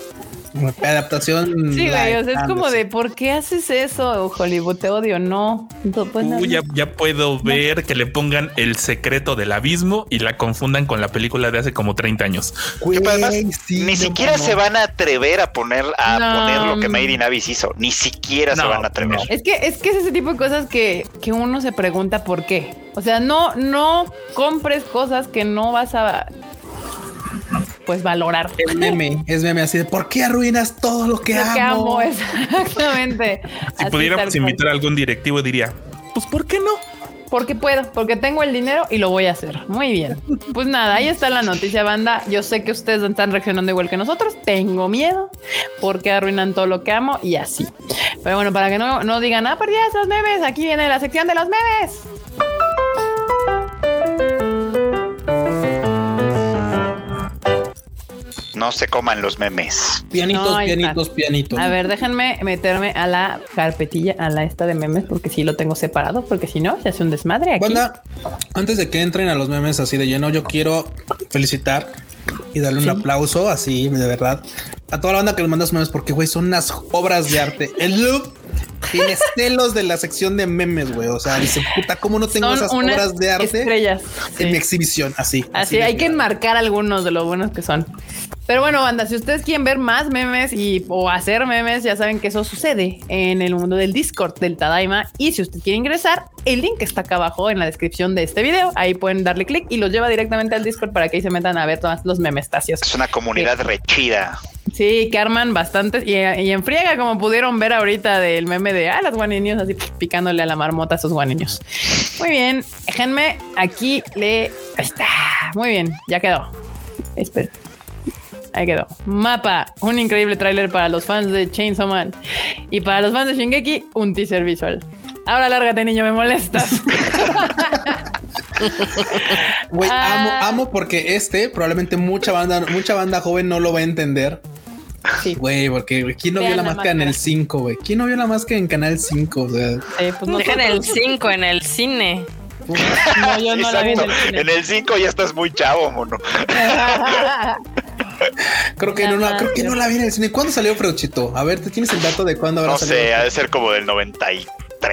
Adaptación. Sí, güey, live, o sea, es como de ¿por qué haces eso, Hollywood? Te odio, no. No, pues, no. Uh, ya, ya puedo ver que le pongan el secreto del abismo y la confundan con la película de hace como 30 años. Güey, además, sí, ni no, siquiera no. se van a atrever a poner a No. poner lo que Made in Abyss hizo. Ni siquiera se No, van a atrever. no. Es que, es que es ese tipo de cosas que, que uno se pregunta por qué. O sea, no, no compres cosas que no vas a pues valorar. Es meme, es meme así de ¿por qué arruinas todo lo que Lo amo? que amo, exactamente. Si Así, pudiéramos tal cual. invitar a algún directivo, diría, pues ¿por qué no? Porque puedo, porque tengo el dinero y lo voy a hacer. Muy bien. Pues nada, ahí está la noticia, banda. Yo sé que ustedes están reaccionando igual que nosotros. Tengo miedo porque arruinan todo lo que amo y así. Pero bueno, para que no, no digan, ah, perdí esos memes, aquí viene la sección de los memes. No se coman los memes. Pianitos, No, pianitos, pianitos. A ver, déjenme meterme a la carpetilla, a la esta de memes, porque sí lo tengo separado, porque si no, se hace un desmadre aquí. Banda, antes de que entren a los memes así de lleno, yo quiero felicitar y darle un aplauso así de verdad a toda la banda que nos manda sus memes porque güey son unas obras de arte. El loop tiene (laughs) celos de la sección de memes, güey. O sea, dice puta, cómo no tengo Son esas unas obras de arte Estrellas. en mi sí. exhibición así. Así, de hay que enmarcar algunos de lo buenos que son. Pero bueno, banda, si ustedes quieren ver más memes y o hacer memes, ya saben que eso sucede en el mundo del Discord del Tadaima. Y si usted quiere ingresar, el link está acá abajo en la descripción de este video. Ahí pueden darle clic y los lleva directamente al Discord para que ahí se metan a ver todos los memestacios. Es una comunidad re chida. Sí, que arman bastantes y, y en friega, como pudieron ver ahorita del meme de ah, las guaninios, así picándole a la marmota a esos guaninios. Muy bien, déjenme aquí le. Está. Muy bien, ya quedó. Espera. Ahí quedó. Mapa, un increíble tráiler para los fans de Chainsaw Man y para los fans de Shingeki, un teaser visual. Ahora lárgate, niño, me molestas. (laughs) Güey, amo, amo porque este probablemente mucha banda, mucha banda joven no lo va a entender. Sí. Güey, porque ¿quién no Vean vio la, la máscara en el máscara. 5, güey? ¿Quién no vio la máscara en Canal 5? O sea, Sí, pues Dejen el nosotros- 5 en el cine. No, yo no la vi en el cine. En el 5 ya estás muy chavo, mono. (laughs) creo que no, no, creo que no la vi en el cine. ¿Cuándo salió Freuchito? A ver, ¿tú tienes el dato de cuándo habrá No salido? sé, ha de ser como del 93.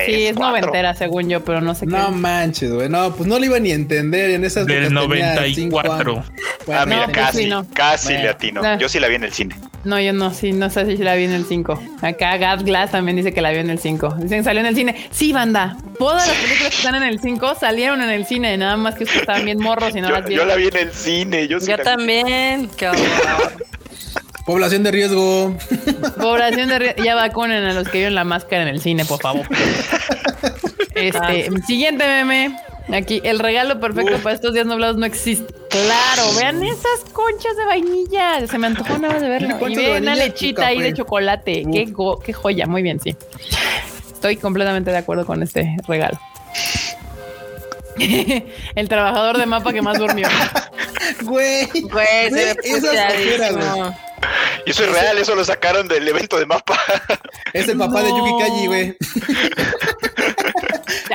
Sí, es 4. noventera, según yo, pero no sé No qué. manches, güey. No, pues no lo iba ni a entender en esas Del épocas tenía 94. cinco años. Bueno, Ah, mira, No, casi, sí, no. casi Bueno. le atino. No. Yo sí la vi en el cine. No, yo no, sí, no sé si la vi en el 5. Acá Gad Glass también dice que la vio en el 5. Dicen que salió en el cine. Sí, banda. Todas las películas que están en el 5 salieron en el cine. Nada más que ustedes estaban bien morros y no Yo, las yo la vi en el cine. Yo, sí Yo la vi. también. Qué horror. Población de riesgo. Población de ri- ya vacunen a los que vieron la máscara en el cine, por favor. (laughs) Este, siguiente meme. Aquí, el regalo perfecto para estos días nublados no existe. Claro, vean esas conchas de vainilla. Se me antojó nada más de verlo. Una Y vean una lechita ahí de chocolate. Qué, go- qué joya. Muy bien, sí. Estoy completamente de acuerdo con este regalo. (laughs) el trabajador de mapa que más durmió. (laughs) Güey. Güey, se ve. Y eso es real, eso lo sacaron del evento de mapa. Es el papá de. Yuki Kaji, güey. (laughs)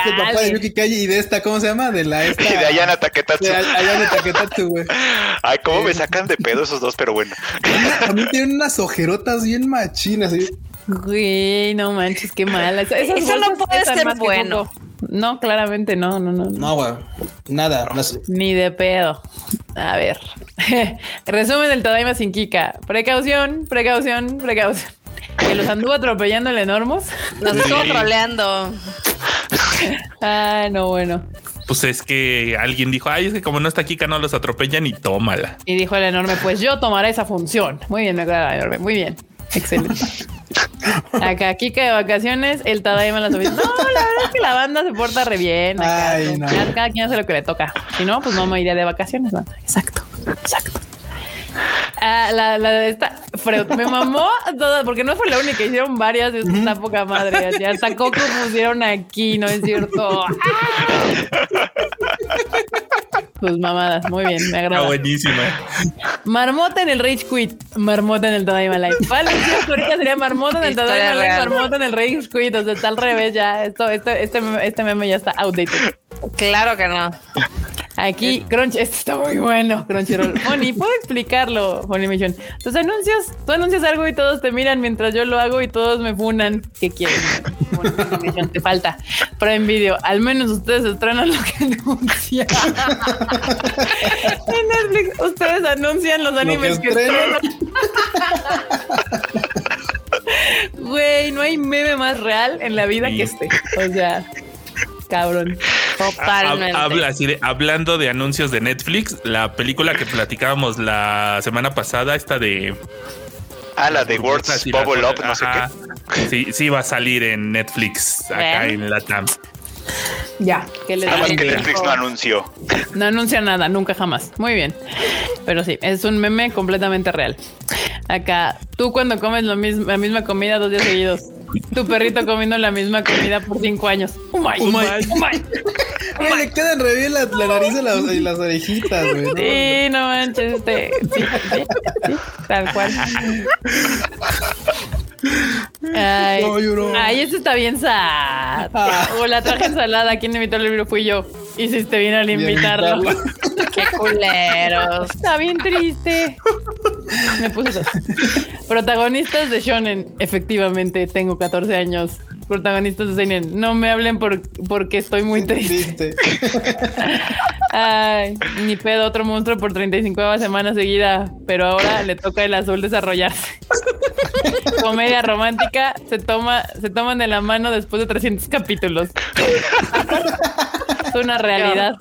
Es el papá de. Yuki Kaji y de esta, ¿cómo se llama? De la esta. (laughs) Y de Ayana Taketatsu. de Ay- Ayane Taketatsu, güey. (laughs) Ay, cómo me sacan de pedo esos dos, pero bueno. También (laughs) tienen unas ojerotas bien machinas. ¿sí? Güey, no manches, qué mala. Esas Eso no puede ser bueno. No, claramente no, no, no. no. No, güey. Nada. no sé. Ni de pedo. A ver. Resumen del Tadaima sin Kika. Precaución, precaución, precaución. Que los anduvo atropellando el enormos. Nos estuvo troleando. (laughs) Ah, no, bueno. Pues es que alguien dijo, ay, es que como no está Kika, no los atropellan y tómala. Y dijo el enorme, pues yo tomaré esa función. Muy bien, me acuerdo el enorme. Muy bien. Excelente. (laughs) Acá, Kika de vacaciones, el Tadaima en las oficinas. No, la verdad es que la banda se porta re bien. Acá, Ay, no. Ya cada quien hace lo que le toca. Si no, pues no me iría de vacaciones. banda. Exacto, exacto. Ah, la, la de esta Freud, me mamó toda, porque no fue la única, hicieron varias de esta poca madre. así, hasta Coco pusieron aquí, ¿no es cierto? (laughs) Pues mamadas, muy bien, me Está agrada. buenísima. Marmota en el Rage Quit, Marmota en el Tadaima Live. Vale, ahorita sería Marmota en el Tadaima real. Marmota en el Rage Quit. O sea, está al revés ya. Esto, este, este, meme- este meme ya está outdated. Claro que no. Aquí, Crunch, esto está muy bueno, Crunchyroll. (laughs) Moni, ¿puedo explicarlo, Funimation? Tus anuncios, tú anuncias algo y todos te miran mientras yo lo hago y todos me funan. ¿Qué quieres? Funimation, te falta. Prime Video, al menos ustedes estrenan lo que (laughs) anuncian. en Netflix, ustedes anuncian los animes que, estrenan. Güey, no hay meme más real en la vida que este. O sea, cabrón. Totalmente. Habla así de, hablando de anuncios de Netflix, la película que platicábamos la semana pasada, esta de Ah, la de Words Bubble Up, no sé Ajá. Sí, sí va a salir en Netflix acá Ven. en Latam. Ya, que qué. les Nada más que? Netflix no anunció. No anuncia nada, nunca jamás. Muy bien. Pero sí, es un meme completamente real. Acá, tú cuando comes lo mismo, la misma comida dos días seguidos. Tu perrito comiendo la misma comida por cinco años. Oh my, Oh my. oh my. Güey, (laughs) le quedan re bien la, la nariz y las, y las orejitas, güey. ¿no? Sí, no manches, este. Sí, sí, sí, tal cual. (laughs) Ay, No, ay, eso está bien sad. Ah. O la traje ensalada. ¿Quién invitó al libro? Fui yo. Hiciste bien al invitarlo. invitarlo. (laughs) Qué culeros. Está bien triste. Me puse. Protagonistas de Shonen. Efectivamente, tengo 14 años. Protagonistas de Seinen. No me hablen por, porque estoy muy triste. Triste. (laughs) Ay, ni pedo, otro monstruo por 35 semana seguida. Pero ahora le toca el azul desarrollarse. (laughs) Comedia romántica. Se, toma, se toman de la mano después de 300 capítulos. Es una realidad.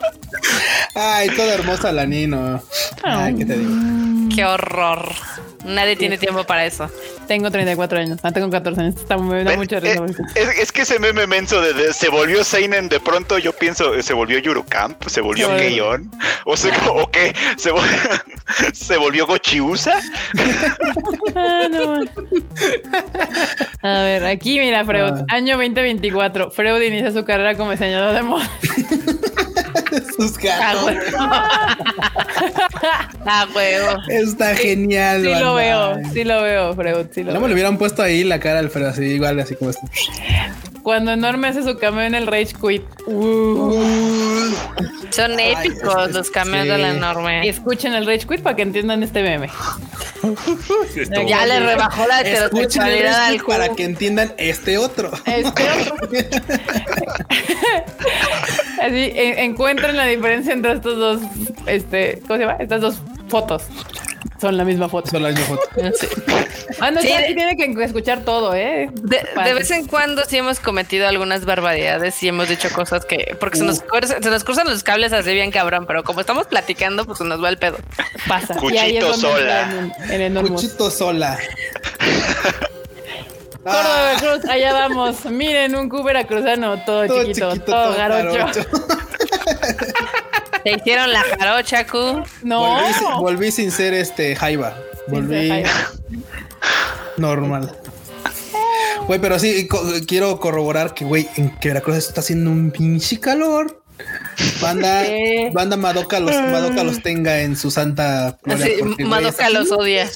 Ay, toda hermosa la Nino. Ay, ¿qué te digo? Qué horror. Nadie tiene tiempo para eso. Tengo 34 años. Ah, tengo 14 años. Está, me da mucha eh, risa. es, es que ese meme menso de, de- se volvió Seinen de pronto yo pienso se volvió Yurocamp, se volvió Keion o, se, o qué se, vol- (laughs) se volvió Gochiusa Ah, no. A ver, aquí mira, Freud. Ah. Año 2024. Freud inicia su carrera como diseñador de moda. (laughs) Sus Ah, gatos. Ah, huevo. Está genial. Sí lo veo, sí lo veo, Freud. Sí lo No me le hubieran puesto ahí la cara al Alfredo, así igual, así como este. Cuando Enorme hace su cameo en el Rage Quit. Uh. Son Ay, épicos los cambios sí. de la enorme. Escuchen el Rage Quit para que entiendan este meme. Ya le rebajó la heterosexualidad al para que entiendan este otro. Este otro. (laughs) Así en- encuentren la diferencia entre estos dos, este, ¿cómo se llama? Estas dos fotos. Son la misma foto. Solo la misma foto. (laughs) Ah, no, Sí, ya de- tiene que escuchar todo, ¿eh? De, vez en cuando sí hemos cometido algunas barbaridades y hemos dicho cosas que porque se nos, se nos cruzan los cables así bien cabrón, pero como estamos platicando, pues se nos va el pedo. pasa. Cuchito y ahí es donde sola. En, en. Cuchito sola. Córdoba, Ah, Cruz, allá vamos. Miren, un Q veracruzano, todo, todo chiquito, chiquito, todo, garocho. jarocho. Te hicieron la jarocha, Q. No. Volví, sin- volví sin ser este Jaiba. Volví normal. Güey, pero sí, co- quiero corroborar que, güey, en que Veracruz está haciendo un pinche calor. Banda, Sí. banda Madoka los, Madoka los tenga en su santa gloria, porque, Madoka los odia.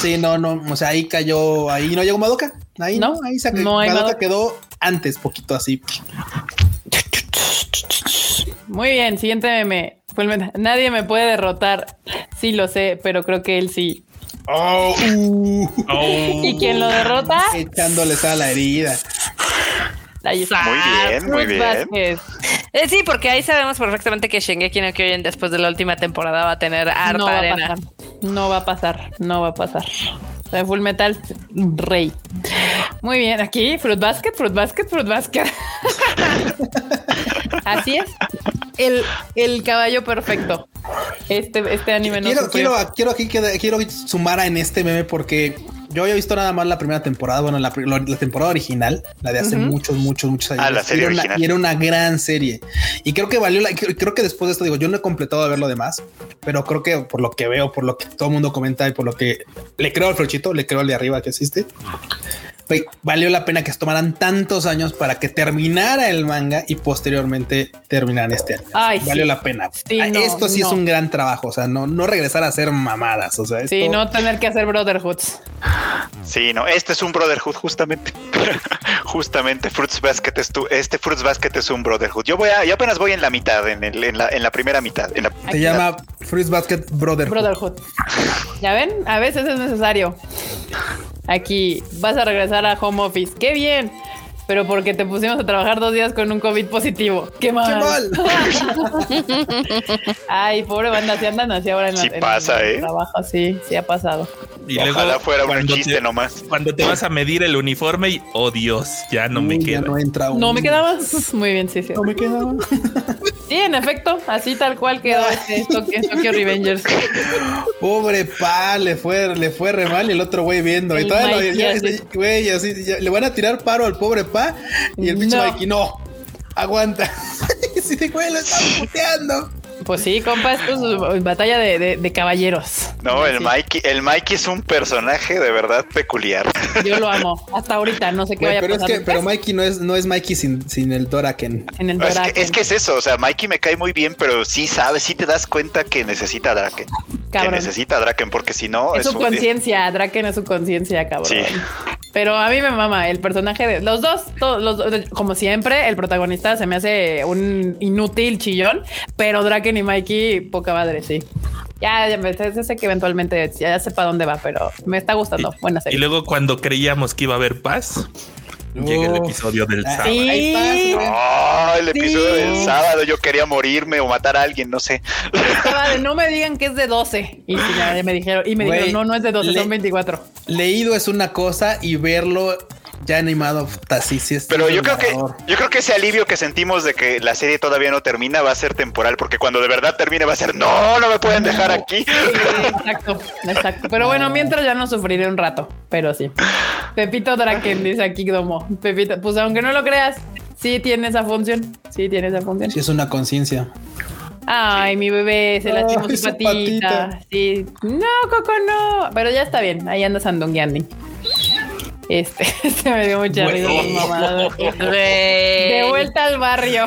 Sí, no, no, o sea, ahí cayó, ahí no llegó Madoka. Ahí no, No, ahí se no hay Madoka Madoka. quedó antes, poquito así. (laughs) Muy bien, siguiente meme. Fullmetal. Nadie me puede derrotar. Sí lo sé, pero creo que él sí. Oh, uh, Oh. ¿Y quién lo derrota? echándoles a la herida. Ahí está. Muy bien, muy Fruit bien. Vázquez. Eh, sí, porque ahí sabemos perfectamente que Shingeki no Kyojin después de la última temporada va a tener harta No va a arena. pasar. No va a pasar. No va a pasar. O sea, Full Metal, rey. Muy bien, aquí Fruit Basket, Fruit Basket, Fruit Basket. (laughs) Así es. El, el caballo perfecto. Este, este anime no quiero, sufrió. quiero, quiero aquí que quiero sumar a en este meme porque yo había visto nada más la primera temporada, bueno, la, temporada original, la de hace muchos, muchos, muchos años. Ah, la serie y era una- original. y era una gran serie. Y creo que valió la, creo creo que después de esto digo, yo no he completado de ver lo demás, pero creo que por lo que veo, por lo que todo el mundo comenta y por lo que le creo al flochito, le creo al de arriba que existe. Valió la pena que se tomaran tantos años para que terminara el manga y posteriormente terminaran este año. Ay, valió sí. la pena. Sí, Ah, no, esto sí es un gran trabajo. O sea, no, no regresar a hacer mamadas. O sea, Sí, no tener que hacer Brotherhoods. Sí, no, este es un Brotherhood, justamente. (laughs) justamente, Fruits Basket es tu, este Fruits Basket es un Brotherhood. Yo voy a, yo apenas voy en la mitad, en, el, en, la, en la primera mitad. En la, Se llama Fruits Basket Brotherhood. Brotherhood. ¿Ya ven? A veces es necesario. Aquí vas a regresar a home office. ¡Qué bien! Pero porque te pusimos a trabajar dos días con un COVID positivo. ¡Qué mal! ¡Qué mal! (laughs) Ay, pobre banda, si andan así ahora en, la, Sí en pasa, el ¿eh? trabajo. Sí, sí ha pasado. Y Ojalá fuera un cuando chiste te- nomás. Cuando te vas a medir el uniforme y, oh Dios, ya no me Uy, queda. No entra No me un- quedaba. (laughs) Muy bien, sí, sí. No me quedaba. Sí, en efecto, así tal cual quedó este Tokyo, Tokyo Revengers. (laughs) Pobre pa, le fue, le fue re mal y el otro güey viendo. Y todavía lo- ya- güey, así, ya- le van a tirar paro al pobre pa y el pinche No. Mikey, no, aguanta. (laughs) De güey, lo están puteando. Pues sí, compa, esto es batalla de, de- de caballeros. No, el Sí, Mikey, el Mikey es un personaje de verdad peculiar. (laughs) Yo lo amo. Hasta ahorita, no sé qué Güey, vaya a es pasar. que, pero Mikey no es, no es Mikey sin, sin el Doraken. en el Es que, es que es eso, o sea, Mikey me cae muy bien, pero sí sabes, sí te das cuenta que necesita a Draken. Cabrón. Que necesita a Draken, porque si no, Es su conciencia, Draken es su conciencia, cabrón. Sí. Pero a mí me mama el personaje de los dos, todos los dos, como siempre, el protagonista se me hace un inútil chillón, pero Draken y Mikey, poca madre, sí. Ya, ya me ya sé que eventualmente ya sepa dónde va, pero me está gustando. Buena Y serie. luego cuando creíamos que iba a haber paz, llega el episodio del Ah, sábado. Sí. güey. Ah, el Sí. episodio del sábado, yo quería morirme o matar a alguien, no sé. Estaba de, no me digan que es de 12. Y ya, me dijeron, y me dijeron, no, no es de 12, le- son 24. Leído es una cosa y verlo ya animado, puta, sí, sí es Pero yo creo que yo creo que ese alivio que sentimos de que la serie todavía no termina va a ser temporal, porque cuando de verdad termine va a ser no, no me pueden dejar aquí. Sí, exacto, exacto. Pero bueno, mientras ya no sufriré un rato, pero sí. Pepito Draken, dice aquí Domo. Pepito, pues aunque no lo creas, sí tiene esa función. Sí tiene esa función. Sí es una conciencia. Ay, mi bebé se lastimó Ay, su su patita. patita. Sí. No, Coco, no. Pero ya está bien. Ahí anda sandungueando. Este, (laughs) este me dio mucha risa. (laughs) De vuelta al barrio.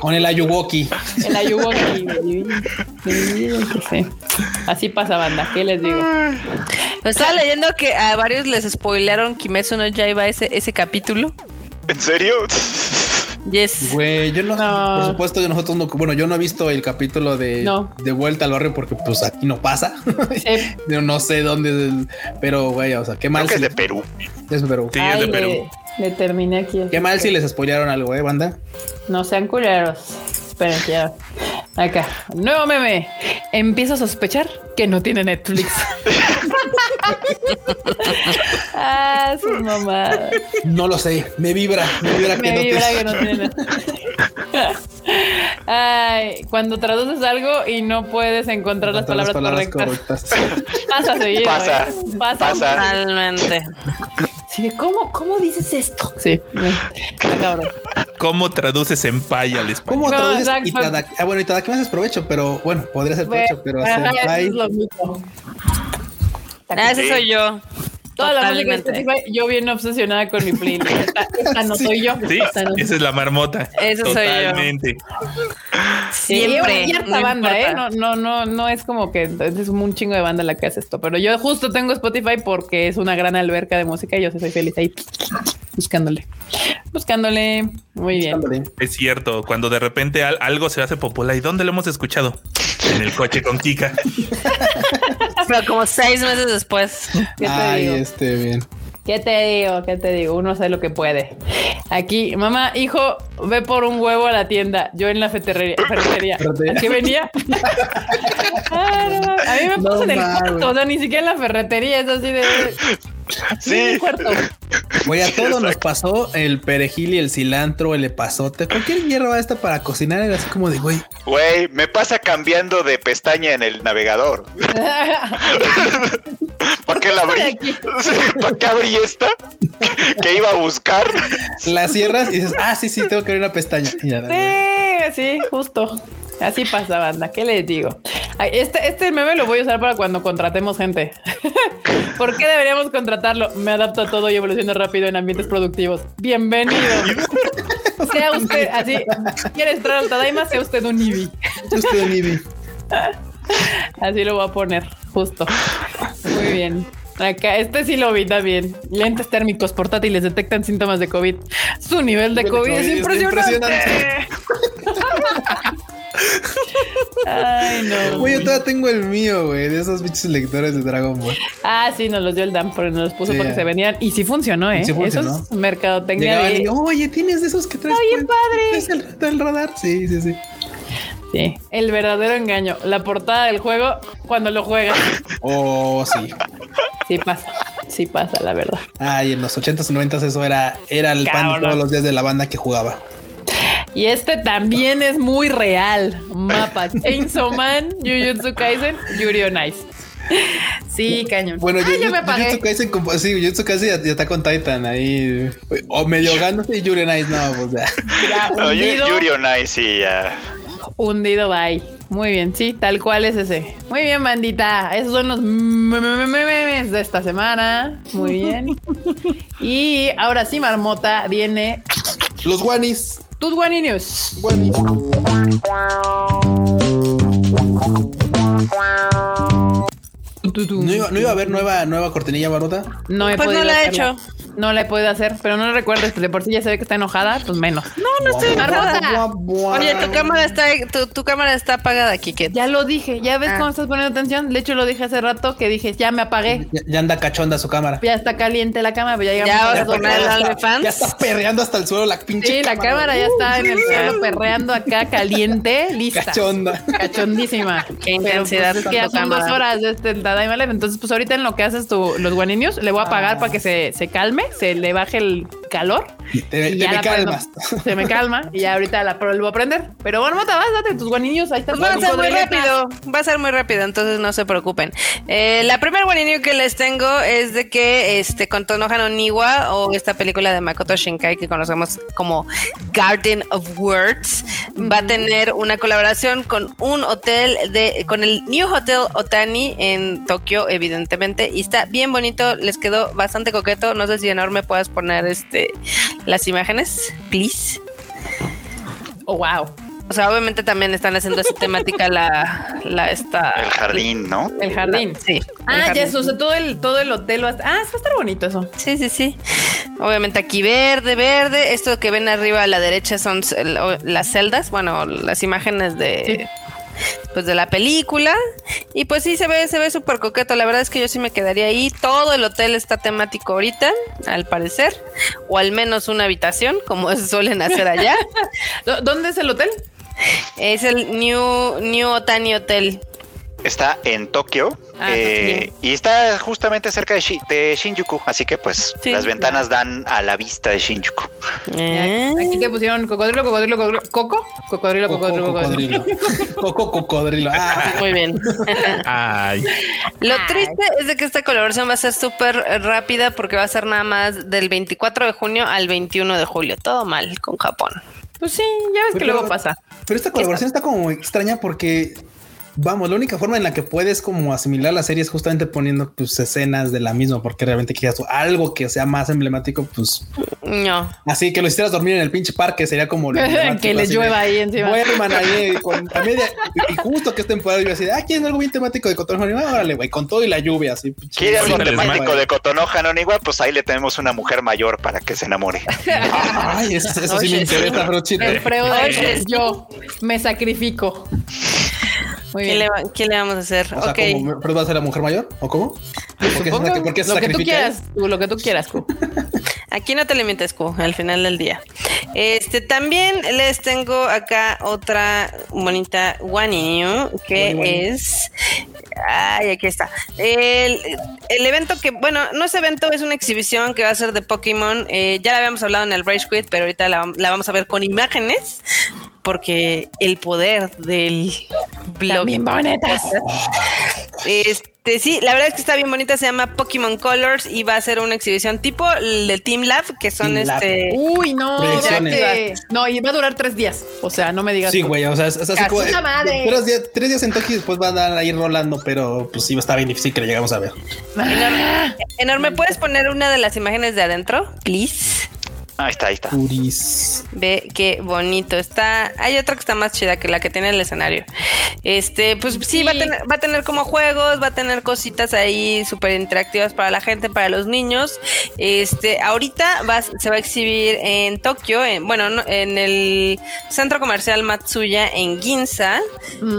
Con el Ayuwoki. El Ayuwoki. Sí, sí. Así pasa, banda. ¿Qué les digo? Me estaba leyendo que a varios les spoilearon Kimetsu no Yaiba ese, ese capítulo. ¿En serio? Yes. Güey, yo no, No. por supuesto, yo nosotros no, bueno, yo no he visto el capítulo de, No. de vuelta al barrio porque pues aquí no pasa. Sí. (laughs) yo no sé dónde, pero güey, o sea, qué mal Creo que si es de Perú. es Perú. Sí, es de Ay, Perú. Le, le terminé aquí. Qué mal si les spoilearon algo, eh, banda. No sean culeros. Esperen, que ya. Acá. Nuevo meme. Empiezo a sospechar que no tiene Netflix. (laughs) ah, sus mamadas. No lo sé, me vibra, me vibra que Me no vibra te- que no tiene Netflix. (laughs) Ay, cuando traduces algo y no puedes encontrar las palabras, correctas. correctas. (laughs) Pasa seguido. Pasa, ¿eh? Pasa. pasa. Totalmente. Sí, ¿cómo, ¿Cómo dices esto? Sí. Cabrón. ¿Cómo traduces en paya al español? ¿Cómo No, traduces. Itadaki? Ah, bueno, Itadaki me haces provecho, pero bueno, podría ser provecho, pero Ajá, senpai- eso es lo mismo. Ah, ese soy yo. Toda la música de Totalmente. Spotify, yo bien obsesionada con mi playlist. Esta, esta no soy yo. Sí, Esta no- esa es la marmota. Ese soy yo. Totalmente. Siempre. Harta no banda, ¿eh? No, no, no, no es como que es un chingo de banda la que hace esto. Pero yo justo tengo Spotify porque es una gran alberca de música y yo sí soy feliz ahí buscándole. Buscándole. Muy bien. Es cierto, cuando de repente al- algo se hace popular, ¿y dónde lo hemos escuchado? En el coche con Kika. (laughs) Pero como seis meses después. ¿Qué te Ay, digo? Este bien. ¿Qué te digo? ¿Qué te digo? Uno sabe lo que puede. Aquí, mamá, hijo, ve por un huevo a la tienda. Yo en la ferretería. ferretería. Ferretería. ¿A qué venía? (laughs) Ah, no, a mí me No pasa en el cuarto. O sea, ni siquiera en la ferretería. Es así de. Sí. el cuarto. Güey, a todos nos pasó el perejil y el cilantro, el epazote, cualquier hierba esta para cocinar era así como de güey. Güey, me pasa cambiando de pestaña en el navegador. (laughs) ¿Para qué la abrí? ¿Para qué abrí esta? Que iba a buscar. La cierras y dices, ah, sí, sí, tengo que abrir una pestaña. Y ya, Sí, sí, justo. Así pasa, banda. ¿Qué les digo? Este, este meme lo voy a usar para cuando contratemos gente. (laughs) ¿Por qué deberíamos contratarlo? Me adapto a todo y evoluciono rápido en ambientes productivos. Bienvenido. (laughs) sea usted así. ¿Quiere entrar al Tadaima? Sea usted un Ibi. Estoy en Ibi. (laughs) Así lo voy a poner, justo. Muy bien. Acá, este sí lo vi también. Lentes térmicos portátiles detectan síntomas de COVID. Su nivel de COVID es impresionante. Ay, no. Güey, yo todavía tengo el mío, güey, de esos bichos lectores de Dragon Ball. Ah, sí, nos los dio el Dan, porque nos los puso Sí. para que se venían. Y sí funcionó, ¿eh? Sí funcionó. Eso es mercadotecnia. De- oye, ¿tienes de esos que traes? Pues? padre. ¿Es el, el radar? Sí, sí, sí. Sí, el verdadero engaño. La portada del juego cuando lo juegas. Oh, sí. Sí pasa, sí pasa, la verdad. Ay, en los 80s y 90s eso era, era el pan de todos los días de la banda que jugaba. Y este también es muy real. Mapa (laughs) Chainsaw Man, Jujutsu Kaisen, Yuri on Ice. Sí, cañón. Bueno, ah, yo, yo me apagué. Jujutsu Kaisen, como- sí, Jujutsu Kaisen ya, ya está con Titan ahí. O medio ganándose y Yuri on Ice, no, pues ya. Ya, (laughs) No, Yu- hundido, Yuri on Ice, sí, ya. hundido, bye. Muy bien, sí, tal cual es ese. Muy bien, bandita. Esos son los me- me- me- me- memes de esta semana. Muy bien. (laughs) y ahora sí, Marmota, viene Los guanis. Tus guaninios. Guanis. ¿No iba, no iba a haber nueva, nueva cortinilla barota? No he Pues no podido la he hacerla. hecho. No la he podido hacer, pero no lo recuerdes, pues de por sí ya se ve que está enojada, pues menos. No, no estoy enojada. Oye, tu cámara está, tu, tu cámara está apagada, Kike. Ya lo dije, ya ves Ah. cómo estás poniendo atención. De hecho, lo dije hace rato que dije, ya me apagué. Ya, ya anda cachonda su cámara. Ya está caliente la cama, pero ya llegamos Ya a vas a las dos Ya OnlyFans. está perreando hasta el suelo la pinche Sí, la cámara ya está en el suelo perreando acá caliente, lista. Cachonda. Cachondísima. (laughs) Qué Pero, intensidad pues, es que ya son dos cámara. horas de este Tadaima Live. Entonces, pues ahorita en lo que haces tu, los guaninios, le voy a apagar para que se, se calme, se le baje el calor. Te, y te ya me calmas. prendo. Se me calma y ya ahorita la voy a prender. Pero bueno, Mota, vas, date tus guaninios. Ahí está. Pues va a ser muy rápido, va a ser muy rápido, entonces no se preocupen. Eh, la primera guaninio que les tengo es de que este con Tonoha no Niwa o esta película de Makoto Shinkai que conocemos como Garden of Words va a tener una colaboración con un hotel de con el New Hotel Otani en Tokio evidentemente y está bien bonito, les quedó bastante coqueto, no sé si enorme puedas poner este las imágenes, please. Oh, wow. O sea, obviamente también están haciendo esa temática la, la esta. El jardín, ¿no? El jardín. Sí. Ah, ya eso, o sea, todo el, todo el hotel va a estar. Ah, va a estar bonito eso. Sí, sí, sí. Obviamente aquí verde, verde. Esto que ven arriba a la derecha son las celdas, bueno, las imágenes de. Pues de la película. Y pues sí, se ve, se ve súper coqueto. La verdad es que yo sí me quedaría ahí. Todo el hotel está temático ahorita, al parecer. O al menos una habitación, como (laughs) suelen hacer allá. (laughs) ¿Dó- ¿Dónde es el hotel? es el New, New Otani Hotel. Está en Tokio Ah, eh, y está justamente cerca de, Shi- de Shinjuku, así que pues Sí. las ventanas dan a la vista de Shinjuku. Eh. Aquí te pusieron cocodrilo, cocodrilo, cocodrilo. ¿Coco? Cocodrilo, Coco, cocodrilo, cocodrilo. cocodrilo. (laughs) Coco, cocodrilo. Ah, Muy bien. Ay, Lo Ay. triste es de que esta colaboración va a ser súper rápida porque va a ser nada más del 24 de junio al 21 de julio. Todo mal con Japón. Pues sí, ya ves que Pero- luego pasa. Pero esta colaboración está como extraña porque, vamos, la única forma en la que puedes como asimilar la serie es justamente poniendo pues escenas de la misma, porque realmente quieras algo que sea más emblemático, pues No. así que lo hicieras dormir en el pinche parque sería como (laughs) que le llueva ahí encima. Duerman ahí (laughs) con a media, y, justo que es temporada yo así de, ah, ¿quieren algo bien temático de Cotorno? Órale, güey, con todo y la lluvia, así. pinche- ¿Quiere algo temático de no igual? Pues ahí le tenemos una mujer mayor para que se enamore. (laughs) Ay, eso, eso sí me interesa, Brochito. El freo de yo me sacrifico. ¿Qué le, va- qué le vamos a hacer? O sea, ¿pero va a ser la mujer mayor? ¿O cómo? (laughs) ¿Por qué, se, Supongo, sac- por qué se lo que tú quieras, tú, lo que tú quieras. (laughs) Aquí no te limites, Q, al final del día. Este, también les tengo acá otra bonita One que es. Ay, aquí está. El, el evento que, bueno, no es evento, es una exhibición que va a ser de Pokémon. Eh, ya la habíamos hablado en el Rage Quit, pero ahorita la, la vamos a ver con imágenes. Porque el poder del blog. También bonitas. Este, sí, la verdad es que está bien bonita, se llama Pokémon Colors y va a ser una exhibición tipo el de Team Lab, que son Team Lab. este. Uy, no. Espérate. No, y va a durar tres días. O sea, no me digas. Sí, güey, o sea, es, es así como. una madre. Tres días, tres días en Tokio y después va a dar ahí rolando, pero pues sí, está bien difícil que le llegamos a ver. Enorme, ¿puedes poner una de las imágenes de adentro, please? Ahí está, ahí está. Puris. Ve qué bonito está. Hay otra que está más chida que la que tiene el escenario. Este, pues sí, Va, a tener, va a tener como juegos, va a tener cositas ahí súper interactivas para la gente, para los niños. Este, ahorita va, se va a exhibir en Tokio, en, bueno, no, en el centro comercial Matsuya en Ginza.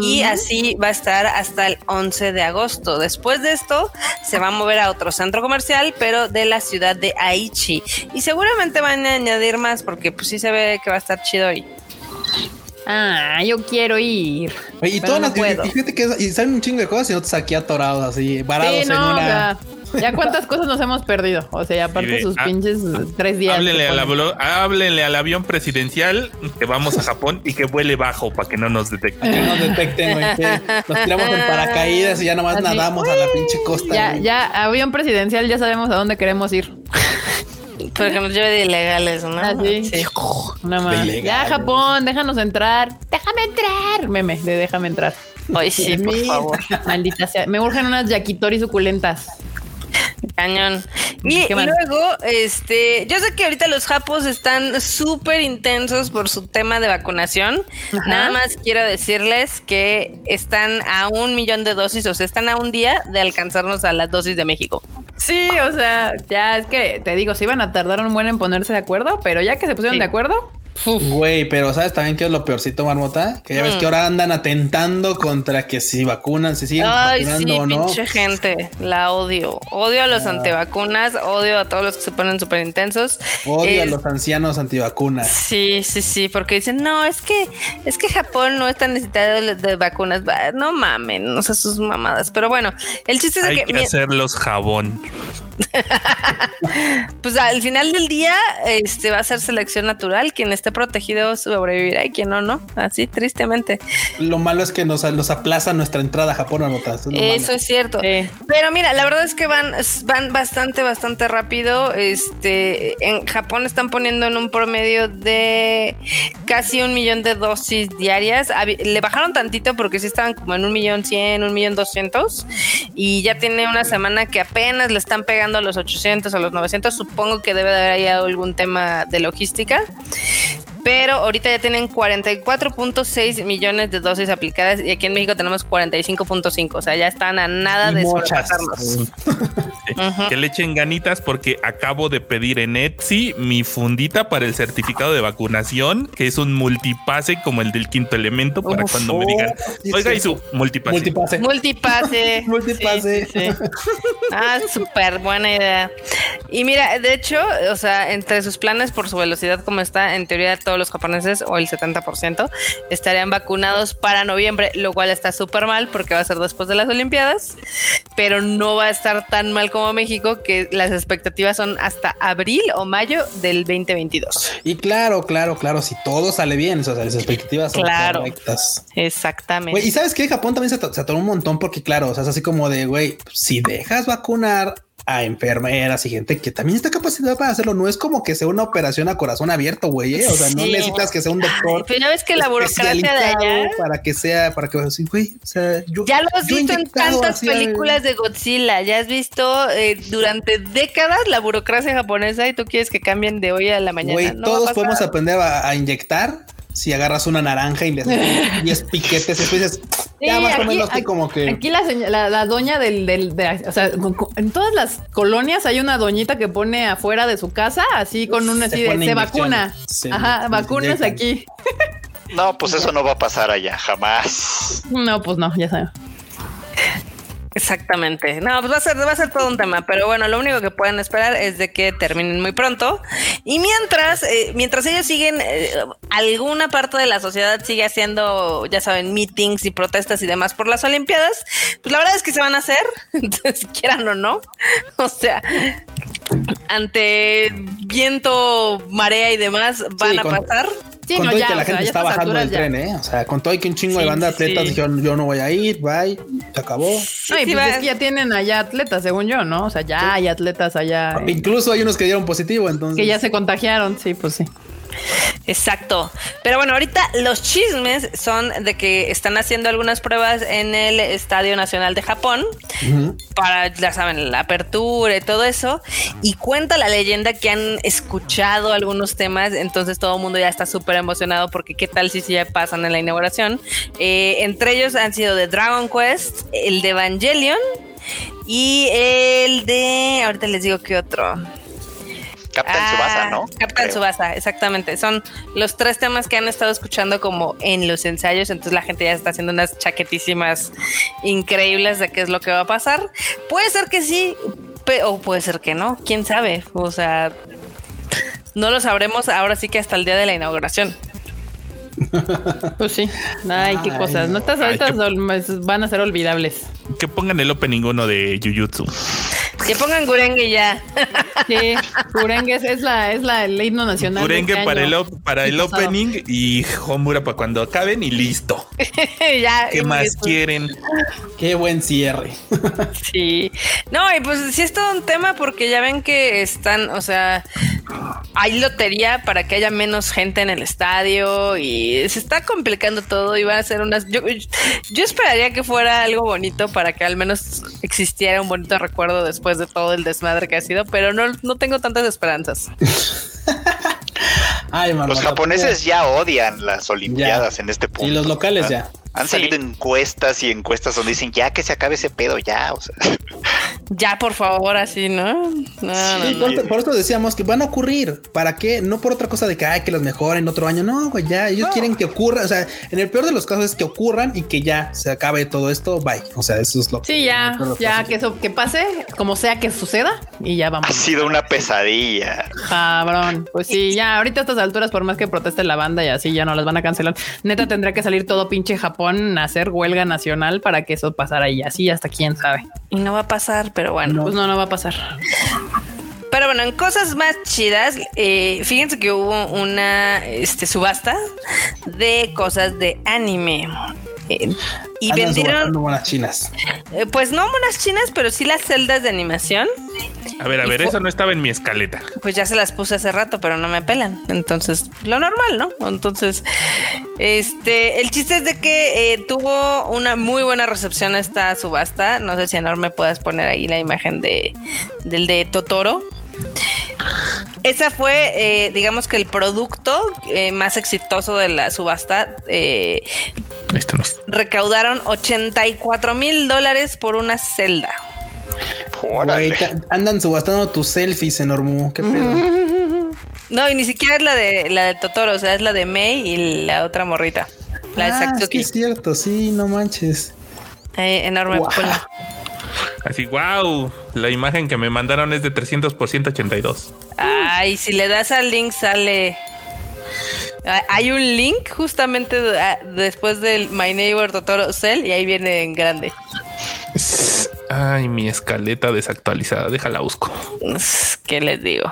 Y así va a estar hasta el 11 de agosto. Después de esto, se va a mover a otro centro comercial, pero de la ciudad de Aichi. Y seguramente van añadir más porque pues sí se ve que va a estar chido ahí. Ah, yo quiero ir. Oye, y todas no las y- puedo. y fíjate que y salen un chingo de cosas y nosotros aquí atorados así, varados Sí, en no, una. ya, ya cuántas cosas nos hemos perdido. O sea, y aparte de- sus ah, pinches tres días. Háblenle al, háblenle avión presidencial que vamos a Japón y que vuele bajo para que no nos detecten. Que nos detecten, que Nos tiramos en paracaídas y ya nomás Así. nadamos a la pinche costa. Ya, avión presidencial, ya sabemos a dónde queremos ir. (laughs) Porque nos lleve de ilegales, ¿no? Así. Sí. No más. De Ya, Japón, déjanos entrar. Déjame entrar. Meme de déjame entrar. Ay, sí, por favor. Maldita sea. Me urgen unas yakitori suculentas. Cañón. Y, luego, este, yo sé que ahorita los japos están súper intensos por su tema de vacunación. Ajá. Nada más quiero decirles que están a un millón de dosis, o sea, están a un día de alcanzarnos a las dosis de México. Sí, o sea, ya es que te digo, se iban a tardar un buen en ponerse de acuerdo, pero ya que se pusieron Sí. de acuerdo, Güey, pero ¿sabes también qué es lo peorcito, Marmota? Que ya ves Mm. que ahora andan atentando contra que si vacunan, si siguen Ay, sí, vacunando o no. pinche gente, la odio. Odio a Ah. los antivacunas, odio a todos los que se ponen súper intensos. Odio a Es- los ancianos antivacunas. Sí, sí, sí, porque dicen, no, es que es que Japón no está necesitado de, de vacunas. Va, No mamen, no sé sus mamadas. Pero bueno, el chiste es Hay que, que mi- hacerlos jabón. (laughs) pues al final del día, este va a ser selección natural. Quien esté protegido sobrevivirá y quien no, no. Así, tristemente. Lo malo es que nos, nos aplaza nuestra entrada a Japón, Marmota. Eso es lo malo. Eso es cierto. Sí. Pero mira, la verdad es que van, van bastante, bastante rápido. Este, en Japón están poniendo en un promedio de casi un millón de dosis diarias. Le bajaron tantito porque sí estaban como en un millón cien, un millón doscientos. Y ya tiene una semana que apenas le están pegando a los 800, a los 900. Supongo que debe de haber ahí algún tema de logística. Pero ahorita ya tienen 44.6 millones de dosis aplicadas y aquí en México tenemos 45.5. O sea, ya están a nada Y de muchas. sobrepasarnos. (laughs) Ujú. Que le echen ganitas porque acabo de pedir en Etsy mi fundita para el certificado de vacunación, que es un multipase como el del quinto elemento, para Uf, cuando me digan, oh, sí, oiga, sí. y su multipase. Multipase. Multipase. (laughs) Multipase. Sí, sí, sí. Ah, súper buena idea. Y mira, de hecho, o sea, entre sus planes por su velocidad como está, en teoría todos los japoneses o el 70% estarían vacunados para noviembre, lo cual está súper mal porque va a ser después de las Olimpiadas, pero no va a estar tan mal como México, que las expectativas son hasta abril o mayo del 2022. Y claro, claro, claro, si todo sale bien, o sea, las expectativas son Claro. correctas. Exactamente. Güey, y sabes que Japón también se atoró un montón porque, claro, o sea, es así como de, güey, si dejas vacunar a enfermeras y gente que también está capacitada para hacerlo, no es como que sea una operación a corazón abierto, güey, ¿eh? o sea, no Sí. necesitas que sea un doctor. Pero ya ves que la burocracia de allá para que sea, para que sí, güey, o sea, yo Ya lo has visto en tantas así, películas de Godzilla, ya has visto eh, durante décadas la burocracia japonesa y tú quieres que cambien de hoy a la mañana. Güey, No todos podemos aprender a, a inyectar si agarras una naranja y le haces (laughs) 10 piquetes y después dices, ya Sí, más o aquí- menos que aquí- como que Aquí la, la, la doña del, del de- o sea, en todas las colonias hay una doñita que pone afuera de su casa, así con un Se así de se vacuna. Se- Ajá, se vacunas inyectan. aquí. No, pues eso no va a pasar allá, jamás. No, pues no, ya sabes. Exactamente. No, pues va a ser, va a ser todo un tema, pero bueno, lo único que pueden esperar es de que terminen muy pronto. Y mientras, eh, mientras ellos siguen, eh, alguna parte de la sociedad sigue haciendo, ya saben, meetings y protestas y demás por las Olimpiadas, pues la verdad es que se van a hacer, (laughs) entonces quieran o no. O sea, ante viento, marea y demás, van Sí, a con- pasar. Sí, con no, todo ya, que la sea, gente ya está bajando del tren, ¿eh? O sea, con todo y que un chingo Sí, de banda de sí, atletas sí. dijeron, yo no voy a ir, bye, se acabó. No, y Sí, pues es que ya tienen allá atletas, según yo, ¿no? O sea, ya hay atletas allá Incluso hay unos que dieron positivo, entonces. que ya se contagiaron, sí, pues sí. Exacto. Pero bueno, ahorita los chismes son de que están haciendo algunas pruebas en el Estadio Nacional de Japón para, ya saben, la apertura y todo eso. Y cuenta la leyenda que han escuchado algunos temas, entonces todo el mundo ya está súper emocionado porque qué tal si ya pasan en la inauguración. Eh, entre ellos han sido de Dragon Quest, el de Evangelion y el de, ahorita les digo qué otro. Captain Ah, Subasa, ¿no? Captain Creo. Subasa, exactamente. Son los tres temas que han estado escuchando como en los ensayos. Entonces la gente ya está haciendo unas chaquetísimas increíbles de qué es lo que va a pasar. Puede ser que sí, o puede ser que no. Quién sabe. O sea, no lo sabremos ahora sí que hasta el día de la inauguración. (laughs) Pues sí. Ay, qué Ay, cosas. No estas ahorita son- van a ser olvidables. Que pongan el opening uno de Jujutsu. Que pongan Gurengue ya. (laughs) Sí, Kurengue es, es la, es la, el himno nacional. de Kurengue este para el, para el opening y Homura para cuando acaben y listo. (laughs) ya. ¿Qué más quieren? Qué buen cierre. Sí. No, y pues sí es todo un tema porque ya ven que están, o sea, hay lotería para que haya menos gente en el estadio y se está complicando todo y van a ser unas... Yo, yo esperaría que fuera algo bonito para que al menos existiera un bonito recuerdo después de todo el desmadre que ha sido, pero no, no tengo tantas esperanzas. (laughs) Ay, Los japoneses ya odian las Olimpiadas en este punto. Y los locales Ah, ya. Han Sí. salido encuestas y encuestas donde dicen ya que se acabe ese pedo, ya. O sea, (laughs) Ya, por favor, así, ¿no? Sí, no. por, por eso decíamos que van a ocurrir. ¿Para qué? No por otra cosa de que, ay, que los mejoren otro año. No, güey, ya. Ellos quieren que ocurra. O sea, en el peor de los casos es que ocurran y que ya se acabe todo esto. Bye. O sea, eso es lo que. Sí, ya, que nos ya pasa. que eso que pase, como sea que suceda, y ya ha vamos. sido una pesadilla. Cabrón. Pues sí, ya ahorita a estas alturas, por más que proteste la banda y así, ya no las van a cancelar. Neta, tendría que salir todo pinche Japón hacer huelga nacional para que eso pasara y así hasta quién sabe. Y no va a pasar, pero bueno. Pues no, no va a pasar. Pero bueno, en cosas más chidas, eh, fíjense que hubo una este, subasta de cosas de anime. Eh, y vendieron, buenas chinas. eh, pues no monas chinas, pero sí las celdas de animación. A ver, a Y ver, eso no estaba en mi escaleta. Pues ya se las puse hace rato, pero no me pelan. Entonces, lo normal, ¿no? Entonces, este, el chiste es de que eh, tuvo una muy buena recepción esta subasta. No sé si enorme puedas poner ahí la imagen de del de Totoro. Esa fue, eh, digamos que el producto eh, más exitoso de la subasta. Eh, es- recaudaron 84 mil dólares por una celda. Güey, andan subastando tus selfies, enormo. Qué pedo. No, y ni siquiera es la de la de Totoro, o sea, es la de May y la otra morrita. La de Ah, es que es cierto, sí, no manches. Eh, enorme. Así, wow. La imagen que me mandaron es de 300 por 182. Ay, si le das al link sale. Ah, Hay un link justamente ah, después del My Neighbor Totoro Cell y ahí viene en grande. Ay, mi escaleta desactualizada. Déjala busco. ¿Qué les digo?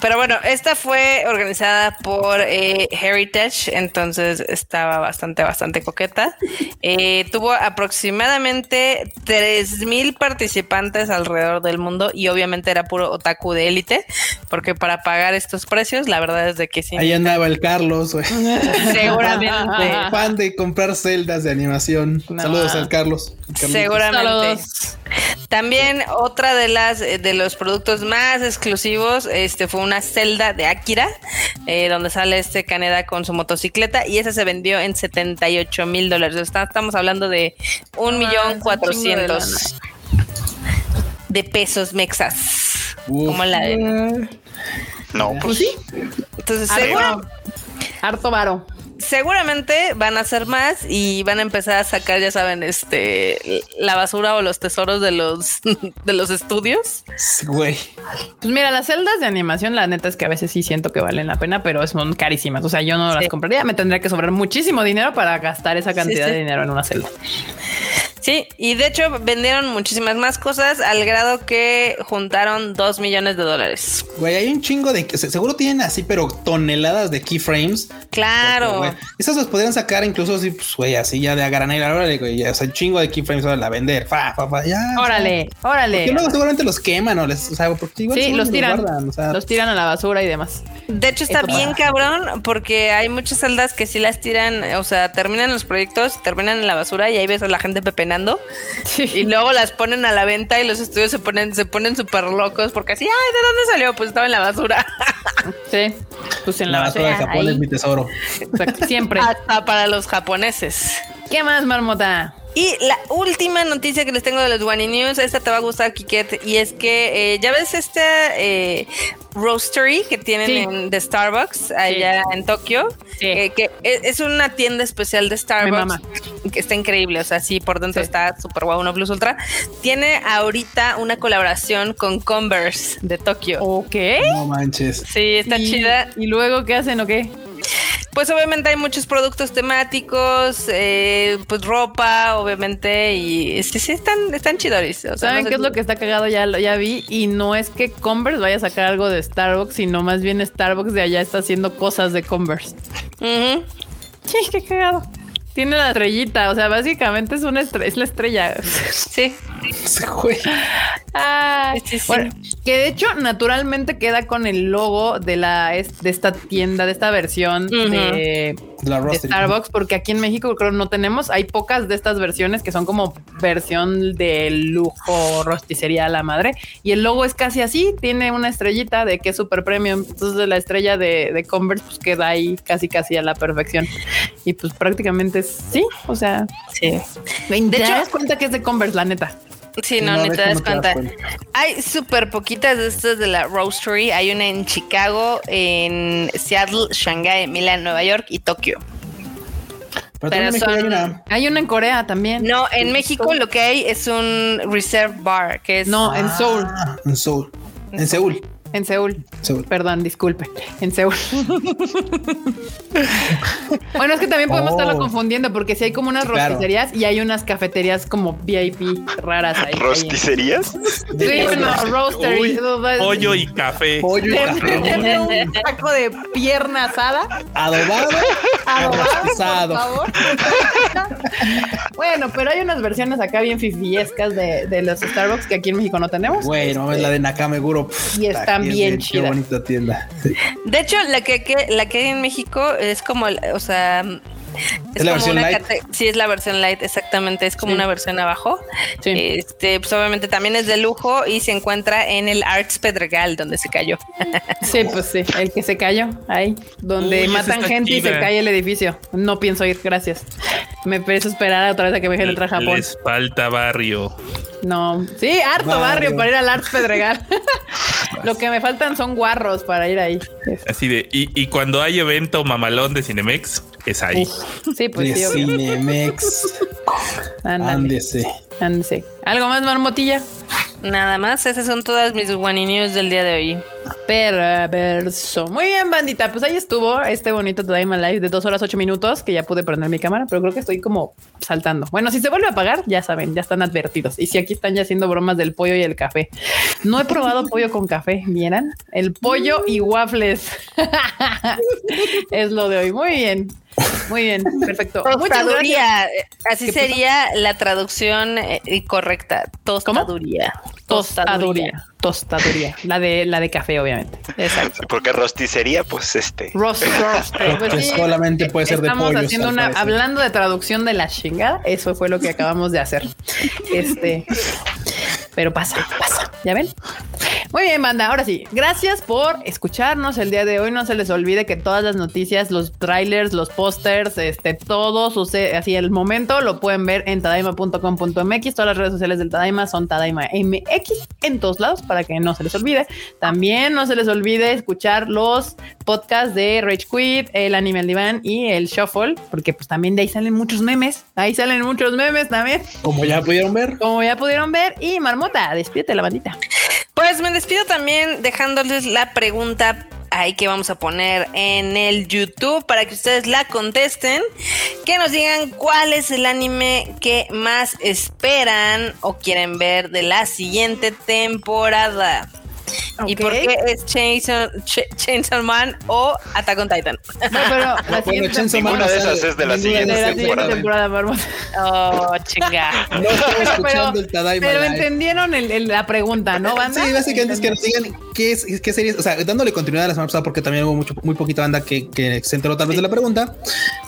Pero bueno, esta fue organizada por eh, Heritage, entonces estaba bastante, bastante coqueta. Eh, tuvo aproximadamente 3.000 participantes alrededor del mundo y obviamente era puro otaku de élite, porque para pagar estos precios, la verdad es de que sí. Ahí andaba el Carlos, güey. (laughs) Seguramente. Fan de comprar celdas de animación. No. Saludos al Carlos. Carlitos. Seguramente. Saludos. También otra de las eh, de los productos más exclusivos, este fue una celda de Akira, eh, donde sale este Caneda con su motocicleta y esa se vendió en 78 mil dólares. Está- Estamos hablando de un millón cuatrocientos de pesos mexas. Uf. Como la de- No, Pues pues sí, Entonces, harto, seguro- harto varo. Seguramente van a hacer más y van a empezar a sacar, ya saben, este la basura o los tesoros de los (laughs) de los estudios. Güey. Pues mira, las celdas de animación, la neta es que a veces sí siento que valen la pena, pero son carísimas. O sea, yo no Sí. las compraría. Me tendría que sobrar muchísimo dinero para gastar esa cantidad sí. de dinero en una celda. Sí, y de hecho vendieron muchísimas más cosas al grado que juntaron dos millones de dólares. Güey, hay un chingo de se- seguro tienen así, pero toneladas de keyframes. Claro. Güey, Esas los podrían sacar incluso así, pues, güey, así ya de a. Órale, güey, ya, o sea, un chingo de keyframes ahora a vender. Fa, fa, fa, ya. Órale, órale. Que luego seguramente los queman o les, o sea, porque igual Sí, los tiran. guardan, o sea, Los tiran a la basura y demás. De hecho está bien cabrón porque hay muchas celdas que sí las tiran, o sea, terminan los proyectos, terminan en la basura y ahí ves a la gente y luego las ponen a la venta y los estudios se ponen se ponen súper locos porque así, ay, ¿de dónde salió? Pues estaba en la basura. (laughs) Sí, pues en la, la basura de. Japón ahí. es mi tesoro. Exacto, siempre. Hasta para los japoneses. ¿Qué más, marmota? Y la última noticia que les tengo de los One News, esta te va a gustar, Kiket, y es que eh, ya ves este eh, roastery que tienen Sí. en, de Starbucks allá en Tokio, Sí. eh, que es, es una tienda especial de Starbucks que está increíble, o sea, sí, por dentro Sí. está super guau, uno plus ultra. Tiene ahorita una colaboración con Converse de Tokio. Ok. No manches. Sí, está y, chida. ¿Y luego qué hacen o qué? Pues obviamente hay muchos productos temáticos, eh, pues ropa, obviamente, y sí, sí, están, están chidoris. O sea, ¿Saben no qué es lo que está cagado? Ya, lo- ya vi. Y no es que Converse vaya a sacar algo de Starbucks, sino más bien Starbucks de allá está haciendo cosas de Converse. Sí, qué cagado. Tiene la estrellita, o sea, básicamente es una estre- es la estrella. Sí. Sí. bueno, que de hecho naturalmente queda con el logo de la de esta tienda, de esta versión de, La de. Starbucks, porque aquí en México creo no tenemos, hay pocas de estas versiones que son como versión de lujo, rosticería a la madre, y el logo es casi así, tiene una estrellita de que es super premium, entonces la estrella de, de Converse pues queda ahí casi casi a la perfección, y pues prácticamente es, sí, o sea, Sí. de hecho, das cuenta que es de Converse, la neta. Sí, no, no, ni te das no te das cuenta. Hay súper poquitas de estas de la Roastery. Hay una en Chicago, en Seattle, Shanghai, Milán, Nueva York y Tokio. Pero, Pero hay son- una- Hay una en Corea también. No, en México lo que hay es un Reserve Bar, que es... No, en Seoul, Ah, En Seúl. En Seúl. En Seúl. Seúl. Perdón, disculpe, en Seúl. bueno, es que también podemos Oh. estarlo confundiendo porque si hay como unas claro. rosticerías y hay unas cafeterías como VIP raras ahí. ahí. ¿Rosticerías? Sí, bueno, Eso va- pollo y café. Pollo y café. un taco de pierna asada. Adobado. Adobado, por favor. bueno, pero hay unas versiones acá bien fifiescas de, de los Starbucks que aquí en México no tenemos. Güey, no mames, la de Nakameguro. Y están qué bien Qué bonita tienda. Sí. De hecho, la que, que- la que hay en México es como, o sea... (laughs) ¿Es la versión light? cate- Sí, es la versión light, exactamente. Es como Sí. una versión abajo. Sí. Este, pues obviamente también es de lujo y se encuentra en el Arts Pedregal, donde se cayó. (laughs) Sí, pues sí, el que se cayó ahí, donde Uy, matan gente y se cae el edificio. No pienso ir, gracias. Me pienso esperar otra vez a que me dejen entrar a Japón. Les falta barrio. No, sí, harto barrio, Barrio. para ir al Arts Pedregal. (laughs) Lo que me faltan son guarros para ir ahí. Así de, y, y cuando hay evento mamalón de Cinemex, es ahí. Sí, pues sí, de obvio. Cinemex. Ándese. ándese. ¿Algo más, marmotilla? Nada más, esas son todas mis One News del día de hoy. Perverso. Muy bien, bandita. Pues ahí estuvo este bonito Time Live de dos horas ocho minutos que ya pude prender mi cámara, pero creo que estoy como saltando. Bueno, si se vuelve a apagar, ya saben, ya están advertidos. Y si aquí están ya haciendo bromas del pollo y el café. No he probado pollo con café, ¿vieran? El pollo y waffles. (laughs) es lo de hoy. Muy bien. Muy bien. (laughs) Perfecto. Tostaduría, eh, así sería la traducción eh, correcta. Tostaduría. Tostaduría. Tostaduría. La de, la de café, obviamente. Exacto. (laughs) Porque rosticería, pues este. Roast. (laughs) Pues Porque sí, solamente puede ser de Estamos pollos, haciendo una, hablando de traducción de la chingada, eso fue lo que acabamos de hacer. Este, pero pasa, pasa, ¿ya ven? Muy bien, banda. Ahora sí, gracias por escucharnos el día de hoy. No se les olvide que todas las noticias, los trailers, los pósters, este, todo sucede así. El momento lo pueden ver en tadaima.com.mx. Todas las redes sociales del Tadaima son Tadaima MX en todos lados para que no se les olvide. También no se les olvide escuchar los podcasts de Rage Quit, el Anime al Diván y el Shuffle, porque pues también de ahí salen muchos memes. Ahí salen muchos memes también, Como ya pudieron ver. como ya pudieron ver. Y Marmota, despídete la bandita. Pues me despido también dejándoles la pregunta ahí que vamos a poner en el YouTube para que ustedes la contesten. Que nos digan cuál es el anime que más esperan o quieren ver de la siguiente temporada. ¿Y Ok. por qué es Chainsaw, Ch- Chainsaw Man o Attack on Titan? No, pero la Bueno, siguiente Chainsaw Man Ninguna de esas es de la Ninguna de siguiente la siguiente temporada. temporada. Oh, chinga. (laughs) No estoy escuchando Pero, el Tadaima pero Live. entendieron el- el- la pregunta, ¿no, banda? Sí, básicamente es que nos digan qué, es, qué series, o sea, dándole continuidad a la semana pasada, porque también hubo mucho, muy poquita banda que, que se enteró tal vez de la pregunta.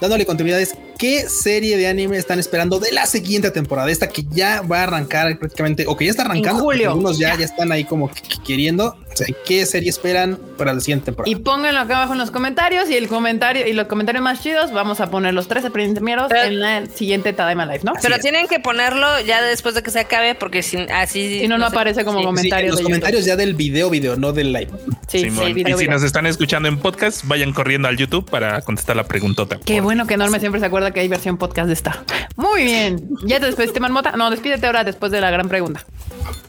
Dándole continuidad es qué serie de anime están esperando de la siguiente temporada, esta que ya va a arrancar prácticamente, o que ya está arrancando. porque julio. Algunos ya, ya están ahí como que- que queriendo. O sea, qué serie esperan para la siguiente temporada. Y pónganlo acá abajo en los comentarios y el comentario y los comentarios más chidos vamos a poner los 13 primeros Pero- en la siguiente Tadaima Live, ¿no? Pero es. tienen que ponerlo ya después de que se acabe porque sin, así... Si no, no sé- aparece como sí. Sí, en comentarios. los de comentarios ya del video, video, no del live. Sí, sí, Simón. video, y si video. nos están escuchando en podcast, vayan corriendo al YouTube para contestar la preguntota. Qué bueno que Enorme siempre se acuerda que hay versión podcast de esta. Muy bien. ¿Ya te despediste, Marmota? No, despídete ahora después de la gran pregunta.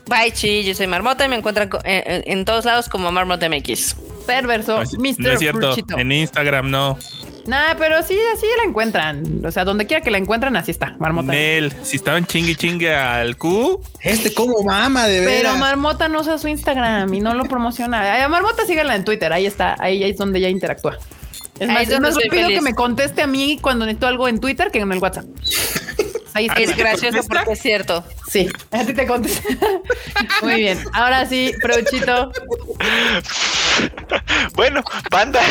Bye, chi, yo soy Marmota y me encuentran en, en- en todos lados como Marmota MX. Perverso, No Mr. no es cierto. Fruchito. En Instagram no. Nah, pero sí, así la encuentran. O sea, donde quiera que la encuentren, así está, Marmota. Nel, si estaban chingue chingue al Q, Este, como mama, de Pero veras. Marmota no usa su Instagram y no lo promociona. (laughs) Ay, A Marmota síganla en Twitter, ahí está, ahí es donde ya interactúa. Es más, es rápido feliz. que me conteste a mí cuando necesito algo en Twitter que en el WhatsApp. (laughs) Ahí está. Es ¿te gracioso contesta? porque es cierto. Sí, a ti te contesta. (laughs) Muy bien. Ahora sí, Prouchito. Bueno, banda,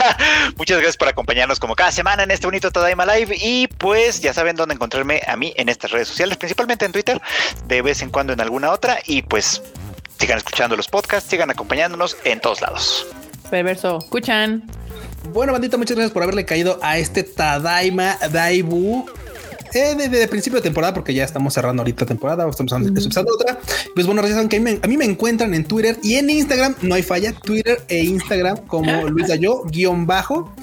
(laughs) muchas gracias por acompañarnos como cada semana en este bonito Tadaima Live. Y pues ya saben dónde encontrarme a mí en estas redes sociales, principalmente en Twitter, de vez en cuando en alguna otra. Y pues sigan escuchando los podcasts, sigan acompañándonos en todos lados. Perverso. Escuchan. Bueno, bandita, muchas gracias por haberle caído a este Tadaima Daibu. Eh, de, de principio de temporada, porque ya estamos cerrando ahorita temporada, estamos empezando, otra. Pues bueno, ya saben que a mí, me, a mí me encuentran en Twitter y en Instagram, no hay falla, Twitter e Instagram como (laughs) Luis Dayo, guion bajo.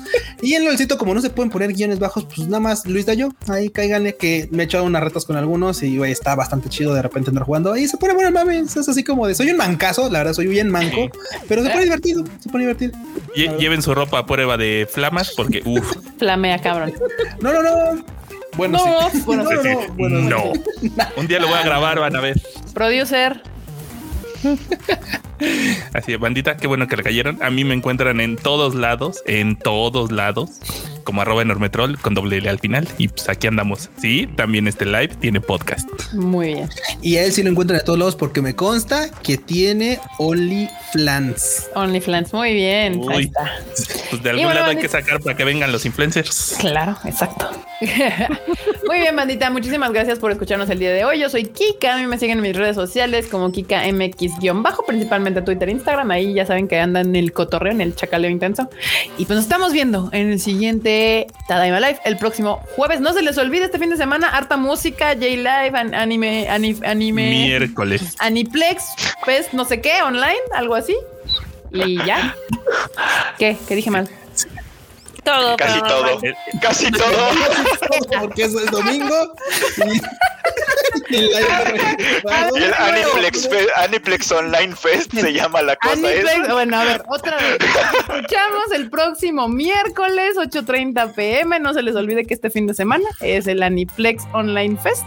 Y en el sitio, como no se pueden poner guiones bajos, pues nada más Luis Dayo, ahí cáiganle que me he echado unas retas con algunos y güey, está bastante chido de repente andar jugando. Y se pone bueno el mame, es así como de, soy un mancazo, la verdad, soy bien manco, pero se pone divertido, se pone divertido. lle- lleven su ropa a prueba de flamas porque, uff, (laughs) Flamea, cabrón. No, no, no. Bueno, No, sí. bueno, no, sí, no, bueno, no. Un día lo voy a grabar, van a ver. Producer. (laughs) Así, bandita, qué bueno que le cayeron. A mí me encuentran en todos lados, en todos lados, como arroba enormetrol con doble L al final. Y pues aquí andamos. Sí, también este live tiene podcast. Muy bien. Y a él sí lo encuentran de todos lados porque me consta que tiene OnlyFans. OnlyFans. Muy bien. Ahí está. pues de algún bueno, lado hay que sacar para que vengan los influencers. Claro, exacto. (laughs) Muy bien, bandita. Muchísimas gracias por escucharnos el día de hoy. Yo soy Kika. A mí me siguen en mis redes sociales como Kika MX-bajo, principalmente Twitter, Instagram. Ahí ya saben que andan en el cotorreo, en el chacaleo intenso. Y pues nos estamos viendo en el siguiente Tadaima Live el próximo jueves. No se les olvide este fin de semana, harta música, J-Live, an- anime, ani- anime, Miércoles. Aniplex, Fest, no sé qué, online, algo así. Y ya. ¿Qué? ¿Qué dije mal? Todo. Casi todo, casi todo. (laughs) porque es el domingo. Y (laughs) el Aniplex, Fe- Aniplex Online Fest se llama la cosa Aniplex, esa. bueno, a ver, otra vez. (laughs) Escuchamos el próximo miércoles, 8:30 pm. No se les olvide que este fin de semana es el Aniplex Online Fest.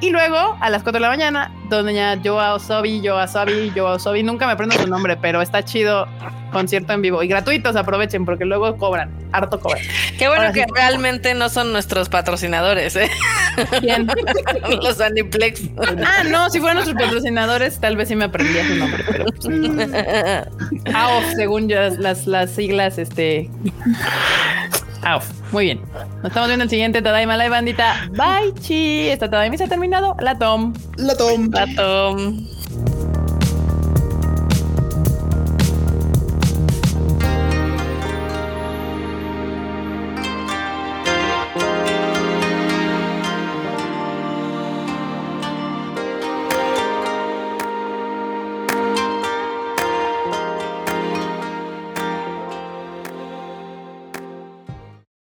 Y luego a las 4 de la mañana, doña Joa Osobi, Joa Osobi, Joa Osobi, nunca me aprendo su nombre, pero está chido. Concierto en vivo y gratuitos, aprovechen porque luego cobran, harto cobran. Qué bueno Ahora que sí. realmente no son nuestros patrocinadores, ¿eh? Bien. (laughs) Los Aniplex. Ah, no, si fueran nuestros patrocinadores, tal vez sí me aprendía su nombre, pero pues, (laughs) AOF, según yo, las, las siglas, este. AOF. Muy bien. Nos estamos viendo en el siguiente Tadaima Live, bandita. Bye, chi. Esta Tadaima se ha terminado. La Tom. La Tom. Pato.